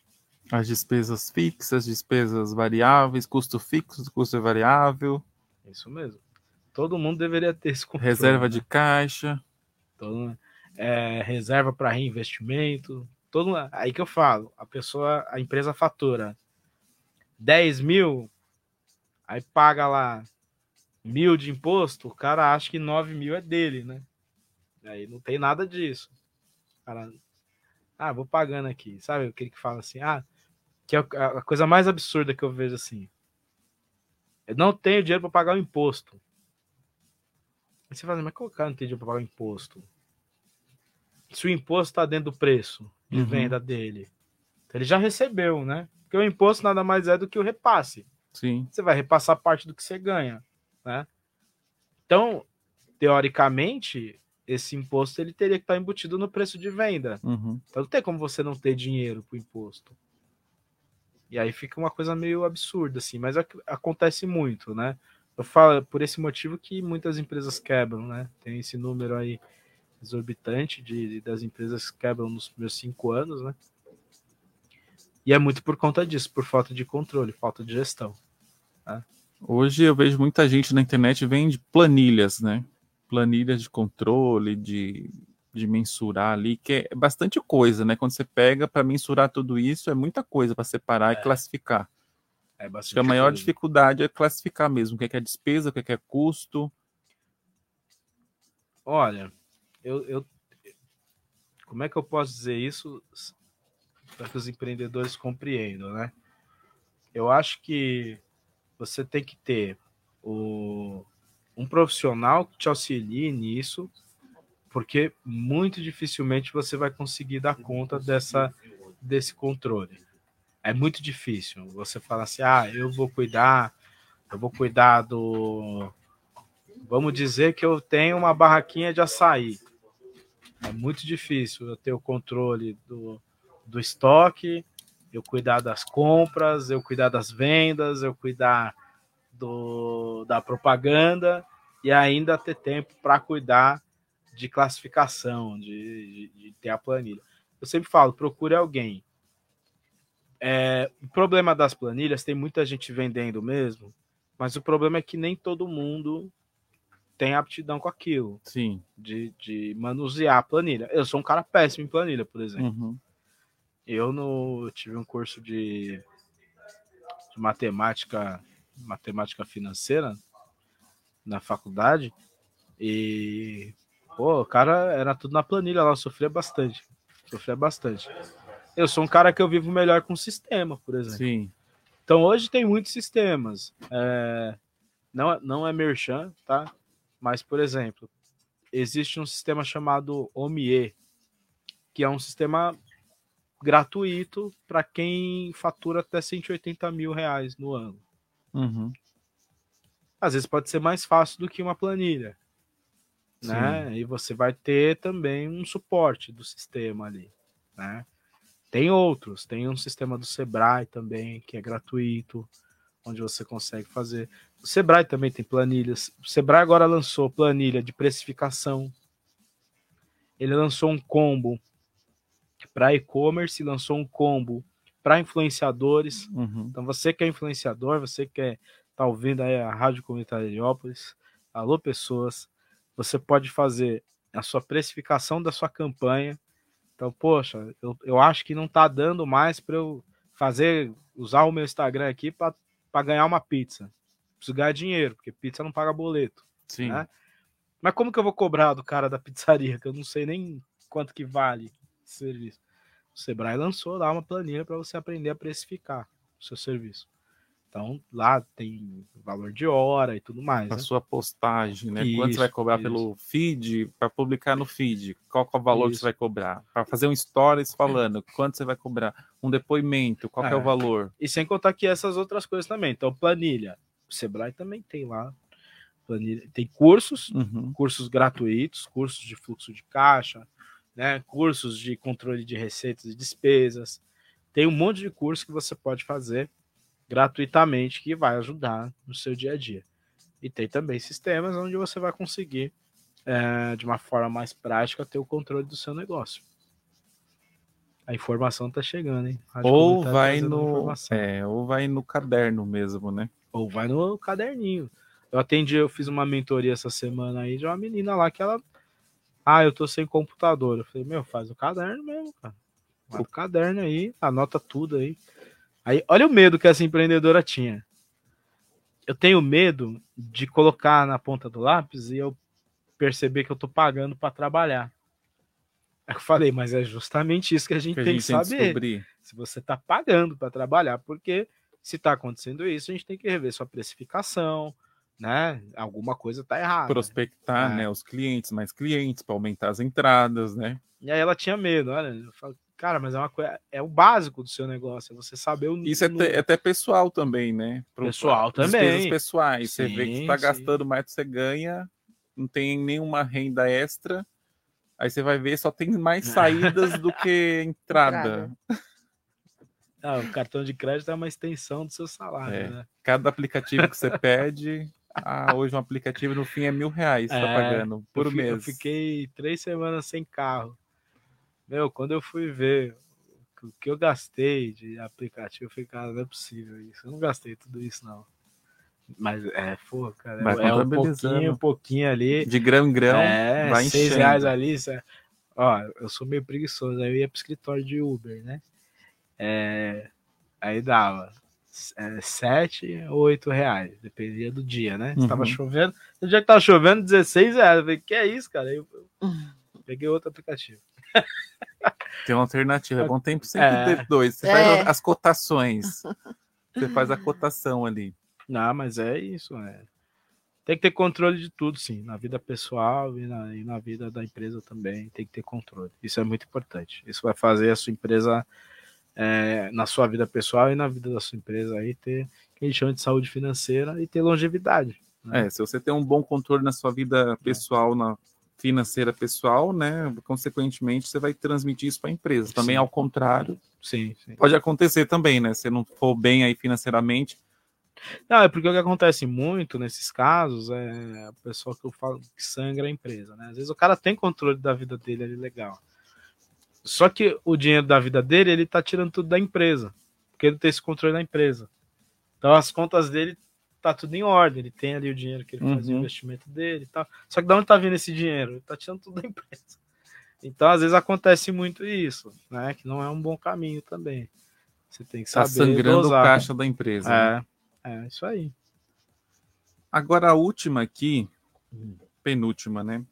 As despesas fixas, despesas variáveis, custo fixo, custo variável, Isso mesmo. Todo mundo deveria ter esse controle. reserva né? de caixa. Todo, é, reserva para reinvestimento. Todo, aí que eu falo, a pessoa, a empresa fatura 10 mil, aí paga lá mil de imposto, o cara acha que 9 mil é dele, né? Aí não tem nada disso. O Cara, ah, vou pagando aqui. Sabe aquele que fala assim, ah, que é a coisa mais absurda que eu vejo assim. Eu não tenho dinheiro para pagar o imposto. Aí você fala, mas como o cara não tem dinheiro para pagar o imposto? Se o imposto está dentro do preço de Uhum. venda dele, então ele já recebeu, né? Porque o imposto nada mais é do que o repasse. Sim. Você vai repassar parte do que você ganha, né? Então, teoricamente, esse imposto ele teria que estar embutido no preço de venda. Uhum. Então não tem como você não ter dinheiro para o imposto. E aí fica uma coisa meio absurda, assim, mas ac- acontece muito, né? Eu falo por esse motivo que muitas empresas quebram, né? Tem esse número aí exorbitante de, das empresas que quebram nos primeiros cinco anos, né? E é muito por conta disso, por falta de controle, falta de gestão. né? Hoje eu vejo muita gente na internet vende planilhas, né? Planilhas de controle, de, de mensurar ali, que é bastante coisa, né? Quando você pega para mensurar tudo isso, é muita coisa para separar e classificar. É Acho que a maior coisa. dificuldade é classificar mesmo o que é, que é despesa, o que é, que é custo. Olha, eu, eu- como é que eu posso dizer isso para que os empreendedores compreendam, né? Eu acho que você tem que ter o, um profissional que te auxilie nisso, porque muito dificilmente você vai conseguir dar conta dessa desse controle. É muito difícil. Você fala assim: "Ah, eu vou cuidar, eu vou cuidar do Vamos dizer que eu tenho uma barraquinha de açaí. É muito difícil eu ter o controle do, do estoque, eu cuidar das compras, eu cuidar das vendas, eu cuidar do, da propaganda e ainda ter tempo para cuidar de classificação, de, de, de ter a planilha. Eu sempre falo, procure alguém. É, o problema das planilhas, tem muita gente vendendo mesmo, mas o problema é que nem todo mundo tem aptidão com aquilo. Sim. De, de manusear a planilha. Eu sou um cara péssimo em planilha, por exemplo. Uhum. Eu no, eu tive um curso de, de matemática, matemática financeira na faculdade e pô, o cara era tudo na planilha lá, sofria bastante. Sofria bastante. Eu sou um cara que eu vivo melhor com sistema, por exemplo. Sim. Então hoje tem muitos sistemas. É, não, não é merchan, tá? Mas, por exemplo, existe um sistema chamado OMIE, que é um sistema gratuito para quem fatura até 180 mil reais no ano. Uhum. Às vezes pode ser mais fácil do que uma planilha. Né? E você vai ter também um suporte do sistema ali. Né? Tem outros, tem um sistema do Sebrae também, que é gratuito, onde você consegue fazer. O Sebrae também tem planilhas. O Sebrae agora lançou planilha de precificação. Ele lançou um combo para e-commerce, lançou um combo para influenciadores. Uhum. Então, você que é influenciador, você que é, tá ouvindo aí a Rádio Comunitária de Heliópolis, alô pessoas, você pode fazer a sua precificação da sua campanha. Então, poxa, eu, eu acho que não tá dando mais para eu fazer, usar o meu Instagram aqui para ganhar uma pizza. Preciso ganhar dinheiro, porque pizza não paga boleto. Sim. né? Mas como que eu vou cobrar do cara da pizzaria, que eu não sei nem quanto que vale esse serviço? O Sebrae lançou lá uma planilha para você aprender a precificar o seu serviço. Então, lá tem valor de hora e tudo mais. A né? sua postagem, né? Quanto você vai Isso, cobrar isso. pelo feed, para publicar no feed? Qual que é o valor que Isso. você vai cobrar? Para fazer um stories falando, quanto você vai cobrar? Um depoimento, qual que é o É. valor? E sem contar que essas outras coisas também. Então, planilha. O Sebrae também tem lá. Planilha. Tem cursos, Uhum. cursos gratuitos, cursos de fluxo de caixa, né? cursos de controle de receitas e despesas. Tem um monte de curso que você pode fazer gratuitamente que vai ajudar no seu dia a dia. E tem também sistemas onde você vai conseguir, eh, de uma forma mais prática, ter o controle do seu negócio. A informação tá chegando, hein? Ou Comunitária vai no, é, ou vai no caderno mesmo, né? Ou vai no caderninho. Eu atendi, eu fiz uma mentoria essa semana aí de uma menina lá que ela. Ah, eu tô sem computador. Eu falei, meu, faz o caderno mesmo, cara. Vai o caderno aí, anota tudo aí. Aí, olha o medo que essa empreendedora tinha. Eu tenho medo de colocar na ponta do lápis e eu perceber que eu tô pagando para trabalhar. Aí eu falei, mas é justamente isso que a gente Que a tem gente que tem saber. descobrir. Se você está pagando para trabalhar, porque se está acontecendo isso, a gente tem que rever sua precificação, né? Alguma coisa está errada. Prospectar, É. né? Os clientes, mais clientes, para aumentar as entradas, né? E aí ela tinha medo, olha, eu falo, cara, mas é uma coisa, é o básico do seu negócio, é você saber o Isso é até, é até pessoal também, né? Pro- Pessoal despesas também. pessoais. você vê que Sim, você tá sim. gastando mais do que você ganha, não tem nenhuma renda extra. Aí você vai ver, só tem mais (laughs) saídas do que entrada. Ah, o cartão de crédito é uma extensão do seu salário, É. né? Cada aplicativo que você (laughs) pede, ah, hoje um aplicativo no fim é mil reais, você tá É, pagando por eu, fi- eu mês. fiquei três semanas sem carro. Meu, quando eu fui ver o que eu gastei de aplicativo, eu falei, cara, não é possível isso. Eu não gastei tudo isso, não. Mas é, pô, cara, Vai é um pouquinho, um pouquinho ali. De grão em grão, é, vai seis enchendo. reais ali. é- Ó, eu sou meio preguiçoso, aí eu ia pro escritório de Uber, né? É, aí dava é, sete ou oito reais, dependia do dia, né? Se tava Uhum. chovendo, no dia que tava chovendo, 16 reais. Eu falei, que é isso, cara? Aí eu, eu peguei outro aplicativo. (laughs) Tem uma alternativa. É bom tempo sempre É. ter dois. Você É. faz as cotações. Você faz a cotação ali. Não, mas é isso, é. Tem que ter controle de tudo, sim. Na vida pessoal e na, e na vida da empresa também tem que ter controle. Isso é muito importante. Isso vai fazer a sua empresa, é, na sua vida pessoal e na vida da sua empresa aí, ter que a gente chama de saúde financeira e ter longevidade. né? É, se você tem um bom controle na sua vida pessoal, na financeira pessoal, né? Consequentemente, você vai transmitir isso para a empresa. Também Sim. ao contrário. Sim, sim. Pode acontecer também, né? Se não for bem aí financeiramente, Não, é porque o que acontece muito nesses casos é o pessoal que eu falo que sangra a empresa, né? Às vezes o cara tem controle da vida dele ali legal. Só que o dinheiro da vida dele, ele tá tirando tudo da empresa. Porque ele tem esse controle da empresa. Então as contas dele tá tudo em ordem. Ele tem ali o dinheiro que ele faz o Uhum. investimento dele e tal. Só que de onde tá vindo esse dinheiro? Ele tá tirando tudo da empresa. Então, às vezes acontece muito isso, né? Que não é um bom caminho também. Você tem que tá saber sangrando dosar. o caixa da empresa. né? É, é isso aí. Agora a última aqui, penúltima, né?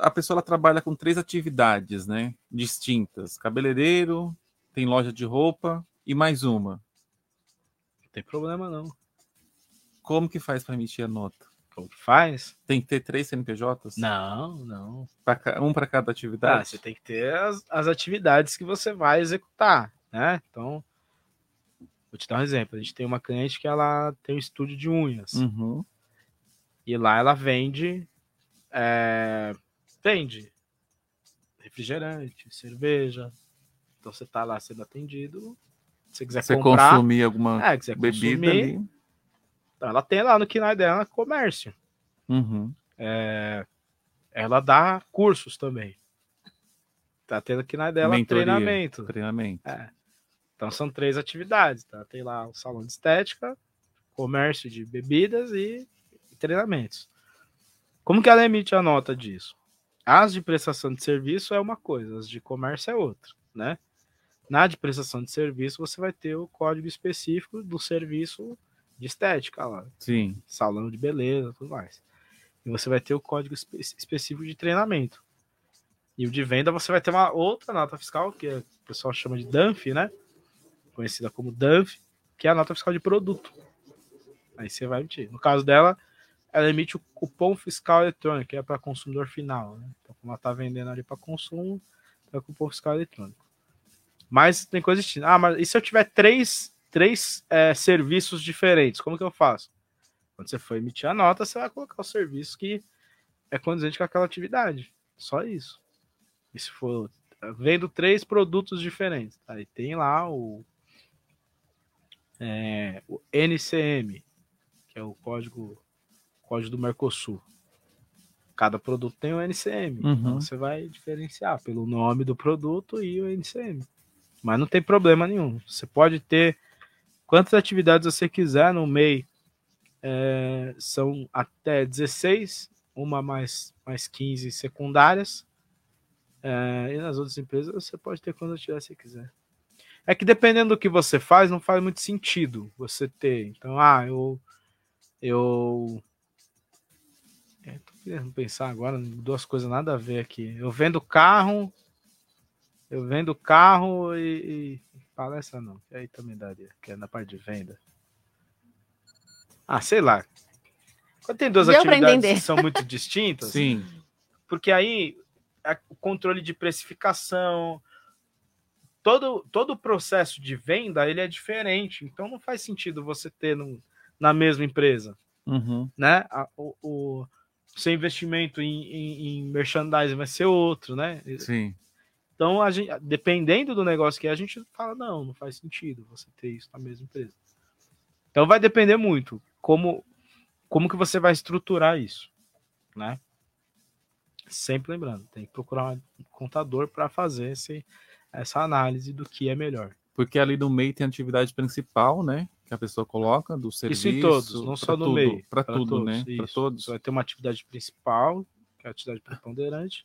A pessoa ela trabalha com três atividades, né? Distintas: cabeleireiro, tem loja de roupa e mais uma. Não tem problema não. Como que faz para emitir a nota? Como que faz? Tem que ter três CNPJs? Não, não. Um para cada Ah, atividade? você tem que ter as, as atividades que você vai executar, né? Então, vou te dar um exemplo. A gente tem uma cliente que ela tem um estúdio de unhas. Uhum. E lá ela vende. é, vende refrigerante, cerveja. Então você tá lá sendo atendido. Se você quiser Você comprar. consumir alguma é, quiser bebida consumir, ali. Ela tem lá no KINAI dela comércio. Uhum. É, ela dá cursos também. Tá tendo aqui na dela Mentoria, treinamento. Treinamento. É. Então são três atividades. Tá? Tem lá o salão de estética, comércio de bebidas e treinamentos. Como que ela emite a nota disso? As de prestação de serviço é uma coisa, as de comércio é outra, né? Na de prestação de serviço você vai ter o código específico do serviço de estética lá, Sim. salão de beleza, tudo mais. E você vai ter o código espe- específico de treinamento. E o de venda você vai ter uma outra nota fiscal, que é- o pessoal chama de DANF, né? Conhecida como DANF, que é a nota fiscal de produto. Aí você vai emitir. No caso dela, ela emite o cupom fiscal eletrônico, que é para consumidor final. Né? Então, como ela está vendendo ali para consumo, é o cupom fiscal eletrônico. Mas tem coisa distinta. Ah, mas e se eu tiver três, três é, serviços diferentes? Como que eu faço? Quando você for emitir a nota, você vai colocar o serviço que é condizente com aquela atividade. Só isso. E se for vendo três produtos diferentes, aí tem lá o, é, o NCM, que é o código, código do Mercosul. Cada produto tem o NCM. Então Uhum. você vai diferenciar pelo nome do produto e o NCM. Mas não tem problema nenhum. Você pode ter quantas atividades você quiser no MEI. É, são até 16, uma mais, mais 15 secundárias. É, e nas outras empresas você pode ter quantas atividades você quiser. É que dependendo do que você faz, não faz muito sentido você ter. Então, ah, eu. Eu. É, tô querendo pensar agora, duas coisas nada a ver aqui. Eu vendo carro. Eu vendo carro e. e palestra não, que aí também daria, que é na parte de venda. Ah, sei lá. Quando tem duas Deu atividades que são muito distintas, (laughs) Sim. porque aí o controle de precificação, todo, todo o processo de venda ele é diferente. Então não faz sentido você ter no- na mesma empresa, Uhum. né? A- o, o seu investimento em, em, em merchandising vai ser outro, né? Sim. Então, gente, dependendo do negócio que é, a gente fala, não, não faz sentido você ter isso na mesma empresa. Então vai depender muito como, como que você vai estruturar isso, né? Sempre lembrando, tem que procurar um contador para fazer esse, essa análise do que é melhor. Porque ali no meio tem a atividade principal, né? Que a pessoa coloca do serviço. isso em todos, não só no tudo, meio. Para tudo, todos, né? Para todos. Vai ter uma atividade principal, que é a atividade preponderante,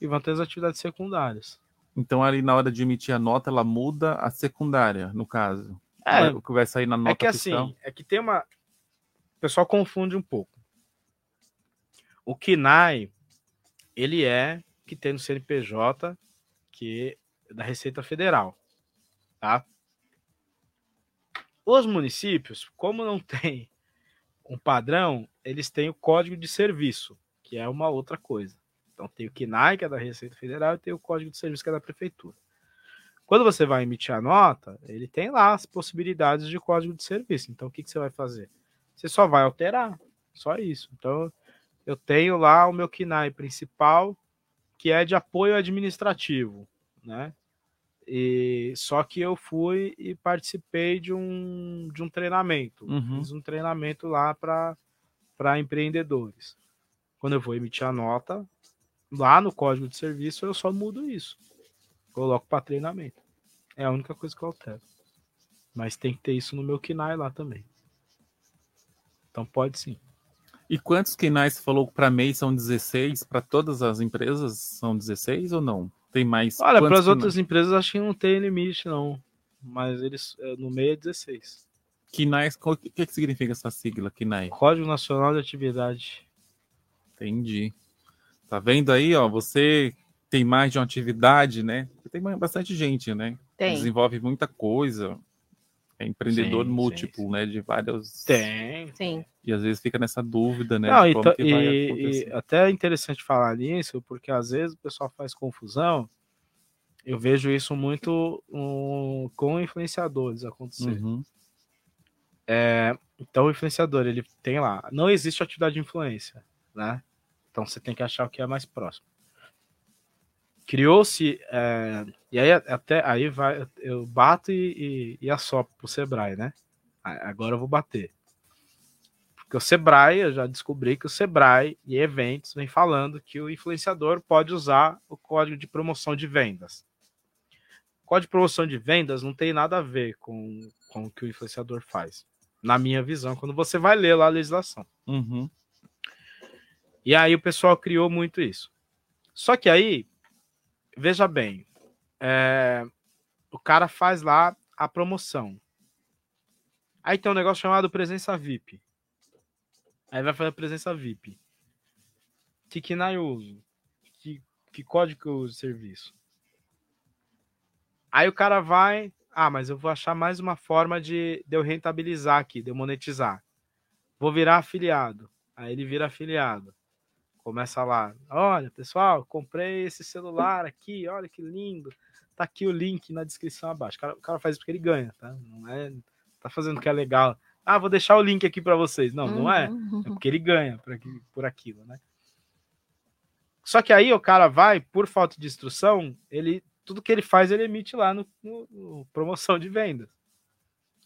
e vão ter as atividades secundárias. Então, ali na hora de emitir a nota, ela muda a secundária, no caso. É. O que vai sair na nota É que fiscal. assim, é que tem uma. O pessoal confunde um pouco. O KINAI, ele é que tem no CNPJ, que é da Receita Federal. Tá? Os municípios, como não tem um padrão, eles têm o Código de Serviço, que é uma outra coisa. Então tem o KINAI, que é da Receita Federal, e tem o Código de Serviço, que é da Prefeitura. Quando você vai emitir a nota, ele tem lá as possibilidades de código de serviço. Então, o que, que você vai fazer? Você só vai alterar, só isso. Então, eu tenho lá o meu KINAI principal, que é de apoio administrativo, né? E só que eu fui e participei de um, de um treinamento. Uhum. Fiz um treinamento lá para empreendedores. Quando eu vou emitir a nota, lá no código de serviço, eu só mudo isso. Coloco para treinamento. É a única coisa que eu altero. Mas tem que ter isso no meu KINAI lá também. Então pode sim. E quantos KINAIs você falou para MEI são 16? Para todas as empresas são 16 ou não? Tem mais? Olha, para as outras empresas acho que não tem limite, não. Mas eles é, no meio é 16. KINAIs, o que, que significa essa sigla, KINAI? Código Nacional de Atividade. Entendi. Tá vendo aí, ó? Você tem mais de uma atividade, né? Tem bastante gente, né? Tem. Desenvolve muita coisa. é empreendedor Sim, múltiplo, né? De vários. Tem. Sim. E às vezes fica nessa dúvida, né? Não, de e, como ta- que vai e- acontecer. e até é interessante falar nisso, porque às vezes o pessoal faz confusão. Eu vejo isso muito um, com influenciadores acontecer. Uhum. É, então o influenciador, ele tem lá, não existe atividade de influência, né? Então você tem que achar o que é mais próximo. Criou-se, é, e aí até aí vai, eu bato e, e, e assopro pro Sebrae, né? Agora eu vou bater. Porque o Sebrae, eu já descobri que o Sebrae e eventos vem falando que o influenciador pode usar o código de promoção de vendas. O código de promoção de vendas não tem nada a ver com, com o que o influenciador faz. Na minha visão, quando você vai ler lá a legislação. Uhum. E aí o pessoal criou muito isso. Só que aí, veja bem, é, o cara faz lá a promoção. Aí tem um negócio chamado presença VIP. Aí vai fazer a presença VIP. Que que eu uso? Que, que código eu uso de serviço? Aí o cara vai, ah, mas eu vou achar mais uma forma de, de eu rentabilizar aqui, de eu monetizar. Vou virar afiliado. Aí ele vira afiliado. Começa lá, olha, pessoal, comprei esse celular aqui, olha que lindo. Tá aqui o link na descrição abaixo. O cara, o cara faz isso porque ele ganha, tá? Não é, tá fazendo que é legal. Ah, vou deixar o link aqui para vocês. Não, não é. Uhum. É porque ele ganha por, aqui, por aquilo, né? Só que aí o cara vai, por falta de instrução, ele tudo que ele faz ele emite lá no, no- no promoção de vendas.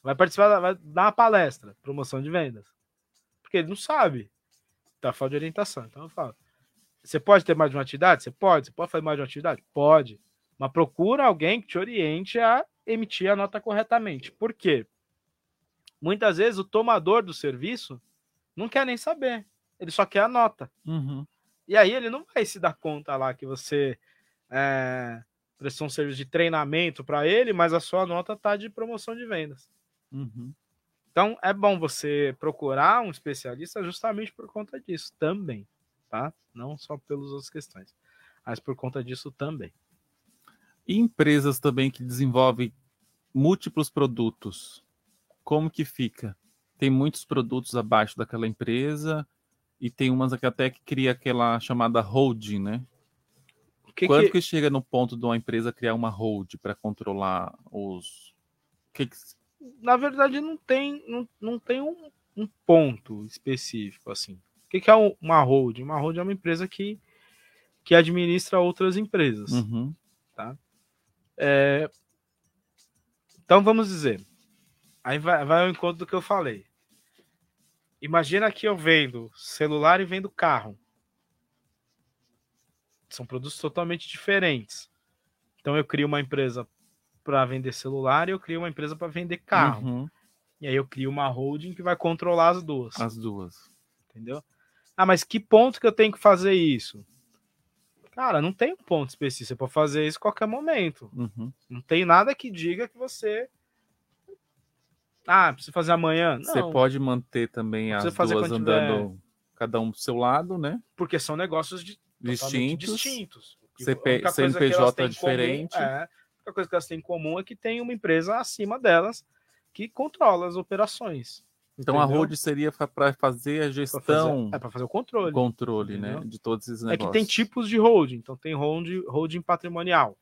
Vai participar, da- vai dar uma palestra, promoção de vendas. Porque ele não sabe. Tá falta de orientação. Então eu falo. Você pode ter mais de uma atividade? Você pode. Você pode fazer mais de uma atividade? Pode. Mas procura alguém que te oriente a emitir a nota corretamente. Por quê? Muitas vezes o tomador do serviço não quer nem saber. Ele só quer a nota. Uhum. E aí ele não vai se dar conta lá que você é, prestou um serviço de treinamento para ele, mas a sua nota tá de promoção de vendas. Uhum. Então é bom você procurar um especialista justamente por conta disso também, tá? Não só pelas outras questões, mas por conta disso também. E empresas também que desenvolvem múltiplos produtos, como que fica? Tem muitos produtos abaixo daquela empresa e tem umas que até que cria aquela chamada holding, né? Que Quando que- que... chega no ponto de uma empresa criar uma hold para controlar os que que... Na verdade não tem não, não tem um, um ponto específico assim. O que, que é um- uma holding? Uma holding é uma empresa que que administra outras empresas. Uhum. tá? É, Então vamos dizer, aí vai, vai ao encontro do que eu falei. Imagina que eu vendo celular e vendo carro. São produtos totalmente diferentes. Então eu crio uma empresa para vender celular e eu crio uma empresa para vender carro. Uhum. E aí eu crio uma holding que vai controlar as duas. As duas. Entendeu? Ah, mas que ponto que eu tenho que fazer isso? Cara, não tem um ponto específico. Você pode fazer isso a qualquer momento. Uhum. Não tem nada que diga que você. Ah, precisa fazer amanhã? Não, Você pode manter também as duas quando tiver- andando cada um pro seu lado, né? porque são negócios de, Distintos. distintos. CP, CNPJ têm em comum diferente. é, única coisa que elas têm em comum é que tem uma empresa acima delas que controla as operações. Então a entendeu? hold seria para fazer a gestão, fazer- é para fazer o controle. controle, né, entendeu? de todos esses É negócios. que tem tipos de holding. Então tem holding, holding patrimonial.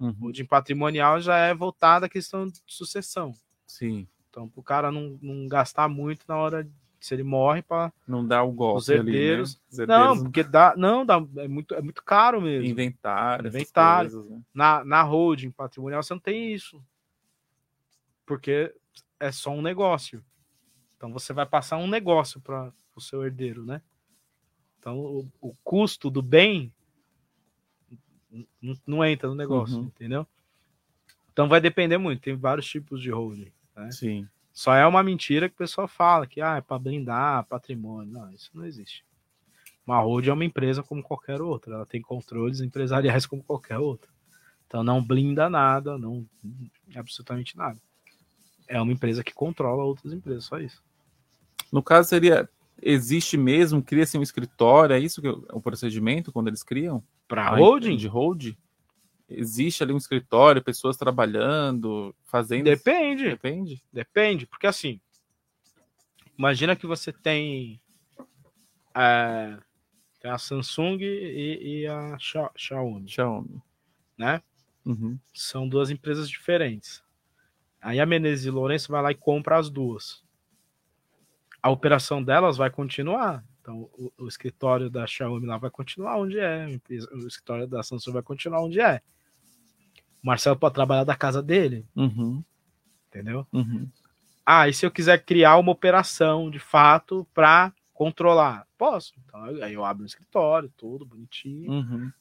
Uhum. Holding patrimonial já é voltada à questão de sucessão. Sim, Então, para o cara não, não gastar muito na hora se ele morre para não dá o golpe os herdeiros. ali, né? Não, herdeiros, porque dá, não, dá, é muito, é muito caro mesmo. inventário, coisas, né? Na, na holding patrimonial você não tem isso. Porque é só um negócio. Então você vai passar um negócio para o seu herdeiro, né? Então o, o custo do bem não entra no negócio, Uhum. entendeu? Então vai depender muito. Tem vários tipos de holding. Né? Sim. Só é uma mentira que o pessoal fala que ah, é para blindar patrimônio. Não, isso não existe. Uma holding é uma empresa como qualquer outra. Ela tem controles empresariais como qualquer outra. Então não blinda nada, não absolutamente nada. É uma empresa que controla outras empresas, só isso. No caso seria existe mesmo, cria-se um escritório, é isso que é o procedimento quando eles criam? Para A- holding? de hold? Existe ali um escritório, pessoas trabalhando, fazendo. Depende. Depende. Depende, porque assim, imagina que você tem, é, tem a Samsung e, e a Xia- Xiaomi, Xiaomi. né? Uhum. São duas empresas diferentes. Aí a Menezes e Lourenço vai lá e compra as duas. A operação delas vai continuar. Então, o, o escritório da Xiaomi lá vai continuar onde é, o escritório da Samsung vai continuar onde é. O Marcelo pode trabalhar da casa dele, Uhum. entendeu? Uhum. Ah, e se eu quiser criar uma operação de fato para controlar? Posso. Então, aí eu abro um escritório, tudo bonitinho. Uhum.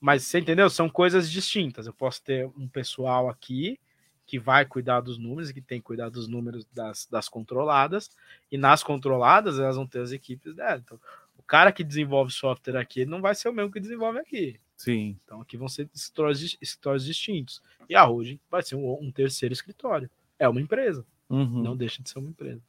Mas você entendeu? São coisas distintas. Eu posso ter um pessoal aqui que vai cuidar dos números, que tem que cuidar dos números das, das controladas, e nas controladas elas vão ter as equipes dela. Então, o cara que desenvolve software aqui não vai ser o mesmo que desenvolve aqui. Sim. Então aqui vão ser escritórios, escritórios distintos. E a holding vai ser um, um terceiro escritório. É uma empresa. Uhum. Não deixa de ser uma empresa.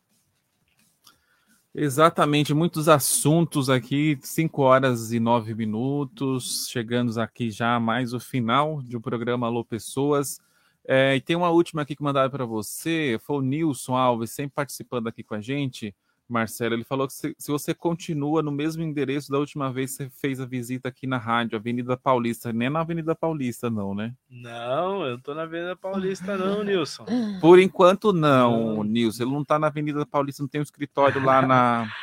Exatamente, muitos assuntos aqui, 5 horas e 9 minutos, chegando aqui já mais o final de um programa Alô Pessoas. É, e tem uma última aqui que mandaram para você, foi o Nilson Alves, sempre participando aqui com a gente, Marcelo. Ele falou que se, se você continua no mesmo endereço da última vez que você fez a visita aqui na rádio, Avenida Paulista, nem na Avenida Paulista, não, né? Não, eu não tô na Avenida Paulista, não, Nilson. (laughs) Por enquanto, não, Nilson. Ele não está na Avenida Paulista, não tem um escritório lá na. (laughs)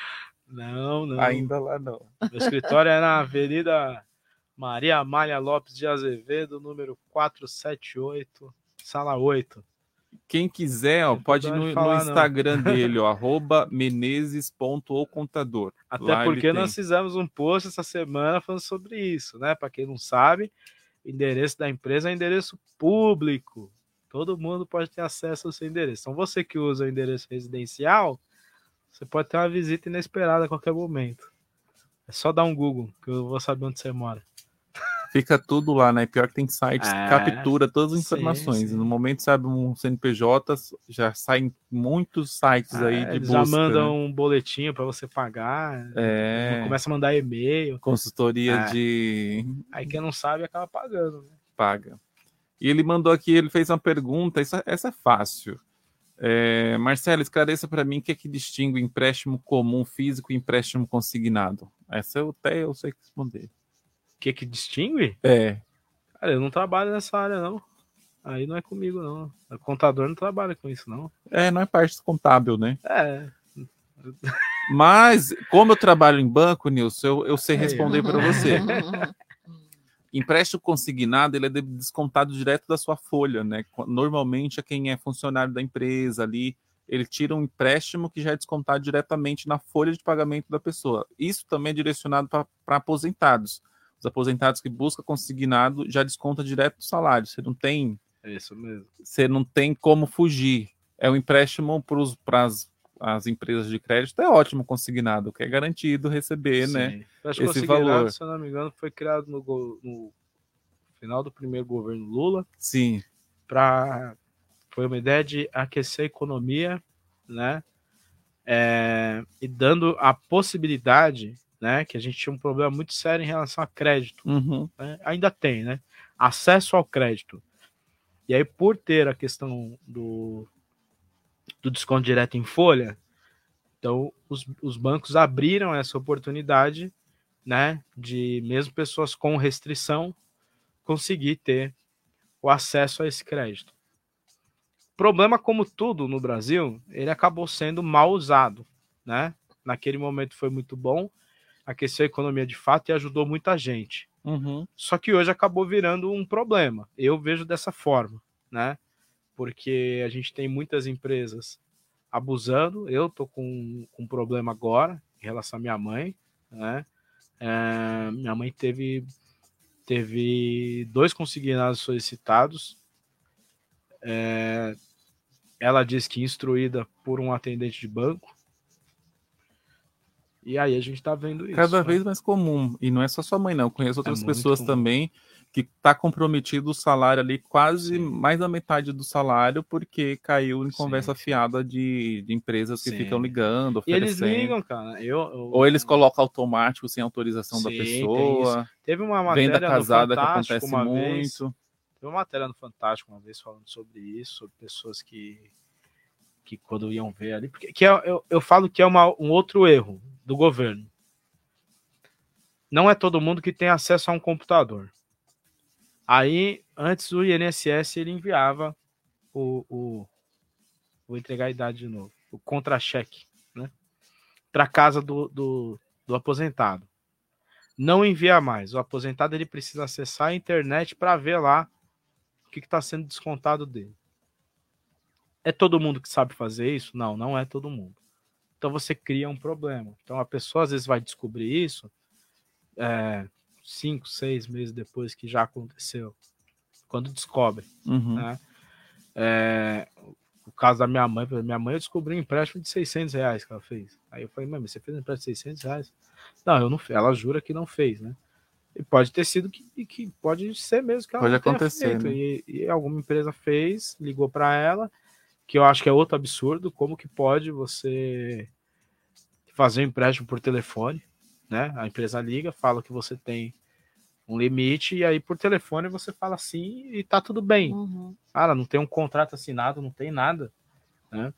Não, não. Ainda lá não. Meu escritório é na Avenida Maria Amália Lopes de Azevedo, número 478, sala 8. Quem quiser, ó, pode ir no, no falar, não. Instagram (laughs) dele, ó, arroba menezes.ocontador. Até Lá porque tem. nós fizemos um post essa semana falando sobre isso, né? Para quem não sabe, o endereço da empresa é endereço público. Todo mundo pode ter acesso ao seu endereço. Então, você que usa o endereço residencial, você pode ter uma visita inesperada a qualquer momento. É só dar um Google, que eu vou saber onde você mora. Fica tudo lá, né? Pior que tem sites que É, captura todas as sim, informações. sim. No momento, sabe, um CNPJ, já saem muitos sites aí É, de busca. já mandam né? um boletinho para você pagar. É. Começa a mandar e-mail. Consultoria É. de Aí quem não sabe acaba pagando. Né? paga. E ele mandou aqui, ele fez uma pergunta, essa, essa é fácil. É, Marcelo, esclareça para mim o que é que distingue o empréstimo comum físico e empréstimo consignado. Essa eu até eu sei responder. O que que distingue? É. Cara, eu não trabalho nessa área, não. Aí não é comigo, não. O contador não trabalha com isso, não. É, não é parte contábil, né? É. (laughs) Mas, como eu trabalho em banco, Nilson, eu, eu sei responder para você. (laughs) Empréstimo consignado, ele é de- descontado direto da sua folha, né? Normalmente é quem é funcionário da empresa ali, ele tira um empréstimo que já é descontado diretamente na folha de pagamento da pessoa. Isso também é direcionado para aposentados. Os aposentados que buscam consignado já desconta direto do salário. Você não tem É isso mesmo. você não tem como fugir. É um empréstimo para as empresas de crédito, é ótimo consignado, que é garantido receber, né? Sim. Eu acho que Esse valor. se eu não me engano, foi criado no, go- no final do primeiro governo Lula. Sim. Pra... Foi uma ideia de aquecer a economia, né? É, E dando a possibilidade, né? Que a gente tinha um problema muito sério em relação a crédito. Uhum. né? Ainda tem, né? Acesso ao crédito. E aí, por ter a questão do, do desconto direto em folha, então os, os bancos abriram essa oportunidade, né? De mesmo pessoas com restrição conseguir ter o acesso a esse crédito. Problema como tudo no Brasil, ele acabou sendo mal usado, né? Naquele momento foi muito bom, aqueceu a economia de fato e ajudou muita gente. Uhum. Só que hoje acabou virando um problema. Eu vejo dessa forma, né? Porque a gente tem muitas empresas abusando. Eu tô com, com um problema agora em relação à minha mãe, né? É, minha mãe teve teve dois consignados solicitados. É, ela diz que instruída por um atendente de banco. E aí a gente tá vendo isso. Cada né? vez mais comum. E não é só sua mãe, não. Eu conheço outras muito pessoas comum. também que está comprometido o salário ali, quase mais da metade do salário, porque caiu em conversa fiada de, de empresas que Sim. ficam ligando, E eles oferecendo. ligam, cara. Eu, eu- Ou eles colocam automático sem autorização da Sim, pessoa. Teve uma matéria Venda no casada que acontece uma muito. vez. Teve uma matéria no Fantástico uma vez falando sobre isso, sobre pessoas que, que quando iam ver ali. Porque, que é- eu, eu falo que é uma, um outro erro do governo. Não é todo mundo que tem acesso a um computador. Aí, antes o INSS ele enviava o, o vou entregar a idade de novo, o contra-cheque, né? Para casa do, do, do aposentado. Não envia mais. O aposentado ele precisa acessar a internet para ver lá o que está sendo descontado dele. É todo mundo que sabe fazer isso? Não, não é todo mundo. Então você cria um problema. Então a pessoa às vezes vai descobrir isso é, cinco, seis meses depois que já aconteceu. Quando descobre. Uhum. né? É, o caso da minha mãe, minha mãe eu descobri um empréstimo de 600 reais que ela fez. Aí eu falei, mãe, você fez um empréstimo de 600 reais? Não, eu não. Ela jura que não fez, né? E pode ter sido que, que pode ser mesmo que ela Pode acontecer, feito. né? E, e alguma empresa fez, ligou para ela, que eu acho que é outro absurdo, como que pode você fazer um empréstimo por telefone, né? A empresa liga, fala que você tem um limite, e aí por telefone você fala sim e tá tudo bem. Cara, não tem um contrato assinado, não tem nada, né?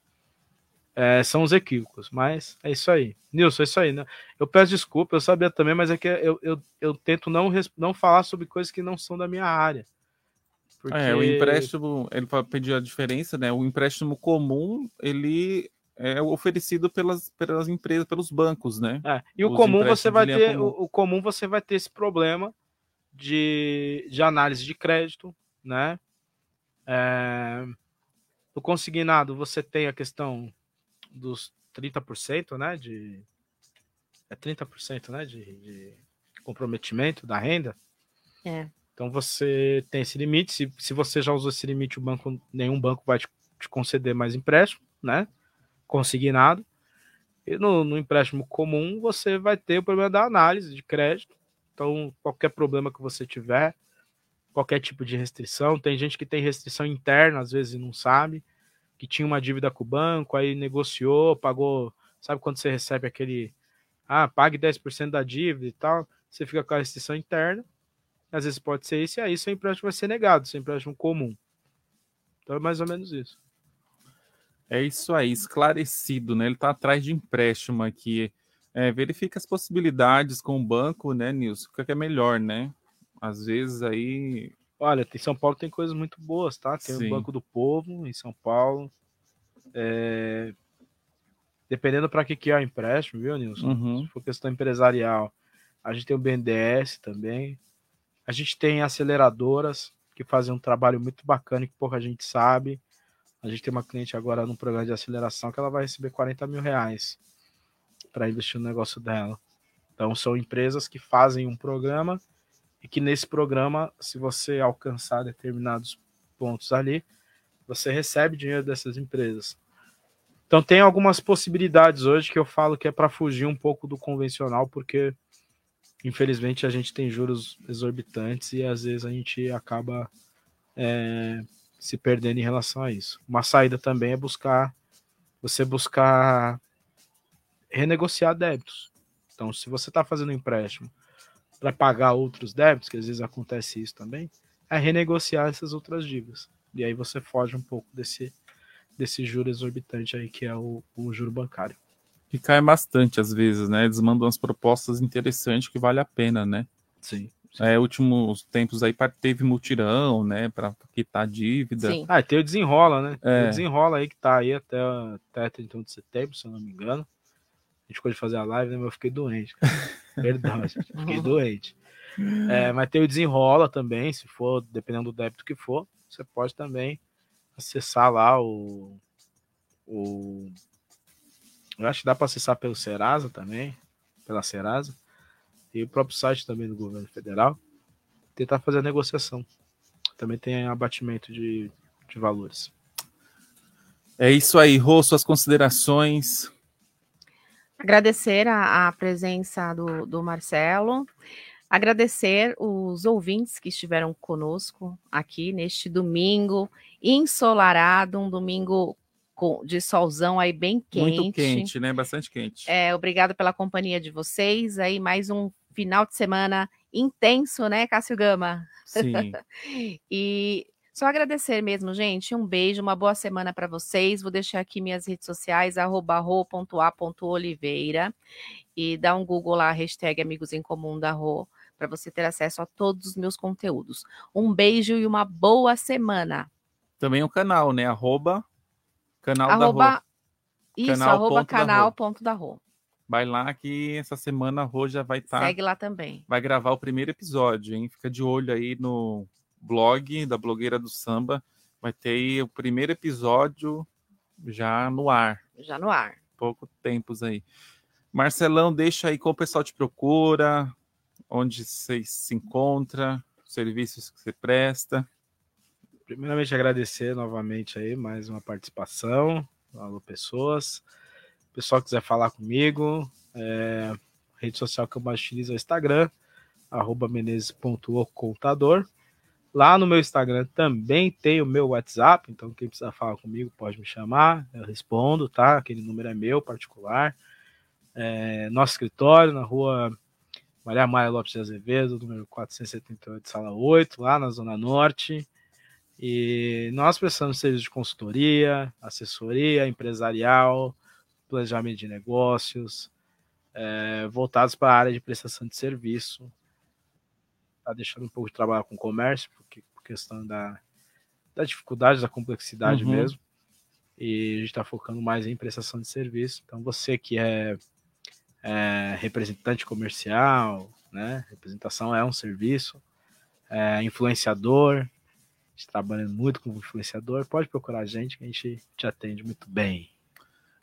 É, são os equívocos, mas é isso aí. Nilson, é isso aí, né? Eu peço desculpa, eu sabia também, mas é que eu, eu, eu tento não, não falar sobre coisas que não são da minha área. É, o empréstimo, ele vai pedir a diferença, né? O empréstimo comum, ele é oferecido pelas, pelas empresas, pelos bancos, né? É, e o Os comum você vai linha ter, comum. o, o comum você vai ter esse problema de, de análise de crédito, né? É, no consignado você tem a questão dos 30%, né? De, é 30%, né? De, de comprometimento da renda. É. Então você tem esse limite. Se, se você já usou esse limite, o banco, nenhum banco vai te, te conceder mais empréstimo, né? Consignado. E no, no empréstimo comum, você vai ter o problema da análise de crédito. Então, qualquer problema que você tiver, qualquer tipo de restrição, tem gente que tem restrição interna, às vezes não sabe, que tinha uma dívida com o banco, aí negociou, pagou. Sabe quando você recebe aquele. Ah, pague 10% da dívida e tal, você fica com a restrição interna. Às vezes pode ser isso, e aí seu empréstimo vai ser negado, seu empréstimo comum. Então é mais ou menos isso. É isso aí, esclarecido, né? Ele está atrás de empréstimo aqui. É, verifica as possibilidades com o banco, né, Nilson? O que é melhor, né? Às vezes aí. Olha, em São Paulo tem coisas muito boas, tá? Tem Sim. o Banco do Povo em São Paulo. É, Dependendo para que, que é o empréstimo, viu, Nilson? Uhum. Se for questão empresarial, a gente tem o BNDES também. A gente tem aceleradoras que fazem um trabalho muito bacana que pouca gente sabe. A gente tem uma cliente agora no programa de aceleração que ela vai receber 40 mil reais para investir no negócio dela. Então, são empresas que fazem um programa e que nesse programa, se você alcançar determinados pontos ali, você recebe dinheiro dessas empresas. Então, tem algumas possibilidades hoje que eu falo que é para fugir um pouco do convencional, porque infelizmente a gente tem juros exorbitantes e às vezes a gente acaba é, se perdendo em relação a isso. Uma saída também é buscar você buscar renegociar débitos. Então, se você está fazendo um empréstimo para pagar outros débitos, que às vezes acontece isso também, é renegociar essas outras dívidas. E aí você foge um pouco desse, desse juro exorbitante aí que é o, o juro bancário. Que cai bastante às vezes, né? Eles mandam umas propostas interessantes que vale a pena, né? Sim. É, últimos tempos aí teve mutirão, né? Para quitar dívida. Ah, e tem o desenrola, né? Tem É. o desenrola aí que tá aí até, até 31 de setembro, se eu não me engano. A gente ficou de fazer a live, né? Mas eu fiquei doente. (laughs) Perdão, gente. Fiquei doente. É, mas tem o desenrola também, se for, dependendo do débito que for, você pode também acessar lá o. o eu acho que dá para acessar pelo Serasa também, pela Serasa, e o próprio site também do governo federal. Tentar fazer a negociação. Também tem abatimento de, de valores. É isso aí, Rô, suas considerações. Agradecer a, a presença do, do Marcelo. Agradecer os ouvintes que estiveram conosco aqui neste domingo ensolarado, um domingo com- de solzão aí bem quente. Muito quente, né? Bastante quente. É, obrigado pela companhia de vocês. Aí mais um final de semana intenso, né, Cássio Gama? Sim. (laughs) e só agradecer mesmo, gente. Um beijo, uma boa semana para vocês. Vou deixar aqui minhas redes sociais, arroba ro.a.oliveira e dá um Google lá, hashtag Amigos em Comum da Rô, para você ter acesso a todos os meus conteúdos. Um beijo e uma boa semana. Também o canal, né? Arroba canal da Arroba, Rô. isso, Canal arroba ponto da canal ponto da Rô. Vai lá que essa semana a Rô já vai estar. Segue lá também. Vai gravar o primeiro episódio, hein? Fica de olho aí no blog da blogueira do samba. Vai ter aí o primeiro episódio já no ar. Já no ar. Pouco tempos aí. Marcelão, deixa aí como o pessoal te procura, onde você se encontra, serviços que você presta. Primeiramente, agradecer novamente aí mais uma participação. Alô, pessoas. Pessoal que quiser falar comigo, é, rede social que eu mais utilizo é o Instagram, arroba menezes.ocontador. Lá no meu Instagram também tem o meu WhatsApp, então quem precisar falar comigo pode me chamar, eu respondo, tá? Aquele número é meu, particular. É, nosso escritório, na rua Maria Maia Lopes de Azevedo, número 478, sala 8, lá na Zona Norte. E nós prestamos serviço de consultoria, assessoria empresarial, planejamento de negócios, é, voltados para a área de prestação de serviço. Está deixando um pouco de trabalhar com comércio, porque, por questão da, da dificuldade, da complexidade Uhum. mesmo. E a gente está focando mais em prestação de serviço. Então, você que é, é representante comercial, né? Representação é um serviço, é, influenciador, gente trabalha muito com influenciador, pode procurar a gente que a gente te atende muito bem.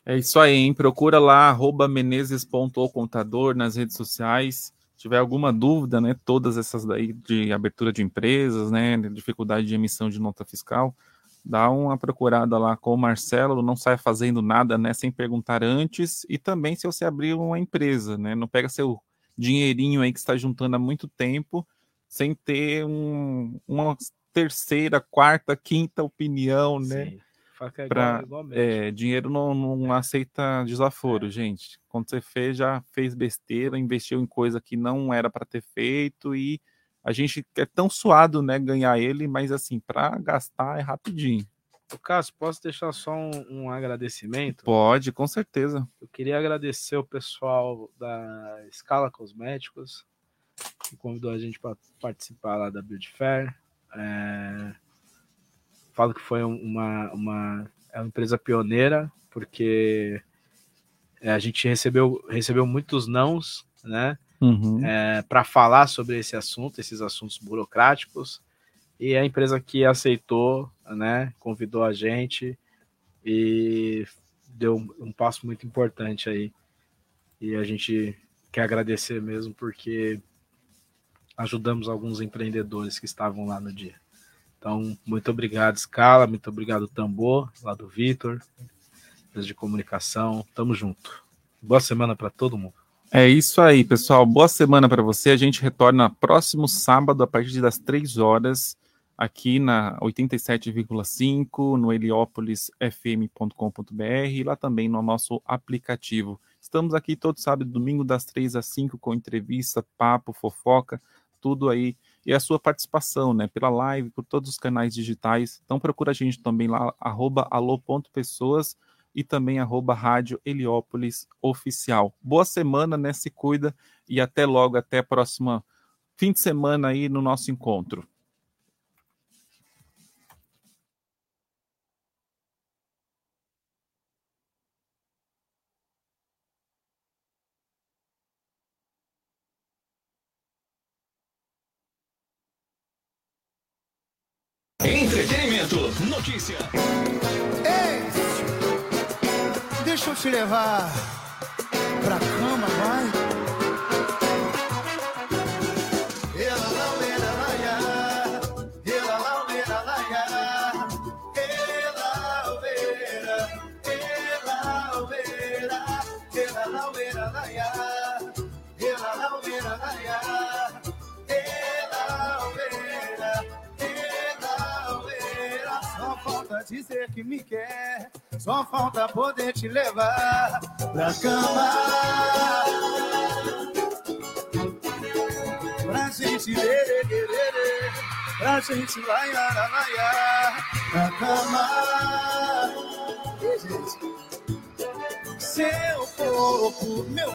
É isso aí, hein? Procura lá, arroba menezes.ocontador nas redes sociais. Se tiver alguma dúvida, né? Todas essas daí de abertura de empresas, né? Dificuldade de emissão de nota fiscal, dá uma procurada lá com o Marcelo. Não saia fazendo nada, né? Sem perguntar antes. E também se você abrir uma empresa, né? Não pega seu dinheirinho aí que está juntando há muito tempo sem ter um- uma terceira, quarta, quinta opinião, né? Sim. Fala que é Pra- é, dinheiro não, não aceita desaforo, gente. Quando você fez, já fez besteira, investiu em coisa que não era para ter feito e a gente é tão suado, né, ganhar ele, mas assim, para gastar é rapidinho. Ô, Cássio, posso deixar só um, um agradecimento? Pode, com certeza. Eu queria agradecer o pessoal da Scala Cosméticos, que convidou a gente para participar lá da Build Fair. É, Falo que foi um- uma, uma, é uma empresa pioneira, porque é, a gente recebeu, recebeu muitos nãos, né? Uhum. para falar sobre esse assunto, esses assuntos burocráticos. E a empresa que aceitou, né, convidou a gente e deu um, um passo muito importante aí. E a gente quer agradecer mesmo porque ajudamos alguns empreendedores que estavam lá no dia. Então, muito obrigado, Scala, muito obrigado, Tambor, lá do Vitor, empresa de comunicação. Tamo junto. Boa semana para todo mundo. É isso aí, pessoal. Boa semana para você. A gente retorna próximo sábado, a partir das 3 horas, aqui na 87,5, no heliópolisfm.com.br e lá também no nosso aplicativo. Estamos aqui todo sábado e domingo, das 3 às 5, com entrevista, papo, fofoca, tudo aí. E a sua participação, né? Pela live, por todos os canais digitais. Então procura a gente também lá, arroba alô.pessoas e também arroba Rádio Heliópolis Oficial. Boa semana, né? Se cuida e até logo, até a próxima fim de semana aí no nosso encontro. Notícia. Ei, deixa eu te levar dizer que me quer. Só falta poder te levar pra cama. Pra gente lerê, lerê, pra gente laiar, laiar pra cama. E, gente, seu corpo, meu